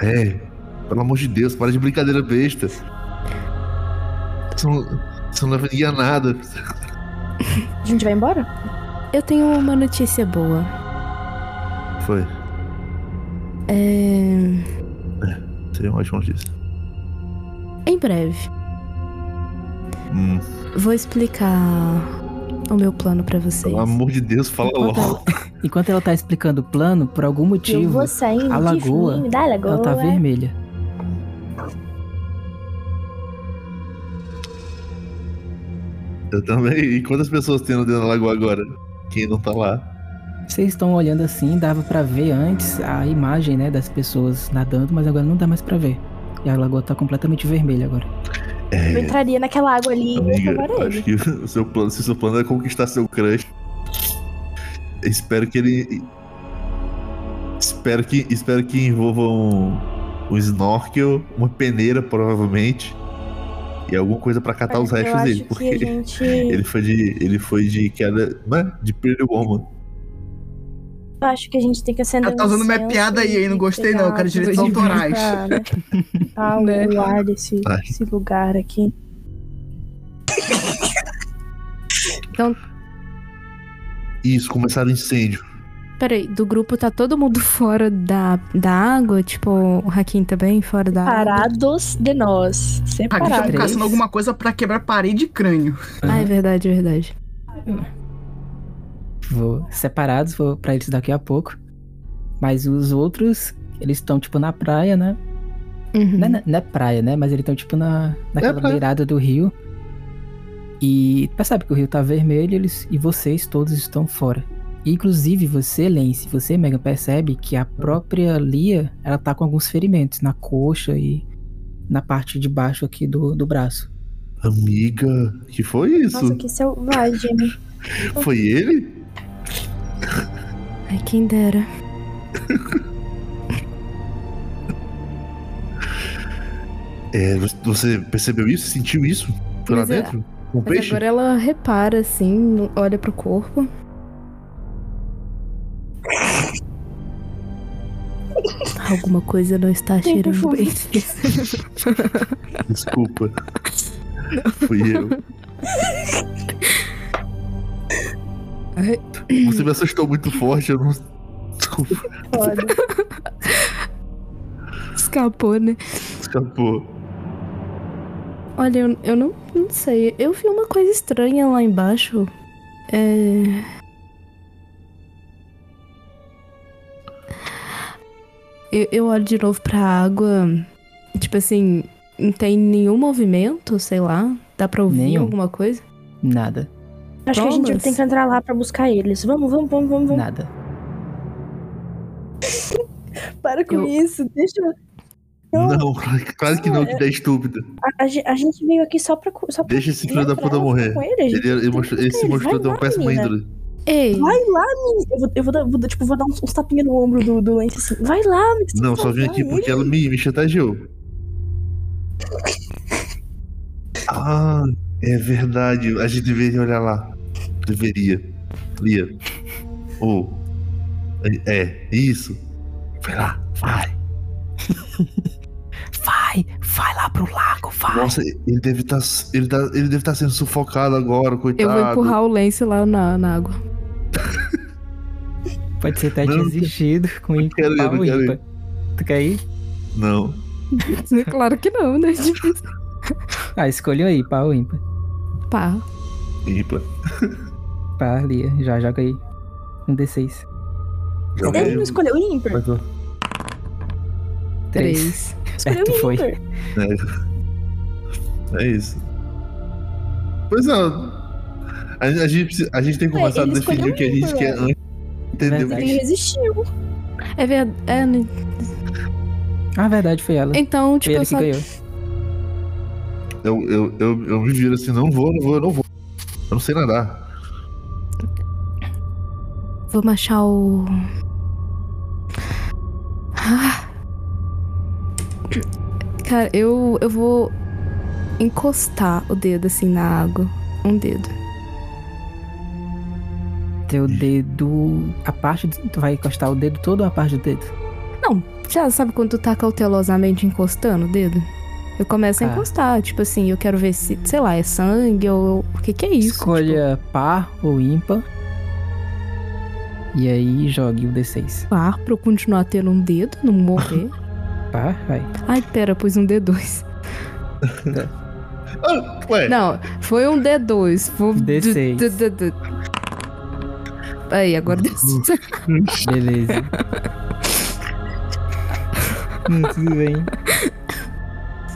É. Pelo amor de Deus, para de brincadeira besta. Você não, Você não leva ninguém a nada. A gente vai embora? Eu tenho uma notícia boa. Foi. É... Seria uma ótima notícia. Em breve. Hum, Vou explicar o meu plano pra vocês. pelo amor de Deus, fala Enquanto logo. ela, enquanto ela tá explicando o plano, por algum Eu motivo, vou saindo a lagoa, da lagoa. ela tá vermelha. Eu também. E quantas pessoas tem no dedo da lagoa agora? Quem não tá lá? Vocês estão olhando assim, dava pra ver antes a imagem, né, das pessoas nadando, mas agora não dá mais pra ver. E a lagoa tá completamente vermelha agora. Eu entraria naquela água ali e Amiga, salvar acho ele. que o seu plano, se o seu plano é conquistar seu crush, espero que ele. Espero que, espero que envolva um, um snorkel, uma peneira, provavelmente. E alguma coisa pra catar os restos dele. que Porque gente- ele foi de. Ele foi de queda. Né? De Pretty Woman. Eu acho que a gente tem que acender Ela tá usando minha piada aí, aí, não gostei não, eu quero direitos autorais. pra, né, o- ar desse, desse lugar aqui. Então, Isso, começaram incêndio. peraí, do grupo tá todo mundo fora da, da água? Tipo, o Hakim também fora da água? Parados de nós. Aqui tá Separados. caçando alguma coisa pra quebrar parede e crânio. Ah, é verdade, é verdade. Vou separados, vou pra eles daqui a pouco. Mas os outros, eles estão tipo na praia, né? Uhum. Não, é, não é praia, né? Mas eles estão tipo na, naquela praia. beirada do rio. E percebe que o rio tá vermelho e eles, e vocês todos estão fora. E, inclusive você, Lance, você, Megan, percebe que a própria Lia, ela tá com alguns ferimentos na coxa e na parte de baixo aqui do, do braço. Amiga, que foi isso? Nossa, que selvagem. Foi ele? Ai, quem dera. É, você percebeu isso? Sentiu isso? Foi lá Mas é- dentro? Com Mas peixe? agora ela repara, assim, olha pro corpo. Alguma coisa não está Tem cheirando bem. Desculpa. Fui eu. Você me assustou muito forte, eu não. Desculpa, Foda. Escapou, né? escapou. Olha, eu, eu não, não sei. Eu vi uma coisa estranha lá embaixo. É. Eu, eu olho de novo pra água. Tipo assim, não tem nenhum movimento, sei lá. Dá pra ouvir Nenhum. alguma coisa? Nada, Acho que a gente Thomas? tem que entrar lá pra buscar eles. Vamos, vamos, vamos, vamos. vamos. nada. Para com Eu- isso. Deixa eu... Não, claro que não, que ideia estúpida. A, a a gente veio aqui só pra. Só pra Deixa esse filho da puta morrer. ele, Ele, ele mostrou- ele se mostrou Vai ter uma lá, péssima menina. índole. Ei! Vai lá, menina. Eu vou, eu vou dar, vou tipo, vou dar uns, uns tapinhas no ombro do, do Lance assim. Vai lá, você Não, vai só vim aqui porque ele. ela me, me chantageou. Ah, é verdade. A gente deveria olhar lá. Deveria. Lia. Oh. É, é, isso. Vai lá, vai. Vai, vai lá pro lago, vai. Nossa, ele deve estar. ele, tá, ele deve estar sendo sufocado agora, coitado. Eu vou empurrar o lenço lá na, na água. Pode ser até Não, desistido com não quero ir, pau não quero ir. ímpar. Tu quer ir? Não. claro que não, né? Ah, escolheu aí, pau ou ímpar. Pá. Ímpar. Pá, Lia, já joga aí. Um D6. Joga Ele não escolheu o ímpar. Tô. Três. Escolheu Certo, o foi. É. É isso. Pois é. A, a gente, a gente tem que começar a ele definir o que a gente ímpar, quer antes. Entendeu? Verdade. Ele resistiu. É verdade. É, né? Ah, verdade, foi ela. Então, Foi tipo, ele eu que só. ganhou. Eu, eu, eu, eu me viro assim, não vou, não vou, não vou. Eu não sei nadar. Vamos achar o. Ah. Cara, eu, eu vou encostar o dedo assim na água. Um dedo. Teu dedo. A parte. do- Tu vai encostar o dedo todo ou a parte do dedo? Não, já sabe quando tu tá cautelosamente encostando o dedo? Eu começo a Tá. encostar, tipo assim, eu quero ver se, sei lá, é sangue ou o que que é isso? Escolha par ou ímpar. E aí jogue o D6. Par pra eu continuar tendo um dedo, não morrer. Par, vai. Ai, pera, pus um D2. Ah, ué. Não, foi um D2. Foi um D6. D- D- D- Aí, agora D6. Beleza. Hum, tudo bem.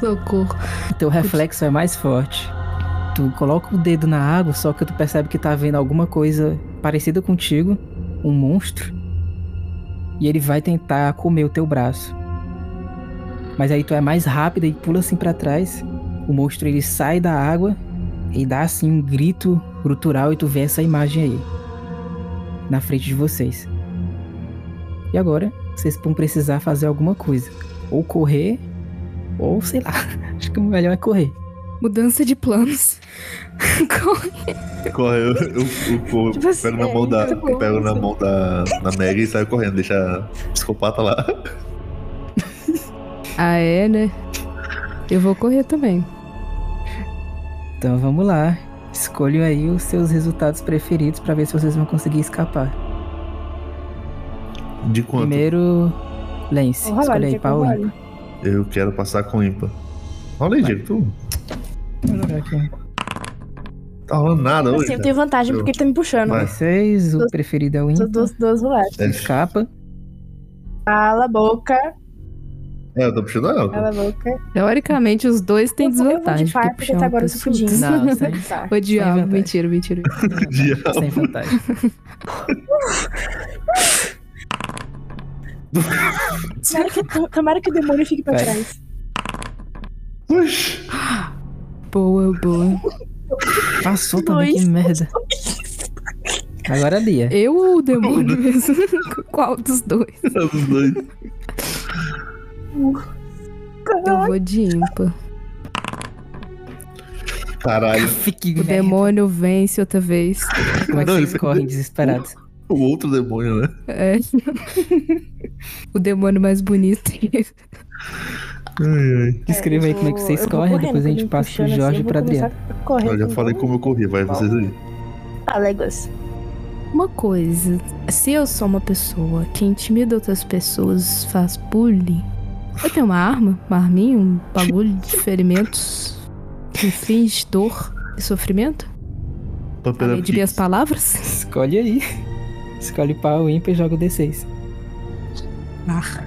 Socorro. Teu reflexo é mais forte. Tu coloca o dedo na água, só que tu percebe que tá vendo alguma coisa parecida contigo, um monstro. E ele vai tentar comer o teu braço. Mas aí tu é mais rápida e pula assim pra trás. O monstro ele sai da água e dá assim um grito grutural e tu vê essa imagem aí. Na frente de vocês. E agora, vocês vão precisar fazer alguma coisa. Ou correr, ou sei lá. Acho que o melhor é correr. Mudança de planos. Corre, eu, eu, eu corro, Tipo assim, pego na é mão da. bom, Pego na mão da, da Meg e saio correndo, deixa a psicopata lá. Ah, é, né? Eu vou correr também. Então vamos lá. Escolham aí os seus resultados preferidos pra ver se vocês vão conseguir escapar. De quanto? Primeiro, Lance. Escolha aí, eu pau ímpar. Eu quero passar com ímpar. Rola aí, Diego, tu. Tá rolando nada hoje. Assim, eu tenho vantagem porque ele tá me puxando. Vai. Vocês, o preferido é o Sou ímpar. duas, duas rolagens. Escapa. Cala a boca, É, eu tô puxando ela. cala a boca. Teoricamente, os dois têm Eu vou- eu vou de desvantagem. par, porque até agora eu fudindo. Não, sem, Tá. Ô, diabo, mentira, mentira. sem vantagem. Tomara que, tomara que o demônio fique pra Vai. trás. Boa, boa. Passou também, Dois. que merda. Agora é Lia. Eu ou o demônio mesmo? Qual dos dois? Os dois. Eu vou de ímpar. Caralho. Fique O demônio vence outra vez. Como é que Não, vocês correm desesperados? O outro demônio, né? É. o demônio mais bonito. Ai, ai. Descreva aí eu como é que vocês eu correm, depois a gente passa pro assim, Jorge eu e pra Adriano. começar a correr Eu já falei como eu corri, vai vocês aí. Léguas. Uma coisa, se eu sou uma pessoa que intimida outras pessoas, faz bullying, eu tenho uma arma, uma arminha, um bagulho de ferimentos que inflige dor e sofrimento? Papel Além de minhas palavras? Escolhe aí. Escolhe pau ímpar e joga o D6. Ah.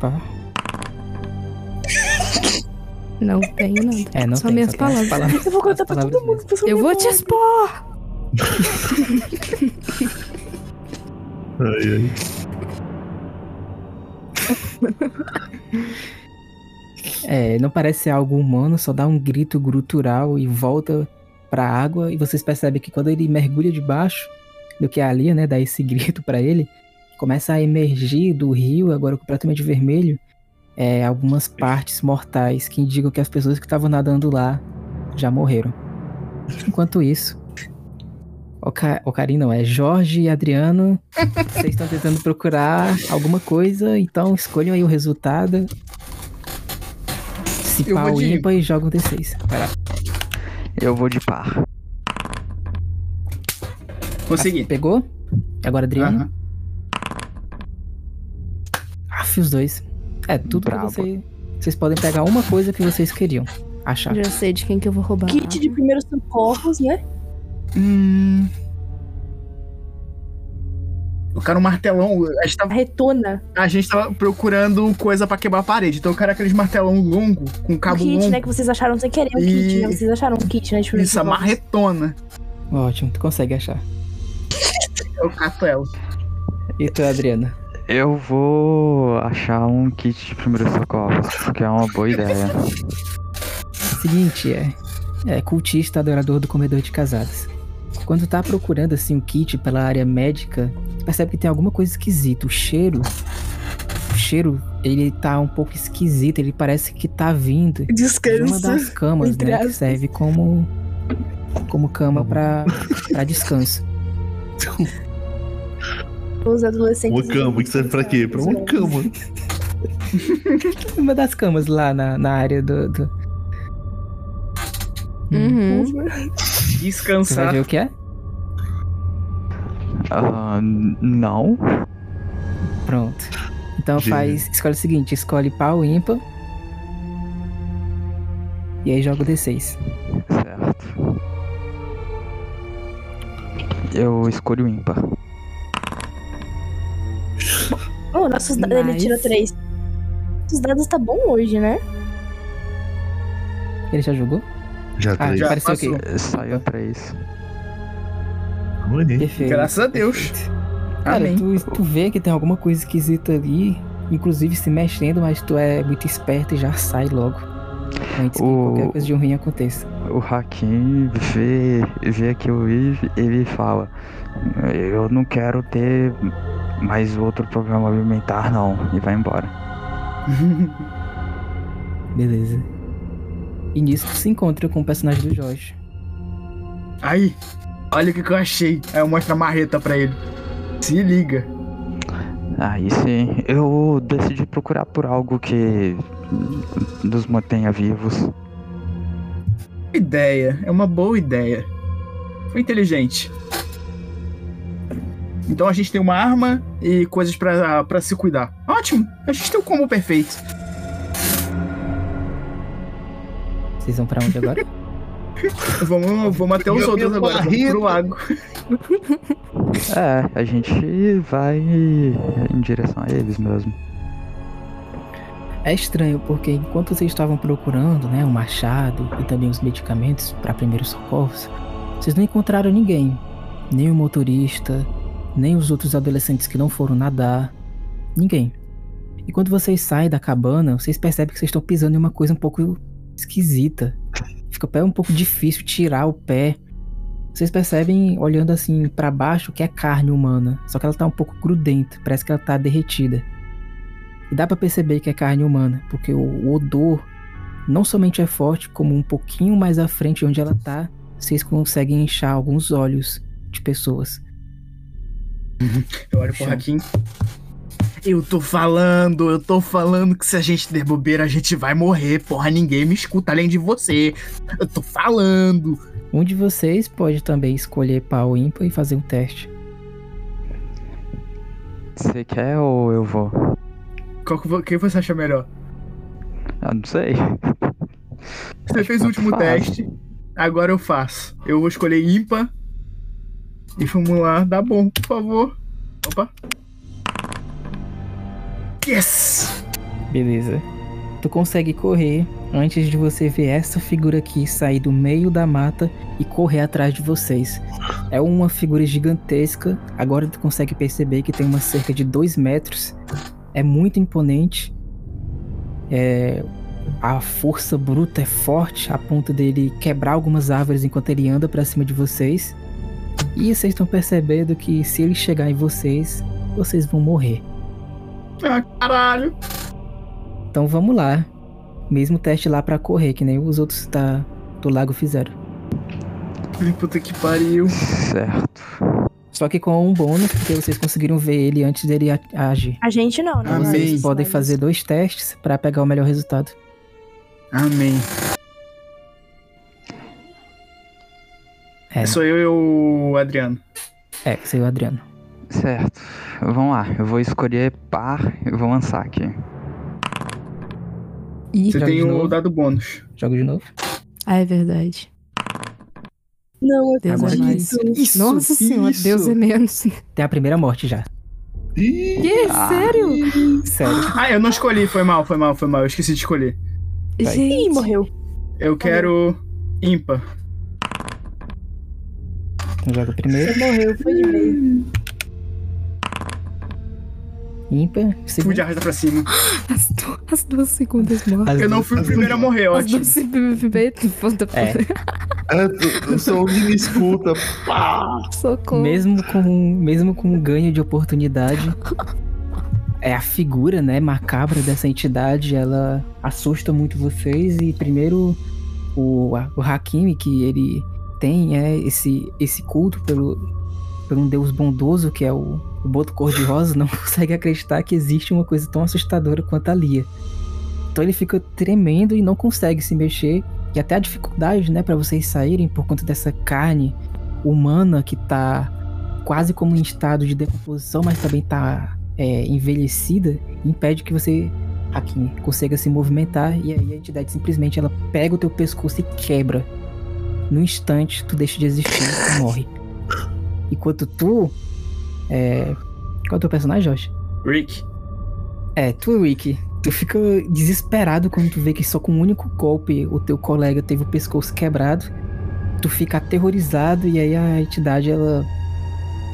Pá. Não tenho nada. É, não Só tem, minhas só palavras. palavras. Eu vou contar pra todo mundo que eu sou Eu vou te expor! Ai, ai. É, não parece ser algo humano, só dá um grito grutural e volta pra água. E vocês percebem que quando ele mergulha debaixo do que é ali, né, dá esse grito pra ele, começa a emergir do rio, agora completamente vermelho, é, algumas partes mortais que indicam que as pessoas que estavam nadando lá já morreram. Enquanto isso, Oca- Ocarim não, é Jorge e Adriano. Vocês estão tentando procurar alguma coisa, então escolham aí o resultado. Se Eu vou pau de- ímpar e joga um D6. Vai lá. Eu vou de par. Consegui. Pegou? Agora Adriano. Aham. Aff, os dois. É, tudo pra você. Vocês podem pegar uma coisa que vocês queriam achar. Já sei de quem que eu vou roubar. Kit de primeiros socorros, né? Hum. Eu quero um martelão. A gente tava, Retona. a gente tava procurando coisa pra quebrar a parede. Então eu quero aqueles martelão longo, com O cabo kit, longo. né? Que vocês acharam sem querer. O E- kit, né? Vocês acharam um kit, né? Isso, a marretona. Ótimo, tu consegue achar. Eu cato ela. E tu, Adriana? Eu vou achar um kit de primeiros socorros, que é uma boa ideia. Seguinte, é. É cultista adorador do comedor de casadas. Quando tá procurando assim o kit pela área médica, percebe que tem alguma coisa esquisita. O cheiro. O cheiro, ele tá um pouco esquisito. Ele parece que tá vindo de uma das camas, né? Que serve como. Como cama pra, pra descanso. Os adolescentes. Uma cama, que serve pra quê? Pra uma cama. Uma das camas lá na, na área do. do... Uhum. Você vai Descansar. ver o que é? Ah, não. Pronto. Então Gênio. faz. Escolhe o seguinte: escolhe pau ímpar. E aí joga o D6. Certo. Eu escolho o ímpar. Oh, nossos dados. Ele tirou três. Os dados tá bom hoje, né? Ele já jogou? Já Ah, já apareceu passou. aqui. Saiu três. Perfeito. Graças a Deus. perfeito. Cara, Amém. tu, tu vê que tem alguma coisa esquisita ali, inclusive se mexendo, mas tu é muito esperto e já sai logo. Antes que O- qualquer coisa de ruim aconteça. O Hakim vê, vê aquilo e ele fala: Eu não quero ter mais outro problema alimentar, não. E vai embora. Beleza. E nisso tu se encontra com o personagem do Jorge. Aí, olha o que, que eu achei. Aí eu mostro a marreta pra ele. Se liga. Aí sim, eu decidi procurar por algo que nos mantenha vivos. Ideia. É uma boa ideia. Foi inteligente. Então a gente tem uma arma e coisas pra, pra se cuidar. Ótimo. A gente tem o combo perfeito. Vocês vão pra onde agora? Vamos, vamos até os outros agora. Vamos barriga. pro lago. É, a gente vai em direção a eles mesmo. É estranho, porque enquanto vocês estavam procurando, né, o machado e também os medicamentos para primeiros socorros, vocês não encontraram ninguém. Nem o motorista, nem os outros adolescentes que não foram nadar. Ninguém. E quando vocês saem da cabana, vocês percebem que vocês estão pisando em uma coisa um pouco esquisita. Fica o pé um pouco difícil tirar o pé. Vocês percebem, olhando assim para baixo, que é carne humana. Só que ela tá um pouco grudenta, parece que ela tá derretida. E dá pra perceber que é carne humana, porque o, o odor não somente é forte, como um pouquinho mais à frente onde ela tá, vocês conseguem inchar alguns olhos de pessoas. Eu olho pro Hakim. Eu tô falando, eu tô falando que se a gente der bobeira, a gente vai morrer. Porra, ninguém me escuta além de você. Eu tô falando. Um de vocês pode também escolher pau ímpar e fazer um teste. Você quer ou eu vou? Qual que, quem você acha melhor? Ah, não sei. Você fez o último Faz. teste, agora eu faço. Eu vou escolher ímpar. E vamos lá, dá bom, por favor. Opa. Yes! Beleza. Tu consegue correr antes de você ver essa figura aqui sair do meio da mata e correr atrás de vocês. É uma figura gigantesca. Agora tu consegue perceber que tem uma cerca de 2 metros. É muito imponente. É... A força bruta é forte a ponto dele quebrar algumas árvores enquanto ele anda pra cima de vocês. E vocês estão percebendo que se ele chegar em vocês, vocês vão morrer. Ah, caralho. Então vamos lá. Mesmo teste lá pra correr, que nem os outros da, do lago fizeram. Ai, Puta que pariu. Certo. Só que com um bônus, porque vocês conseguiram ver ele antes dele agir. A gente não, né? Amém. Vocês podem fazer dois testes pra pegar o melhor resultado. Amém. É, Sou eu e o Adriano. é, você e o Adriano. Certo. Vamos lá. Eu vou escolher par e vou lançar aqui. Ih, Você Joga tem o novo. dado bônus. Jogo de novo. ah, é verdade. Não, eu Deus Agora é mais. Isso, Nossa senhora, isso. Deus é menos. Tem a primeira morte já. Ih, Que? Sério? Sério. Ah, eu não escolhi, foi mal, foi mal, foi mal. Eu esqueci de escolher. Vai. Ih, Gente, morreu. Eu quero ímpar. Joga primeiro. Você morreu, foi de meio. Ímpar. Fui de arrasta pra cima. as, du- as duas segundas mortas. Eu não fui o primeiro a morrer, As ótimo. duas se bebê, puta, É. é, eu sou um me escuta. Pá! socorro. Mesmo com, mesmo com um ganho de oportunidade, é a figura, né, macabra dessa entidade, ela assusta muito vocês e primeiro o, o Hakimi que ele tem é esse, esse culto pelo, por um deus bondoso que é o, o boto cor-de-rosa não consegue acreditar que existe uma coisa tão assustadora quanto a Lia. Então ele fica tremendo e não consegue se mexer. E até a dificuldade, né, para vocês saírem por conta dessa carne humana que tá quase como em estado de decomposição, mas também tá é, envelhecida, impede que você aqui consiga se movimentar. E aí a entidade simplesmente ela pega o teu pescoço e quebra. No instante, tu deixa de existir e morre. Enquanto tu. É... Qual é o teu personagem, Josh? Rick. É, tu, Rick. Tu fica desesperado quando tu vê que só com um único golpe o teu colega teve o pescoço quebrado. Tu fica aterrorizado e aí a entidade ela.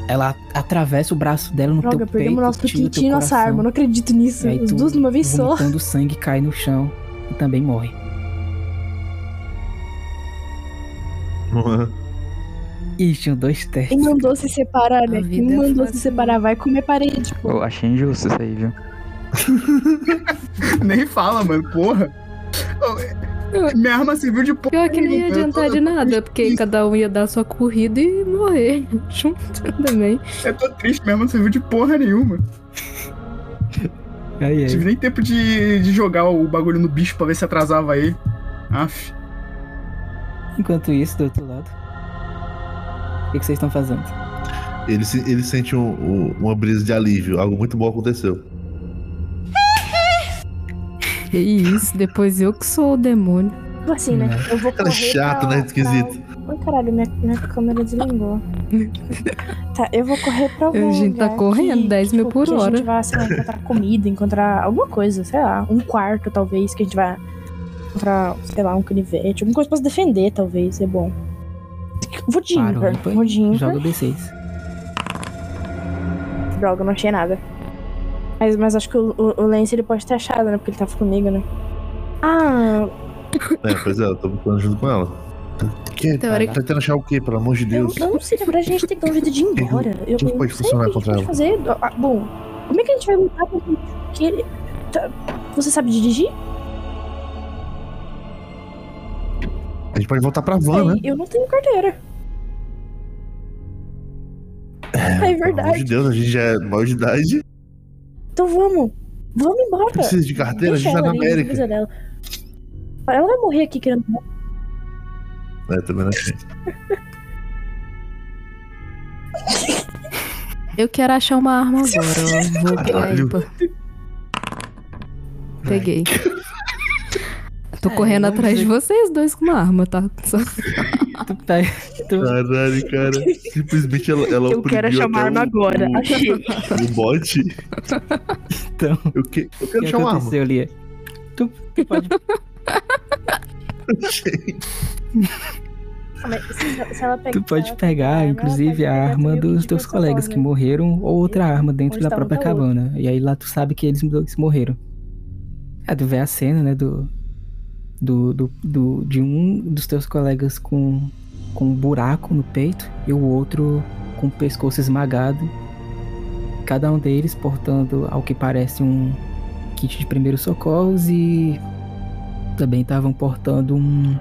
Ela atravessa o braço dela no Droga, teu perdemos peito. nosso o piquinho e nossa arma. Eu não acredito nisso. Os duas de uma vez só. vomitando sangue, cai no chão e também morre. Ih, tinham dois testes. Quem mandou se separar, né? Quem é mandou se separar vai comer parede, pô. Eu achei injusto isso aí, viu? Nem fala, mano, porra. Minha arma serviu de porra. Pior que nem ia adiantar tô- de nada, porque cada um ia dar sua corrida e morrer junto também. Eu tô triste, minha arma não serviu de porra nenhuma. Aí, Tive nem tempo de, de jogar o bagulho no bicho pra ver se atrasava ele. Aff. Enquanto isso, do outro lado. O que, que vocês estão fazendo? Ele, se- ele sente um- um- uma brisa de alívio. Algo muito bom aconteceu. Que isso, depois eu que sou o demônio. Tipo assim, né? Eu vou Cara correr chato, pra- né? Esquisito. pra- Ai, caralho, minha, minha câmera desligou. tá, eu vou correr pra algum A gente tá correndo, que, 10 mil tipo, por que a hora. gente vai, sei lá, encontrar comida, encontrar alguma coisa, sei lá, um quarto, talvez, que a gente vai encontrar, sei lá, um canivete, alguma coisa pra se defender, talvez, é bom. Vou de vou de. Joga D6. Droga, eu não achei nada. Mas, mas acho que o, o, o Lance ele pode ter achado, né? Porque ele tava comigo, né? Ah, É, pois é, eu tô brincando junto com ela. Que? Teórica- Tá tentando achar o quê? Pelo amor de eu, Deus. eu não sei, verdade a gente tem que dar um jeito de ir embora. Eu, eu pode não sei funcionar o que a gente contra pode fazer. Ah, bom, como é que a gente vai lutar com que ele... tá- Você sabe dirigir? A gente pode voltar pra van, né? Eu não tenho carteira. É, Pelo amor de verdade. Deus, a gente já é maior de idade. Então vamos. Vamos embora. Precisa de carteira? A Deixa gente tá na América. dela. Ela vai morrer aqui querendo. É, também não achei. Eu quero achar uma arma agora. ó. Vou pegar Caralho. Peguei. Tô É, correndo atrás de vocês dois com uma arma, tá? Só- Tu pega. Tu... Caralho, cara. Simplesmente ela, ela Eu quero oprimiu achar uma até arma o- agora. o- Achei. O bot. Então, Eu, que, eu o quero que achar uma arma. aconteceu, Lia? Tu, tu pode. Achei. Se, pegar, Tu pode pegar, ela inclusive, pode a arma dos teus colegas que morreram ou outra arma dentro da tá um, própria tá outro. cabana. E aí lá tu sabe que eles morreram. É, tu vê a cena, né, do, do, do, do- de um dos teus colegas com, com um buraco no peito e o outro com o pescoço esmagado. Cada um deles portando, ao que parece, um kit de primeiros socorros e também estavam portando um,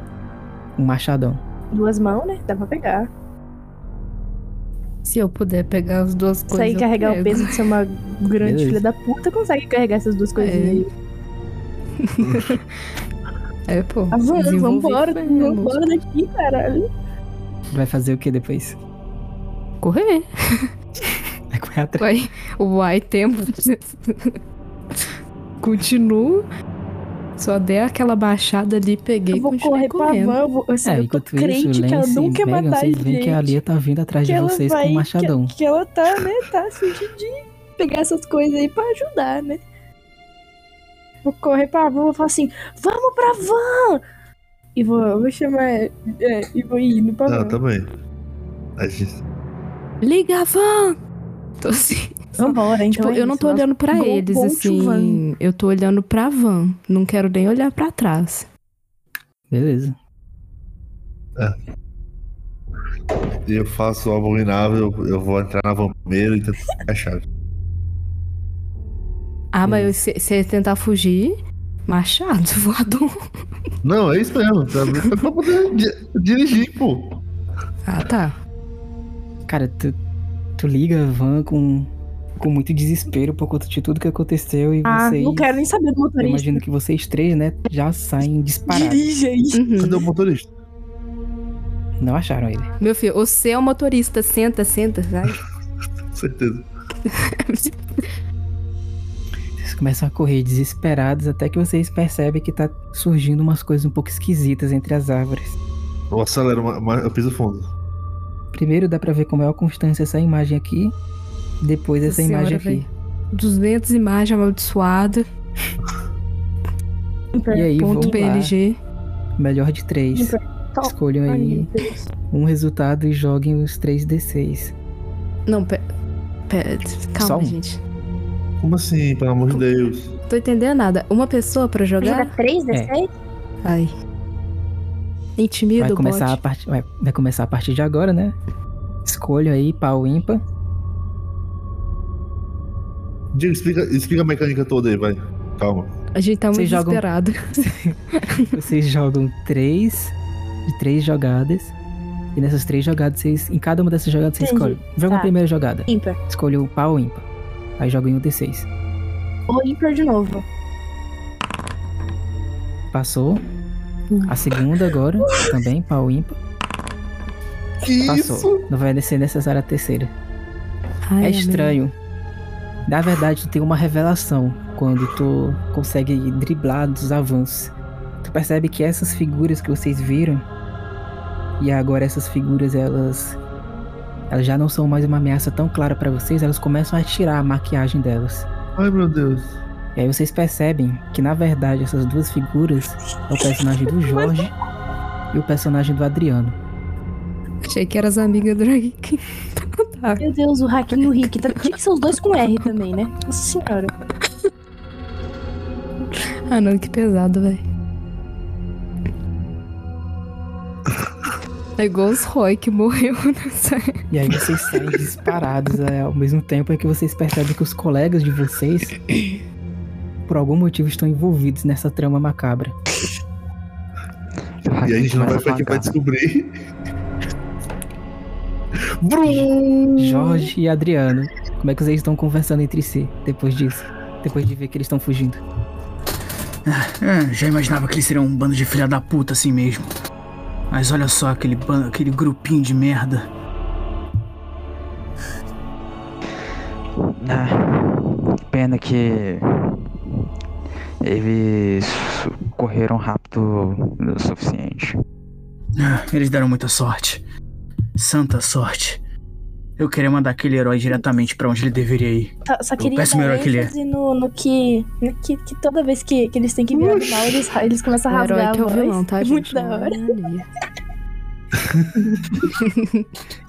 um machadão. Duas mãos, né? Dá pra pegar. Se eu puder pegar as duas coisas. Eu carregar o pego. peso de ser uma grande Beleza. filha da puta, consegue carregar essas duas coisinhas É. aí. É, pô. Ah, vamos, vambora, vambora daqui, caralho. Vai fazer o que depois? Correr. Vai correr atrás. Vai. Uai, tempo. Continuo. Só dei aquela baixada ali, peguei Eu e vou continuei correr pra correndo. van, eu, vou, assim, É, eu tô enquanto isso, crente que ela não e quer Megan, matar vocês veem que a gente. Lia tá vindo atrás que de vocês vai, com um machadão. Que, que ela tá, né, tá assim de, de pegar essas coisas aí pra ajudar, né? Vou correr pra van, vou falar assim, vamos pra van! E vou, vou chamar, é, e vou indo pra Ah, van. também. A gente... Liga a van! Tô assim. Vambora, então Tipo, é eu não isso, tô nós olhando pra go- eles, van. assim. Eu tô olhando pra van. Não quero nem olhar pra trás. Beleza. E eu faço o abominável, eu vou entrar na van primeiro e tentar a chave. Ah, mas se você tentar fugir, machado, voador. Não, é isso mesmo. Tá? É pra poder di- dirigir, pô. Ah, tá. Cara, tu, tu liga a van com, com muito desespero por conta de tudo que aconteceu e Ah, vocês. não quero nem saber do Eu motorista. imagino que vocês três, né, já saem disparados. Dirige aí. Uhum. Cadê o motorista? Não acharam ele. Meu filho, você é o motorista. Senta, senta, vai. Certeza. Começam a correr desesperados até que vocês percebem que tá surgindo umas coisas um pouco esquisitas entre as árvores. Eu acelero, eu piso fundo. Primeiro dá pra ver com maior constância essa imagem aqui, depois essa imagem aqui. 200 imagens amaldiçoadas. E aí, Ponto. PNG. Melhor de três. Top. Escolham Ai, aí um resultado e joguem os 3d6. Não, pera. pera calma, um. gente. Como assim, pelo amor de Deus? Tô entendendo nada. Uma pessoa pra jogar? Joga 3 D6? Ai. Intimida Vai o começar, a part... vai, vai começar a partir de agora, né? Escolham aí pau ímpar. Diego, explica, explica a mecânica toda aí, vai. Calma. A gente tá muito Vocês jogam- desesperado. Vocês jogam três de três jogadas. E nessas três jogadas, vocês. Em cada uma dessas jogadas, você Entendi. escolhe. Joga a Tá. primeira jogada. Ímpar. Escolha o pau ou ímpar. Aí joga em um D6. Ou ímpar de novo. Passou. A segunda agora, também, pau ímpar. Que Passou. Não vai ser necessária a terceira. Ai, é estranho. Na verdade, tu tem uma revelação quando tu consegue driblar dos avanços. Tu percebe que essas figuras que vocês viram e agora essas figuras elas elas já não são mais uma ameaça tão clara pra vocês, elas começam a tirar a maquiagem delas. Ai, meu Deus. E aí vocês percebem que na verdade essas duas figuras é o personagem do Jorge e o personagem do Adriano. Achei que eram as amigas do Rick. tá. Meu Deus, o Hakim e o Rick. Tá... Tinha que ser os dois com R também, né? Nossa senhora. Ah, não, que pesado, velho. É igual os Roy que morreu nessa. E aí vocês saem disparados é, ao mesmo tempo é que vocês percebem que os colegas de vocês, por algum motivo, estão envolvidos nessa trama macabra. E a gente não vai pra aqui pra descobrir. Bruno! Jorge e Adriano, como é que vocês estão conversando entre si depois disso? Depois de ver que eles estão fugindo. Ah, já imaginava que eles seriam um bando de filha da puta assim mesmo. Mas olha só aquele, ban- aquele grupinho de merda. Ah, pena que eles correram rápido o suficiente. Ah, Eles deram muita sorte. Santa sorte. Eu queria mandar aquele herói diretamente pra onde ele deveria ir. Tá, só O queria péssimo herói que ele é. no, no que, no que, que toda vez que, que eles têm que virar do mal, eles, ra- eles começam a O herói rasgar que é o vilão, tá, É muito gente? da hora.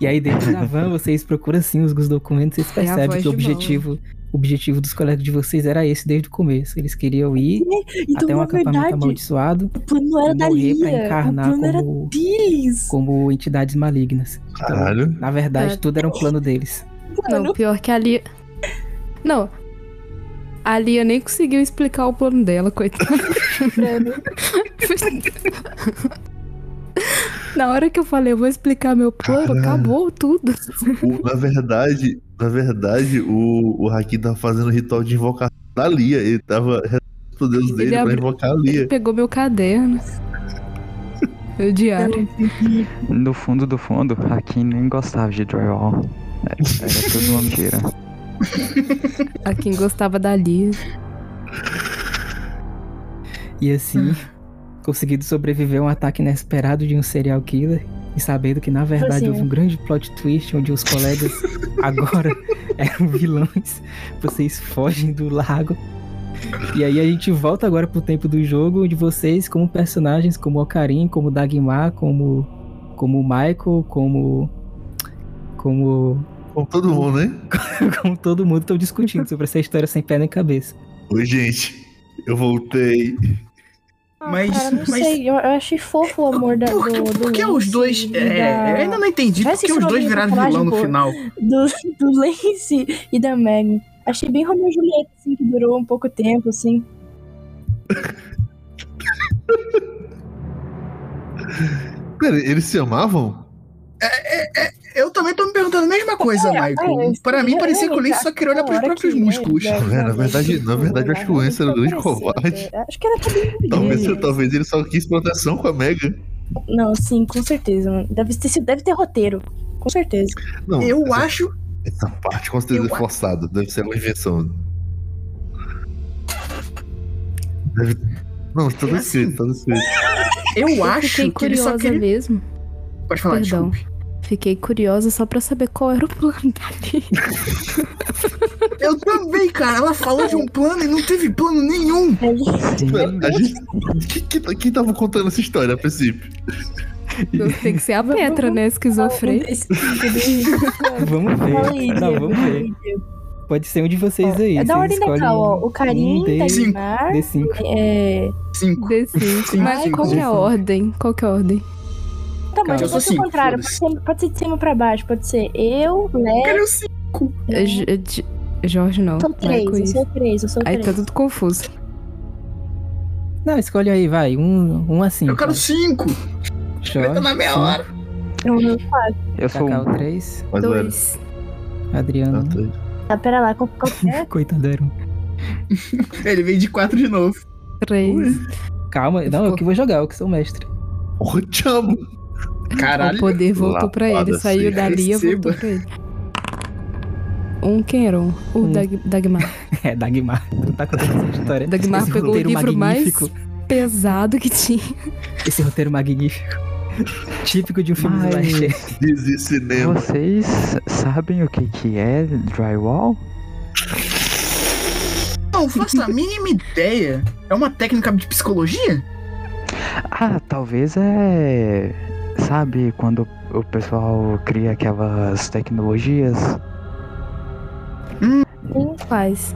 E aí dentro da van vocês procuram assim os documentos, vocês É percebem voz que o mal. Objetivo, o objetivo dos colegas de vocês era esse desde o começo. Eles queriam ir Então, até um acampamento verdade, amaldiçoado o plano não era da morrer pra Lia. O encarnar plano era como, deles. como entidades malignas. Então, na verdade, É. tudo era um plano deles. Não, pior que a Lia. Não. A Lia nem conseguiu explicar o plano dela, coitada. Na hora que eu falei, eu vou explicar meu plano, Caralho. acabou tudo. O- na verdade, na verdade, o, o Hakim tava fazendo ritual de invocação da Lia. Ele tava pro Deus dele Ele pra invocar a Lia. Pegou meu caderno. Meu diário. No fundo do fundo, aqui nem gostava de drywall. Era, era tudo uma mentira. A quem gostava da Lia. E assim, conseguindo sobreviver a um ataque inesperado de um serial killer. E sabendo que na verdade Assim, houve um grande plot twist onde os colegas agora eram vilões. Vocês fogem do lago. E aí a gente volta agora pro tempo do jogo, onde vocês, como personagens, como Ocarim, como Dagmar, como. como Michael, como. como. Com todo mundo, né? como todo mundo estão discutindo sobre essa história sem pé nem cabeça. Oi, gente. Eu voltei. Mas, Cara, não mas sei, eu, eu achei fofo o amor da, por, que- do, do por que os dois. é, da- eu ainda não entendi por que os dois viraram vilão no final. do, do Lance e da Megan. Achei bem Romeo e Julieta, assim, que durou um pouco tempo, assim. Pera, eles se amavam? Eu também tô me perguntando a mesma coisa, É, Michael. é, Para mim, é, parecia que o Lenço só queria olhar pros próprios músculos. É, na verdade, na verdade, eu acho que o Enzo era um grande covarde. é, Acho que era também. Talvez, talvez ele só quis proteção com a Mega. Não, sim, com certeza, mano. Deve ter, sido- deve ter roteiro. Com certeza. Não, Eu essa, acho. essa parte com certeza Eu é forçada. Deve ser uma invenção. Deve... Não, tá descrito, tá descrito. Eu Eu acho que ele só curiosa queria. mesmo. Pode falar, Perdão. desculpe. Fiquei curiosa só pra saber qual era o plano dali. Eu também, cara. Ela falou de um plano e não teve plano nenhum. A gente... Quem, quem, tava contando essa história a princípio? Tem que ser a Petra, né? Esquizofrênica. Vamos ver. Não, vamos ver. Pode ser um de vocês aí. É da ordem legal, ó. O Karim, um deles. Dagmar, D5. é... Cinco. D5. Mas qual que é a ordem? Qual que é a ordem? Tá, mas Eu eu sou cinco, o contrário. Pode ser, pode ser de cima pra baixo. Pode ser eu, Léo... Cadê o cinco? Jorge não. Sou três, eu sou três, eu sou Aí três. tá tudo confuso. Não, escolhe aí, vai. Um, um assim. Eu quero cinco. Jorge, Tá na meia cinco. hora. Eu não faço. Eu sou Cacau um. 3. Mas não era. Dois. Adriano. Ah, tá. Tá, pera lá. Qual, é? Coitado, era um. Ele veio de quatro de novo. Três. Calma, não, eu que vou jogar, eu que sou o mestre. Ô, chamo! Caralho. O poder voltou pra ele. Saiu sim. dali e voltou pra ele. Um quem era um? O Um. Dag Dagmar. É, Dagmar. Tu tá contando essa história. Dagmar Esse pegou o livro magnífico. mais pesado que tinha. Esse roteiro magnífico. Típico de um filme Mas- slasher. Dizia cinema. Vocês sabem o que que é drywall? Não faço a mínima ideia. É uma técnica de psicologia? Ah, talvez é. Sabe quando o pessoal cria aquelas tecnologias? Sim, Faz.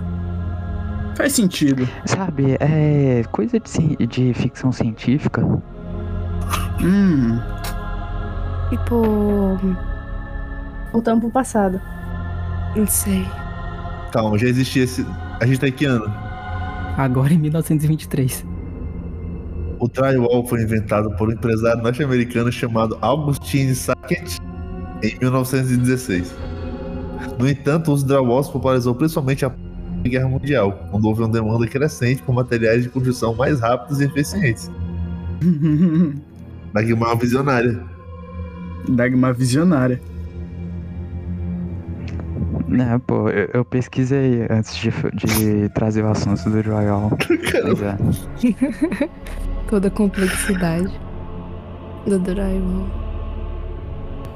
Faz sentido. Sabe, é coisa de, de ficção científica. Hum. Tipo. Voltamos pro passado. Não sei. Calma, já existia esse. A gente tá em que ano? Agora em 1923. O drywall foi inventado por um empresário norte-americano chamado Augustine Sackett em 1916. No entanto, o uso de drywall se popularizou principalmente após a Guerra Mundial, quando houve uma demanda crescente por materiais de construção mais rápidos e eficientes. Dagmar visionária. Dagmar visionária. Né, pô, eu, eu pesquisei antes de, de trazer o assunto do drywall. Pois é. Toda a complexidade do drywall.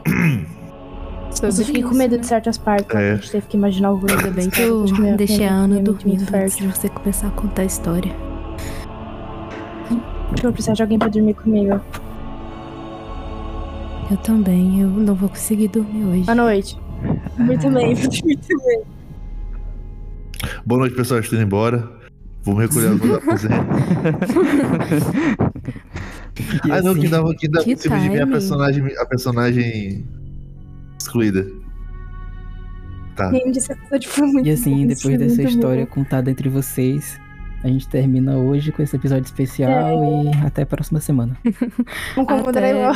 Eu fiquei com medo de certas partes. É. A gente teve que imaginar o Ainda bem que eu que minha- deixei a Ana dormindo antes de você começar a contar a história. Acho que eu vou precisar de alguém pra dormir comigo. Eu também, eu não vou conseguir dormir hoje. Boa noite. Muito bem, muito bem. Boa noite, pessoal. Estou indo embora. Vou me recolher meu aposento. Ah, não, assim, que dava, que dava Que de ver a personagem, a personagem excluída. Tá. Gente, esse episódio foi muito E assim, depois foi dessa muito história bom. contada entre vocês, a gente termina hoje com esse episódio especial e até a próxima semana. Vamos com o Até-.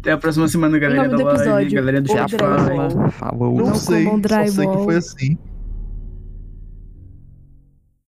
Até a próxima semana, galera nome da do live, episódio, galera do o Até a Spotify. drywall. próxima. Falou. Não, sei, só sei que foi assim.